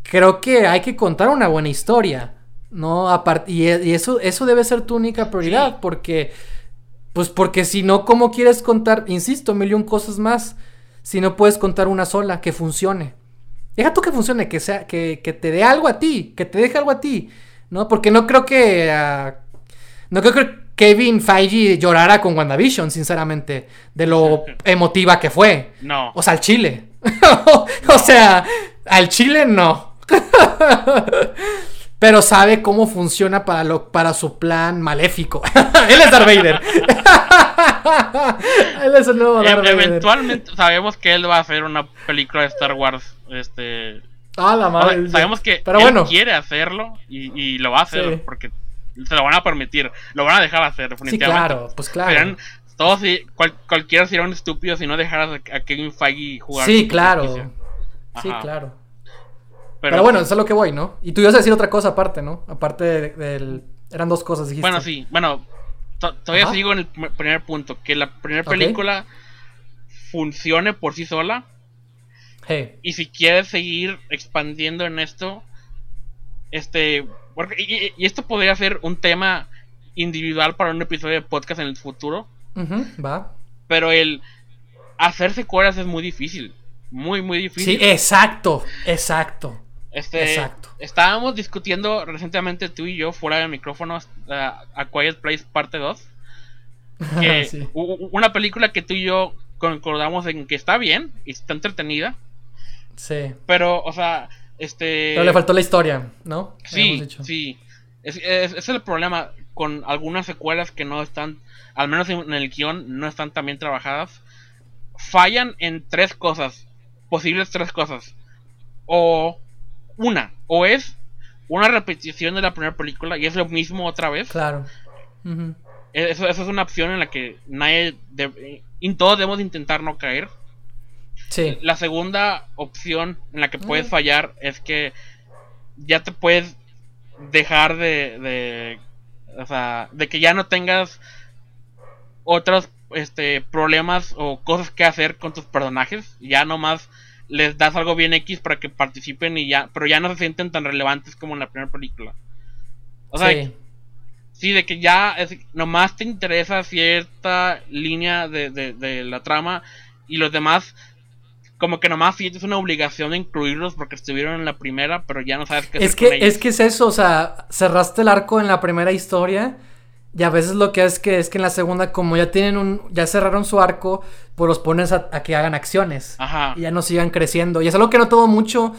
Speaker 2: Creo que hay que contar una buena historia. No, aparte, y, y eso, eso debe ser tu única prioridad.
Speaker 1: Sí.
Speaker 2: Porque, pues porque si no, ¿cómo quieres contar? Insisto, mil y un cosas más. Si no puedes contar una sola que funcione. Deja tú que funcione, que sea, que, que te dé algo a ti, que te deje algo a ti. ¿No? Porque no creo que. ah, no creo que Kevin Feige llorara con WandaVision, sinceramente. De lo <laughs> emotiva que fue.
Speaker 1: No.
Speaker 2: O sea, al chile. <laughs> o sea, al chile no. <laughs> Pero sabe cómo funciona para, lo, para su plan maléfico. Él es Darth Vader. Él es el nuevo Darth Vader.
Speaker 1: eventualmente sabemos que él va a hacer una película de Star Wars. Este,
Speaker 2: Ah, la madre.
Speaker 1: sabemos que
Speaker 2: Pero
Speaker 1: él
Speaker 2: bueno.
Speaker 1: quiere hacerlo y, y lo va a hacer
Speaker 2: Sí.
Speaker 1: porque se lo van a permitir, lo van a dejar hacer
Speaker 2: Sí,
Speaker 1: definitivamente.
Speaker 2: claro, pues claro.
Speaker 1: Serán- todos cual- cualquiera sería un estúpido si no dejaras a, Kevin Feige jugar.
Speaker 2: Sí, claro. Sí, claro. Pero, bueno, eso es lo que voy, ¿no? Y tú ibas a decir otra cosa aparte, ¿no? Aparte de- del... Eran dos cosas, dijiste.
Speaker 1: Bueno, sí, bueno, to- todavía
Speaker 2: Ajá.
Speaker 1: sigo en el pr- primer punto, que la primera película funcione por sí sola
Speaker 2: Hey,
Speaker 1: y si quieres seguir expandiendo en esto, este, porque, y, esto podría ser un tema individual para un episodio de podcast en el futuro,
Speaker 2: ujú, va.
Speaker 1: pero el hacer secuelas es muy difícil, muy muy
Speaker 2: Sí,
Speaker 1: difícil.
Speaker 2: exacto, exacto.
Speaker 1: Este,
Speaker 2: Exacto.
Speaker 1: Estábamos discutiendo recientemente tú y yo fuera del micrófono a, a Quiet Place parte 2. <laughs> Que
Speaker 2: Sí.
Speaker 1: una película que tú y yo concordamos en que está bien y está entretenida,
Speaker 2: Sí.
Speaker 1: pero, o sea, este...
Speaker 2: Pero le faltó la historia, ¿no?
Speaker 1: Sí, sí. Es, es- el problema con algunas secuelas que no están, al menos en, el guion, no están tan bien trabajadas. Fallan en tres cosas, posibles tres cosas. O una, o es una repetición de la primera película y es lo mismo otra vez.
Speaker 2: Claro. Ujú.
Speaker 1: Eso, eso es una opción en la que nadie, debe- y todos debemos intentar no caer.
Speaker 2: Sí.
Speaker 1: La segunda opción en la que puedes
Speaker 2: Mm.
Speaker 1: fallar es que ya te puedes dejar de, de o sea, de que ya no tengas otros este problemas o cosas que hacer con tus personajes, ya nomás les das algo bien X para que participen y ya, pero ya no se sienten tan relevantes como en la primera película. O sea,
Speaker 2: sí.
Speaker 1: Sí, de que ya es, nomás te interesa cierta línea de, de, de la trama y los demás como que nomás sientes una obligación de incluirlos porque estuvieron en la primera, pero ya no sabes qué hacer
Speaker 2: Es
Speaker 1: con
Speaker 2: que,
Speaker 1: ellos.
Speaker 2: es que es eso, o sea, cerraste el arco en la primera historia y a veces lo que es que es que en la segunda, como ya tienen un, ya cerraron su arco, pues los pones a, a que hagan acciones
Speaker 1: Ajá.
Speaker 2: y ya no sigan creciendo. Y es algo que no todo mucho,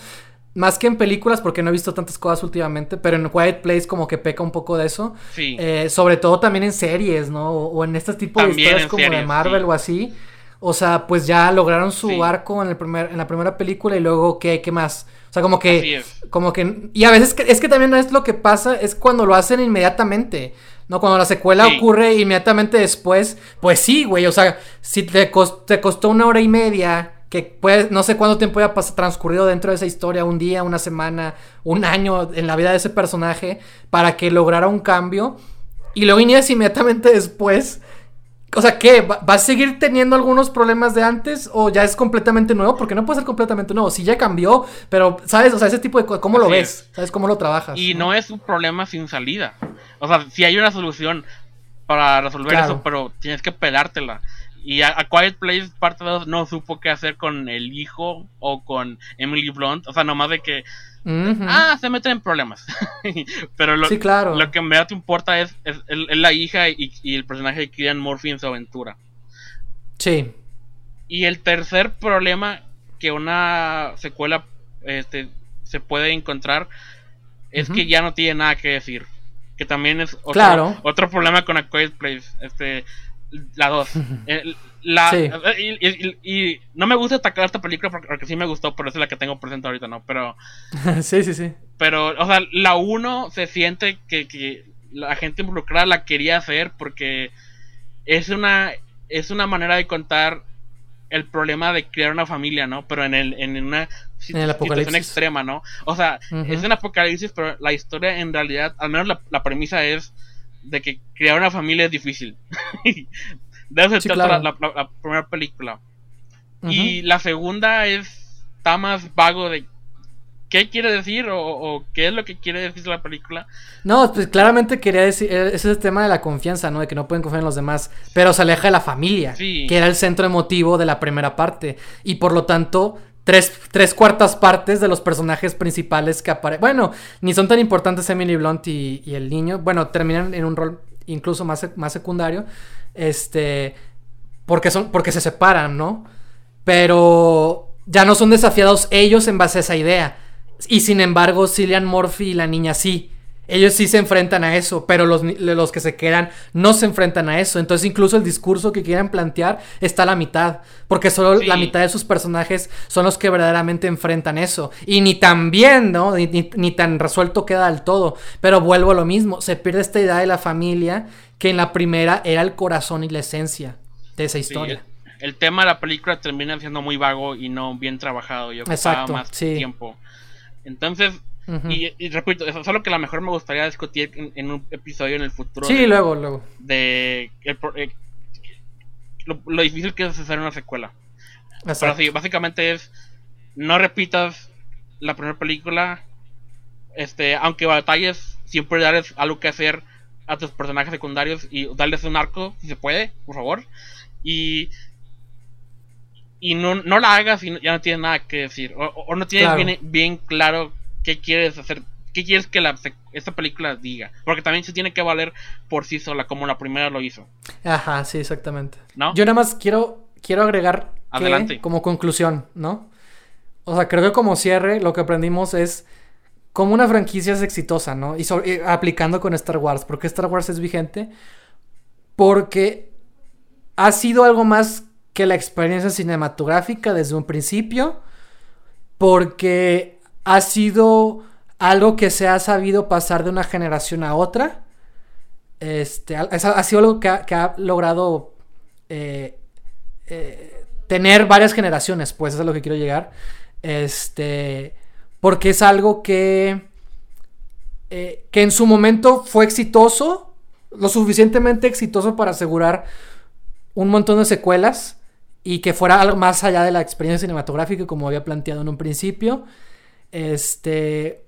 Speaker 2: más que en películas, porque no he visto tantas cosas últimamente, pero en Quiet Place como que peca un poco de eso.
Speaker 1: Sí.
Speaker 2: Eh, sobre todo también en series, ¿no? O, o en este tipo de historias como de Marvel
Speaker 1: sí.
Speaker 2: o así. O sea, pues ya lograron su
Speaker 1: Sí.
Speaker 2: arco en, el primer, en la primera película y luego, ¿qué, qué más? O sea, como
Speaker 1: Así
Speaker 2: que...
Speaker 1: es.
Speaker 2: Como que... Y a veces que- es que también es lo que pasa, es cuando lo hacen inmediatamente. ¿No? Cuando la secuela
Speaker 1: Sí.
Speaker 2: ocurre inmediatamente después. Pues sí, güey. O sea, si te, cos- te costó una hora y media, que pues no sé cuánto tiempo haya transcurrido dentro de esa historia, un día, una semana, un año en la vida de ese personaje, para que lograra un cambio. Y luego inicias inmediatamente después. O sea, ¿qué? ¿Va- ¿Vas a seguir teniendo algunos problemas de antes o ya es completamente nuevo? Porque no puede ser completamente nuevo. Sí, ya cambió, pero, ¿sabes? O sea, ese tipo de cosas, ¿cómo lo ves?
Speaker 1: es.
Speaker 2: ¿Sabes cómo lo trabajas?
Speaker 1: Y no es un problema sin salida. O sea, si hay una solución para resolver
Speaker 2: Claro.
Speaker 1: eso, pero tienes que pelártela. Y a, Quiet Place parte 2 no supo qué hacer con el hijo o con Emily Blunt. O sea, nomás de que... Ah, se meten en problemas. <laughs> Pero lo, lo que en verdad te importa es, es, la hija y, el personaje de Killian Murphy en su aventura.
Speaker 2: Sí.
Speaker 1: Y el tercer problema que una secuela este, se puede encontrar es que ya no tiene nada que decir. Que también es otro, otro problema con A Quiet Place. Este, la 2. <laughs> la, y, no me gusta atacar esta película porque, sí me gustó, pero es la que tengo presente ahorita, ¿no? Pero. <laughs>
Speaker 2: sí, sí, sí.
Speaker 1: Pero, o sea, la 1 se siente que, que la gente involucrada la quería hacer porque es una, es una manera de contar el problema de crear una familia, ¿no? Pero en, el, en una situación extrema, ¿no? O sea, es un apocalipsis, pero la historia en realidad, al menos la, la premisa es de que crear una familia es difícil. <laughs> Debe ser la, primera película. Y la segunda es, está más vago de qué quiere decir o, qué es lo que quiere decir la película.
Speaker 2: No, pues claramente quería decir, ese es el tema de la confianza, ¿no? De que no pueden confiar en los demás, pero se aleja de la familia, que era el centro emotivo de la primera parte. Y por lo tanto, tres, tres cuartas partes de los personajes principales que aparecen. Bueno, ni son tan importantes Emily Blunt y, el niño. Bueno, terminan en un rol incluso más, más secundario. Este. Porque son. Porque se separan, ¿no? Pero. Ya no son desafiados ellos en base a esa idea. Y sin embargo, Cillian Murphy y la niña sí. Ellos sí se enfrentan a eso, pero los, los, que se quedan no se enfrentan a eso. Entonces incluso el discurso que quieren plantear está a la mitad, porque solo la mitad de sus personajes son los que verdaderamente enfrentan eso. Y ni tan bien, ¿no? Ni, tan resuelto queda del todo. Pero vuelvo a lo mismo, se pierde esta idea de la familia que en la primera era el corazón y la esencia de esa historia.
Speaker 1: el, tema de la película termina siendo muy vago y no bien trabajado. Yo Exacto, más tiempo. Entonces, y, repito, eso es algo que a lo mejor me gustaría discutir en, un episodio en el futuro.
Speaker 2: Sí, luego, luego.
Speaker 1: De eh, lo, difícil que es hacer una secuela. Pero sí, básicamente es no repitas la primera película. Este, aunque batalles, siempre darles algo que hacer a tus personajes secundarios y darles un arco, si se puede, por favor. Y y no, no la hagas y ya no tienes nada que decir. O, no tienes bien, bien claro qué quieres hacer, qué quieres que la, esta película diga. Porque también se tiene que valer por sí sola, como la primera lo hizo.
Speaker 2: Ajá, sí, exactamente. ¿No? Yo nada más quiero, quiero agregar Adelante. como conclusión, ¿no? O sea, creo que como cierre lo que aprendimos es cómo una franquicia es exitosa, ¿no? Y, aplicando con Star Wars, porque Star Wars es vigente, porque ha sido algo más que la experiencia cinematográfica desde un principio, porque ha sido algo que se ha sabido pasar de una generación a otra. Este, ha, sido algo que ha, logrado eh, eh, tener varias generaciones, pues es a lo que quiero llegar. Este, porque es algo que, eh, que en su momento fue exitoso, lo suficientemente exitoso para asegurar un montón de secuelas y que fuera algo más allá de la experiencia cinematográfica como había planteado en un principio. Este.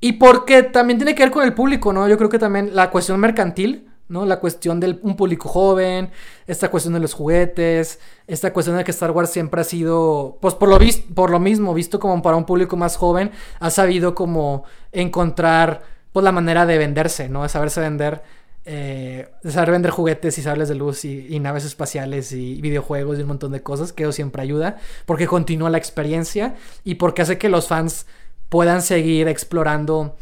Speaker 2: Y porque también tiene que ver con el público, ¿no? Yo creo que también la cuestión mercantil, ¿no? La cuestión de un público joven, esta cuestión de los juguetes, esta cuestión de que Star Wars siempre ha sido, pues por lo, por lo mismo, visto como para un público más joven, ha sabido como encontrar, pues la manera de venderse, ¿no? De saberse vender eh, saber vender juguetes y sables de luz y, naves espaciales y videojuegos y un montón de cosas, que eso siempre ayuda, porque continúa la experiencia y porque hace que los fans puedan seguir explorando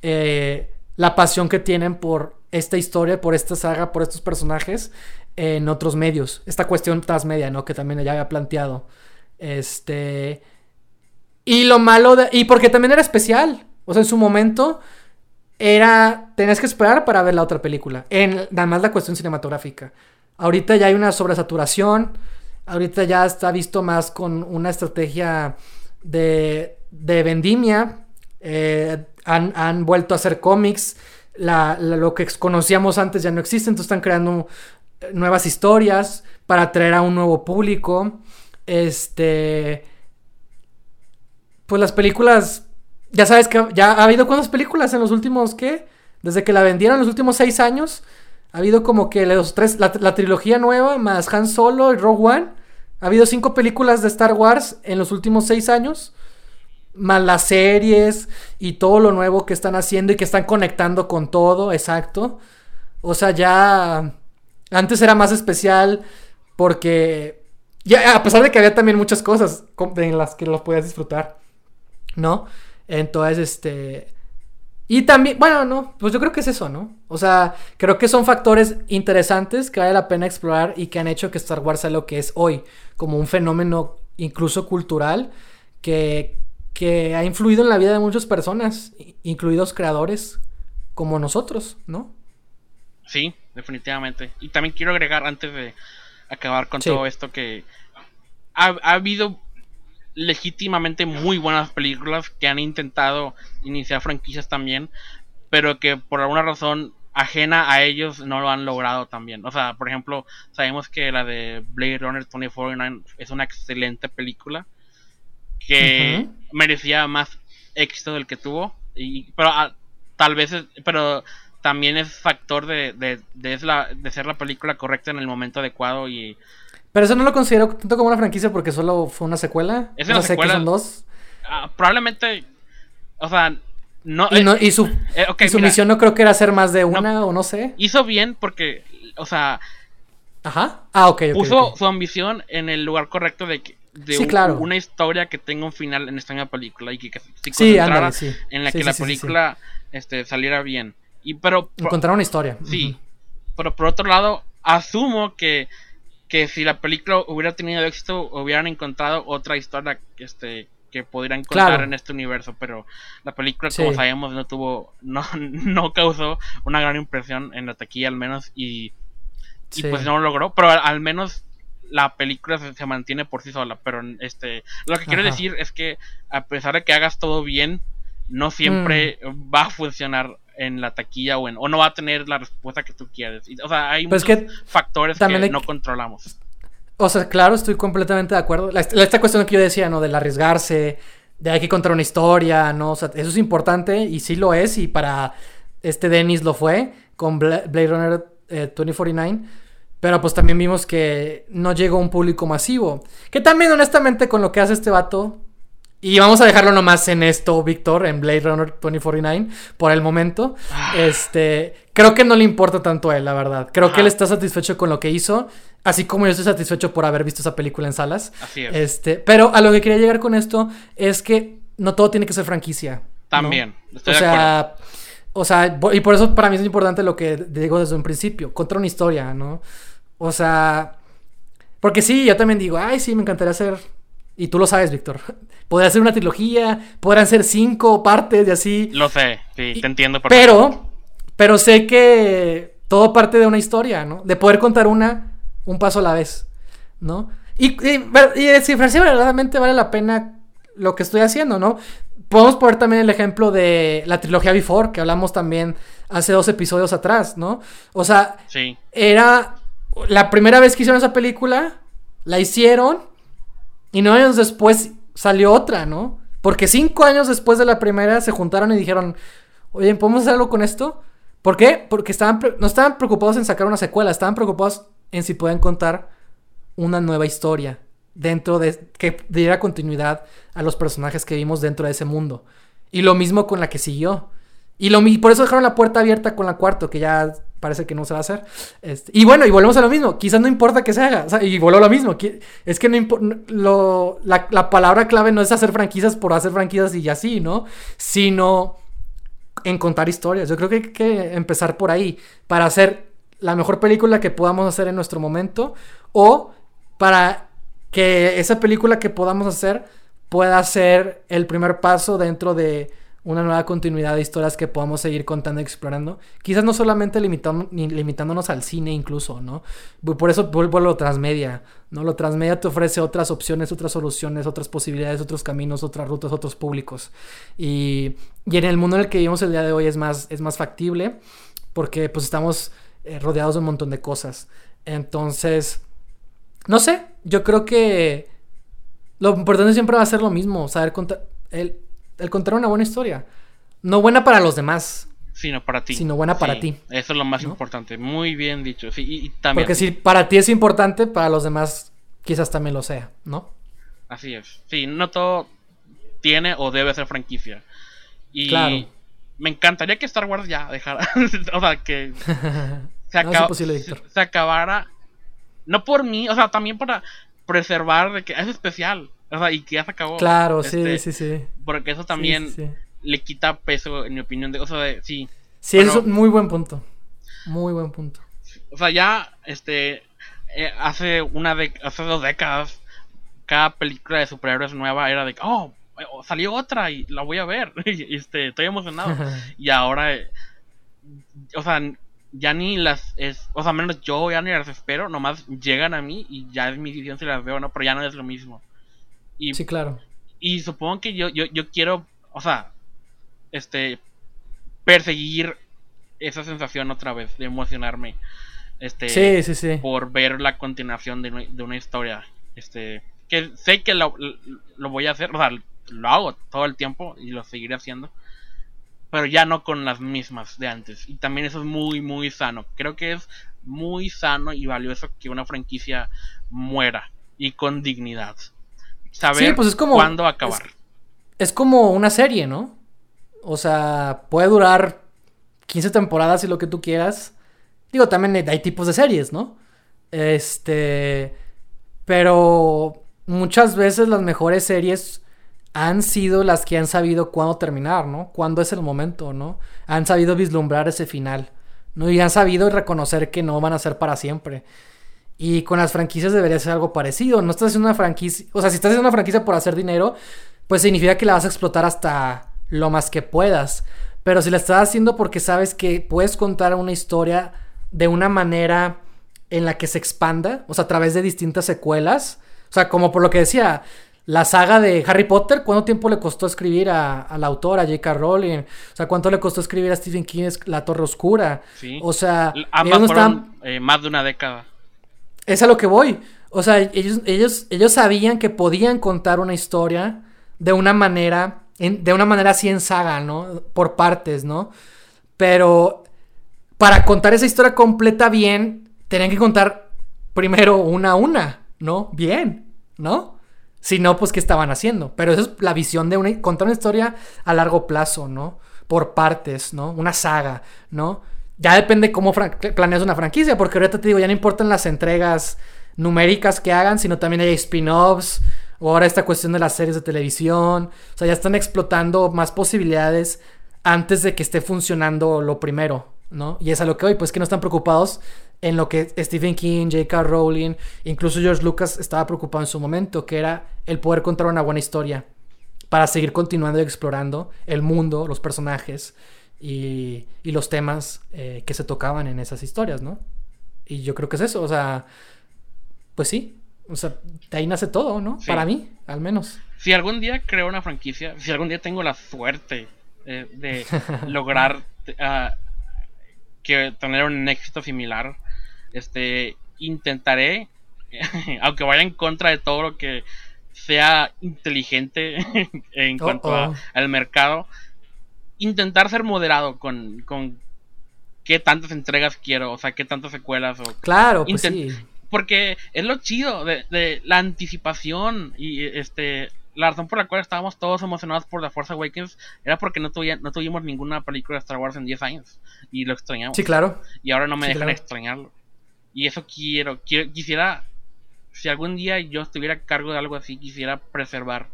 Speaker 2: eh, la pasión que tienen por esta historia, por esta saga, por estos personajes en otros medios. Esta cuestión transmedia, ¿no? Que también ya había planteado. Este. Y lo malo de. Y porque también era especial. O sea, en su momento era, tenías que esperar para ver la otra película, en nada más la cuestión cinematográfica. Ahorita ya hay una sobresaturación, ahorita ya está visto más con una estrategia de, de vendimia, eh, han, vuelto a hacer cómics, lo que conocíamos antes ya no existe, entonces están creando nuevas historias para atraer a un nuevo público. Este. Pues las películas ya sabes que ya ha habido cuántas películas en los últimos, ¿qué? Desde que la vendieron, los últimos seis años, Ha habido como que los tres, la, trilogía nueva, más Han Solo y Rogue One. Ha habido cinco películas de Star Wars en los últimos seis años. Más las series y todo lo nuevo que están haciendo y que están conectando con todo, exacto. O sea, ya. Antes era más especial porque. Ya, a pesar de que había también muchas cosas en las que los podías disfrutar. ¿No? Entonces, este. Y también, bueno, no, pues yo creo que es eso, ¿no? O sea, creo que son factores interesantes que vale la pena explorar y que han hecho que Star Wars sea lo que es hoy, como un fenómeno incluso cultural que, que ha influido en la vida de muchas personas, incluidos creadores como nosotros, ¿no?
Speaker 1: Sí, definitivamente. Y también quiero agregar, antes de acabar con todo esto, que ha, ha habido legítimamente muy buenas películas que han intentado iniciar franquicias también, pero que por alguna razón ajena a ellos no lo han logrado también. O sea, por ejemplo, sabemos que la de Blade Runner 2049 es una excelente película que merecía más éxito del que tuvo, y, pero ah, tal vez, pero también es factor de, de, de, de ser la película correcta en el momento adecuado y
Speaker 2: pero eso no lo considero tanto como una franquicia porque solo fue una secuela.
Speaker 1: Es una secuela. son dos. Ah, probablemente. O sea, no.
Speaker 2: Y, su, eh, su misión no creo que era hacer más de una o no sé.
Speaker 1: Hizo bien porque. O sea.
Speaker 2: Ajá. Ah, ok. okay
Speaker 1: puso su ambición en el lugar correcto de que. De una historia que tenga un final en esta misma película y que, se
Speaker 2: sí,
Speaker 1: en la que la película este, saliera bien. Y pero.
Speaker 2: Encontrar una historia.
Speaker 1: Sí. Pero por otro lado, asumo que que si la película hubiera tenido éxito, hubieran encontrado otra historia que este que pudieran contar en este universo, pero la película, como sabemos, no tuvo, no, <laughs> no causó una gran impresión en la taquilla al menos y, y pues no lo logró, pero al, menos la película se, mantiene por sí sola, pero este, lo que quiero decir es que a pesar de que hagas todo bien, no siempre mm. va a funcionar en la taquilla o, en, o no va a tener la respuesta que tú quieres. o sea, hay pues muchos factores que no controlamos.
Speaker 2: O sea, claro, estoy completamente de acuerdo. esta cuestión que yo decía, ¿no? Del arriesgarse, de hay que contar una historia, ¿no? O sea, eso es importante y sí lo es y para este Dennis lo fue con Blade Runner 2049. Eh, Pero pues también vimos que no llegó a un público masivo. Que también, honestamente, con lo que hace este vato, y vamos a dejarlo nomás en esto, Víctor, en Blade Runner 2049, por el momento. Ah. Este, creo que no le importa tanto a él, la verdad. Creo que él está satisfecho con lo que hizo, así como yo estoy satisfecho por haber visto esa película en salas.
Speaker 1: Así es.
Speaker 2: Este, pero a lo que quería llegar con esto es que no todo tiene que ser franquicia.
Speaker 1: También.
Speaker 2: o sea, o sea, y por eso para mí es importante lo que digo desde un principio, contra una historia, ¿no? O sea, porque sí, yo también digo, ay, sí, me encantaría hacer y tú lo sabes, Víctor. <laughs> Podría ser una trilogía, podrán ser cinco partes y así.
Speaker 1: Lo sé, sí, te entiendo.
Speaker 2: Por pero, pero sé que todo parte de una historia, ¿no? De poder contar una, un paso a la vez, ¿no? Y, y, y verdaderamente vale la pena lo que estoy haciendo, ¿no? Podemos poner también el ejemplo de la trilogía Before, que hablamos también hace dos episodios atrás, ¿no? O sea,
Speaker 1: sí.
Speaker 2: era la primera vez que hicieron esa película, la hicieron y nueve años después salió otra, ¿no? Porque cinco años después de la primera se juntaron y dijeron, oye, ¿podemos hacer algo con esto? ¿Por qué? Porque estaban no estaban preocupados en sacar una secuela, estaban preocupados en si pueden contar una nueva historia dentro de que diera continuidad a los personajes que vimos dentro de ese mundo. Y lo mismo con la que siguió. Y lo, por eso dejaron la puerta abierta con la cuarta, que ya parece que no se va a hacer. Este, y bueno, y volvemos a lo mismo. Quizás no importa que se haga. y vuelvo a lo mismo. Es que no la, la, palabra clave no es hacer franquicias por hacer franquicias y así, ¿no? Sino en contar historias. Yo creo que hay que empezar por ahí. Para hacer la mejor película que podamos hacer en nuestro momento. O para que esa película que podamos hacer pueda ser el primer paso dentro de una nueva continuidad de historias que podamos seguir contando y explorando. Quizás no solamente limitándonos al cine incluso, ¿no? Por eso vuelvo a lo transmedia, ¿no? Lo transmedia te ofrece otras opciones, otras soluciones, otras posibilidades, otros caminos, otras rutas, otros públicos. Y, en el mundo en el que vivimos el día de hoy es más, es más factible porque pues estamos eh, rodeados de un montón de cosas. Entonces, no sé, yo creo que lo importante siempre va a ser lo mismo, saber contar... el contar una buena historia. No buena para los demás,
Speaker 1: Sino para ti.
Speaker 2: Sino buena para ti.
Speaker 1: Eso es lo más importante. Muy bien dicho. Sí, y, también.
Speaker 2: Porque si para ti es importante, para los demás quizás también lo sea, ¿no?
Speaker 1: Así es. Sí, no todo tiene o debe ser franquicia. Y claro. me encantaría que Star Wars ya dejara. <laughs> o sea, que <laughs> se, no, se, acabara. No por mí, o sea, también para preservar de que es especial. O sea, y que ya se acabó.
Speaker 2: Claro, sí, este, sí, sí.
Speaker 1: Porque eso también le quita peso, en mi opinión. De, o sea, de, sí.
Speaker 2: Sí, es un muy buen punto. Muy buen punto.
Speaker 1: O sea, ya, este, eh, hace una de, hace dos décadas, cada película de superhéroes nueva era de, oh, salió otra y la voy a ver. <laughs> este, estoy emocionado. <laughs> y ahora, eh, o sea, ya ni las, es, o sea, menos yo ya ni las espero, nomás llegan a mí y ya es mi decisión si las veo o no, pero ya no es lo mismo.
Speaker 2: Y, sí, claro.
Speaker 1: Y supongo que yo, yo, yo quiero, o sea, este, perseguir esa sensación otra vez, de emocionarme. Este,
Speaker 2: sí, sí, sí.
Speaker 1: por ver la continuación de, de una historia. Este, que sé que lo, lo, voy a hacer, o sea, lo hago todo el tiempo y lo seguiré haciendo. Pero ya no con las mismas de antes. Y también eso es muy, muy sano. Creo que es muy sano y valioso que una franquicia muera y con dignidad. Saber pues es como, cuándo acabar.
Speaker 2: es como una serie, ¿no? O sea, puede durar 15 temporadas y lo que tú quieras. Digo, también hay tipos de series, ¿no? Este. Pero muchas veces las mejores series han sido las que han sabido cuándo terminar, ¿no? Cuándo es el momento, ¿no? Han sabido vislumbrar ese final, ¿no? Y han sabido reconocer que no van a ser para siempre. Y con las franquicias debería ser algo parecido. No estás haciendo una franquicia. O sea, si estás haciendo una franquicia por hacer dinero, pues significa que la vas a explotar hasta lo más que puedas. Pero si la estás haciendo porque sabes que puedes contar una historia de una manera en la que se expanda, o sea, a través de distintas secuelas. O sea, como por lo que decía, la saga de Harry Potter, ¿cuánto tiempo le costó escribir a, la autora, J.K. Rowling? O sea, ¿cuánto le costó escribir a Stephen King La Torre Oscura? Sí. O sea,
Speaker 1: fueron eh, más de una década.
Speaker 2: Es a lo que voy. O sea, ellos, ellos, ellos sabían que podían contar una historia de una manera de una manera así en saga, ¿no? Por partes, ¿no? Pero para contar esa historia completa bien, tenían que contar primero una a una, ¿no? Bien, ¿no? Si no, pues, ¿qué estaban haciendo? Pero esa es la visión de una, contar una historia a largo plazo, ¿no? Por partes, ¿no? Una saga, ¿no? Ya depende cómo planeas una franquicia, porque ahorita te digo, ya no importan las entregas numéricas que hagan, sino también hay spin-offs, o ahora esta cuestión de las series de televisión. O sea, ya están explotando más posibilidades antes de que esté funcionando lo primero, ¿no? Y es a lo que hoy, pues que no están preocupados en lo que Stephen King, J.K. Rowling, incluso George Lucas estaba preocupado en su momento, que era el poder contar una buena historia para seguir continuando y explorando el mundo, los personajes y, y los temas eh, que se tocaban en esas historias, ¿no? Y yo creo que es eso, o sea, pues sí, o sea, de ahí nace todo, ¿no? Para mí, al menos.
Speaker 1: Si algún día creo una franquicia, si algún día tengo la suerte eh, de <laughs> lograr ah, que tener un éxito similar, este, intentaré, <laughs> aunque vaya en contra de todo lo que sea inteligente <laughs> en cuanto al mercado, intentar ser moderado con, con qué tantas entregas quiero, o sea, qué tantas secuelas o
Speaker 2: claro, pues sí.
Speaker 1: Porque es lo chido de, la anticipación y este la razón por la cual estábamos todos emocionados por The Force Awakens era porque no, no tuvimos ninguna película de Star Wars en 10 años y lo extrañamos.
Speaker 2: Sí, claro.
Speaker 1: Y ahora no me dejan extrañarlo. Y eso quiero, quiero, quisiera, si algún día yo estuviera a cargo de algo así, quisiera preservar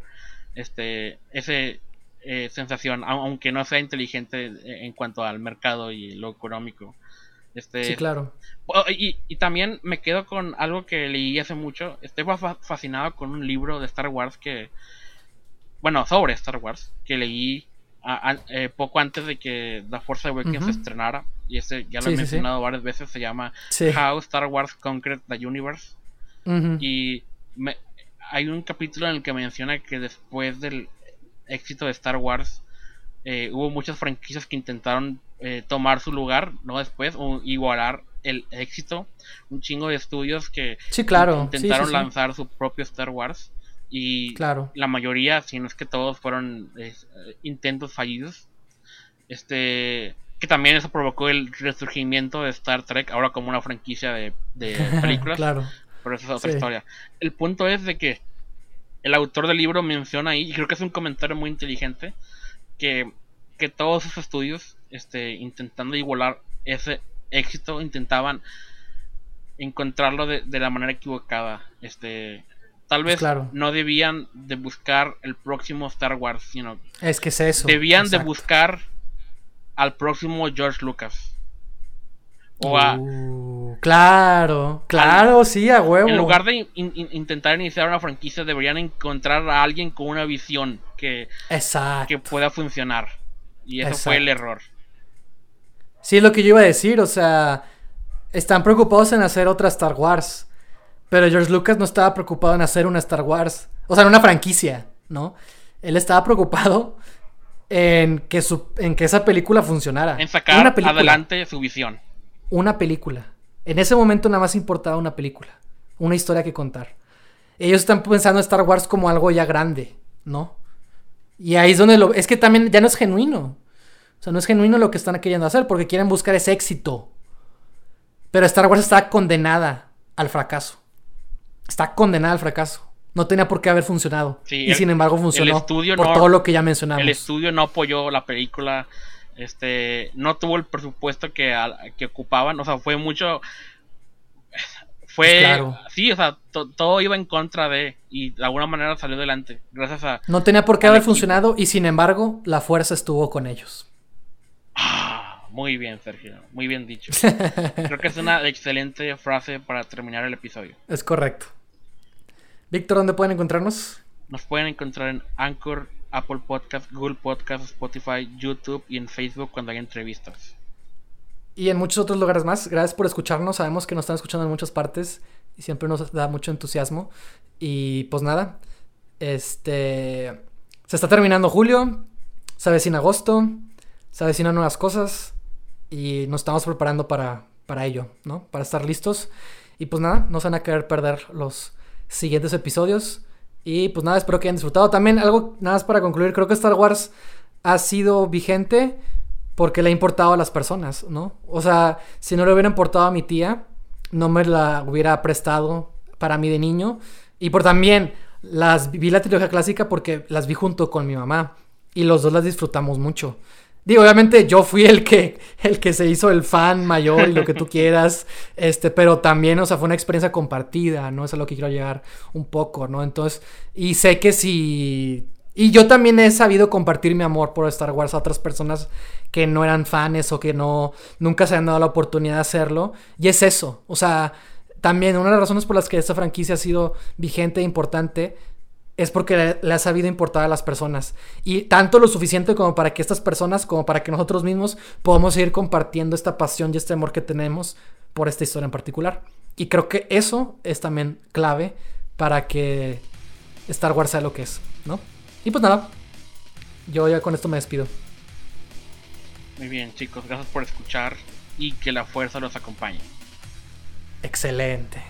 Speaker 1: este ese eh, sensación, aunque no sea inteligente en cuanto al mercado y lo económico. Este,
Speaker 2: sí, claro.
Speaker 1: Y, y, también me quedo con algo que leí hace mucho. Estoy fascinado con un libro de Star Wars que. Bueno, sobre Star Wars, que leí eh, poco antes de que The Force Awakens se estrenara. Y ese ya lo he mencionado varias veces. Se llama How Star Wars Conquered the Universe. Y me, hay un capítulo en el que menciona que después del éxito de Star Wars, eh, hubo muchas franquicias que intentaron eh, tomar su lugar, ¿no? Después, o igualar el éxito. Un chingo de estudios que
Speaker 2: sí, claro.
Speaker 1: intentaron lanzar su propio Star Wars. Y
Speaker 2: claro.
Speaker 1: la mayoría, si no es que todos, fueron intentos fallidos. Este. Que también eso provocó el resurgimiento de Star Trek, ahora como una franquicia de, <laughs> películas.
Speaker 2: claro.
Speaker 1: Pero esa es otra historia. El punto es de que el autor del libro menciona ahí, y creo que es un comentario muy inteligente, que, que todos esos estudios, este, intentando igualar ese éxito, intentaban encontrarlo de, la manera equivocada. Este, tal vez no debían de buscar el próximo Star Wars, sino
Speaker 2: es que es eso.
Speaker 1: Debían de buscar al próximo George Lucas.
Speaker 2: O a, uh, claro, claro, sí, a huevo.
Speaker 1: En lugar de intentar iniciar una franquicia, deberían encontrar a alguien con una visión que, que pueda funcionar. Y eso fue el error.
Speaker 2: Sí, es lo que yo iba a decir, o sea, están preocupados en hacer otra Star Wars. Pero George Lucas no estaba preocupado en hacer una Star Wars. O sea, en una franquicia, ¿no? Él estaba preocupado en que, su, en que esa película funcionara.
Speaker 1: En sacar adelante su visión.
Speaker 2: Una película. En ese momento nada más importaba una película. Una historia que contar. Ellos están pensando en Star Wars como algo ya grande, ¿no? Y ahí es donde lo... Es que también ya no es genuino. O sea, no es genuino lo que están queriendo hacer porque quieren buscar ese éxito. Pero Star Wars está condenada al fracaso. Está condenada al fracaso. No tenía por qué haber funcionado. y sin embargo funcionó por todo lo que ya mencionamos.
Speaker 1: El estudio no apoyó la película. Este, no tuvo el presupuesto que, que ocupaban. O sea, fue mucho. Fue. Claro. Sí, o sea, todo iba en contra de. Y de alguna manera salió adelante. Gracias a.
Speaker 2: No tenía por qué haber funcionado. Y sin embargo, la fuerza estuvo con ellos.
Speaker 1: Ah, muy bien, Sergio. Muy bien dicho. <laughs> Creo que es una excelente frase para terminar el episodio.
Speaker 2: Es correcto. Víctor, ¿dónde pueden encontrarnos?
Speaker 1: Nos pueden encontrar en Anchor, Apple Podcast, Google Podcast, Spotify, YouTube y en Facebook cuando hay entrevistas.
Speaker 2: Y en muchos otros lugares más. Gracias por escucharnos. Sabemos que nos están escuchando en muchas partes y siempre nos da mucho entusiasmo. Y pues nada, este se está terminando julio, se avecina agosto se avecinan nuevas cosas y nos estamos preparando para, para ello, ¿no? Para estar listos. Y pues nada, no se van a querer perder los siguientes episodios. Y pues nada, espero que hayan disfrutado. También algo, nada más para concluir, creo que Star Wars ha sido vigente porque le ha importado a las personas, ¿no? O sea, si no le hubiera importado a mi tía, no me la hubiera prestado para mí de niño. Y por también las vi la trilogía clásica porque las vi junto con mi mamá. Y los dos las disfrutamos mucho. Digo, obviamente yo fui el que, el que se hizo el fan mayor y lo que tú <laughs> quieras, este, pero también, o sea, fue una experiencia compartida, ¿no? Eso es lo que quiero llegar un poco, ¿no? Entonces, y sé que si... Y yo también he sabido compartir mi amor por Star Wars a otras personas que no eran fans o que no, nunca se han dado la oportunidad de hacerlo. Y es eso, o sea, también una de las razones por las que esta franquicia ha sido vigente e importante es porque le, ha sabido importar a las personas. Y tanto lo suficiente como para que estas personas, como para que nosotros mismos podamos seguir compartiendo esta pasión y este amor que tenemos por esta historia en particular. Y creo que eso es también clave para que Star Wars sea lo que es, ¿no? Y pues nada, yo ya con esto me despido.
Speaker 1: Muy bien, chicos, gracias por escuchar y que la fuerza los acompañe.
Speaker 2: Excelente.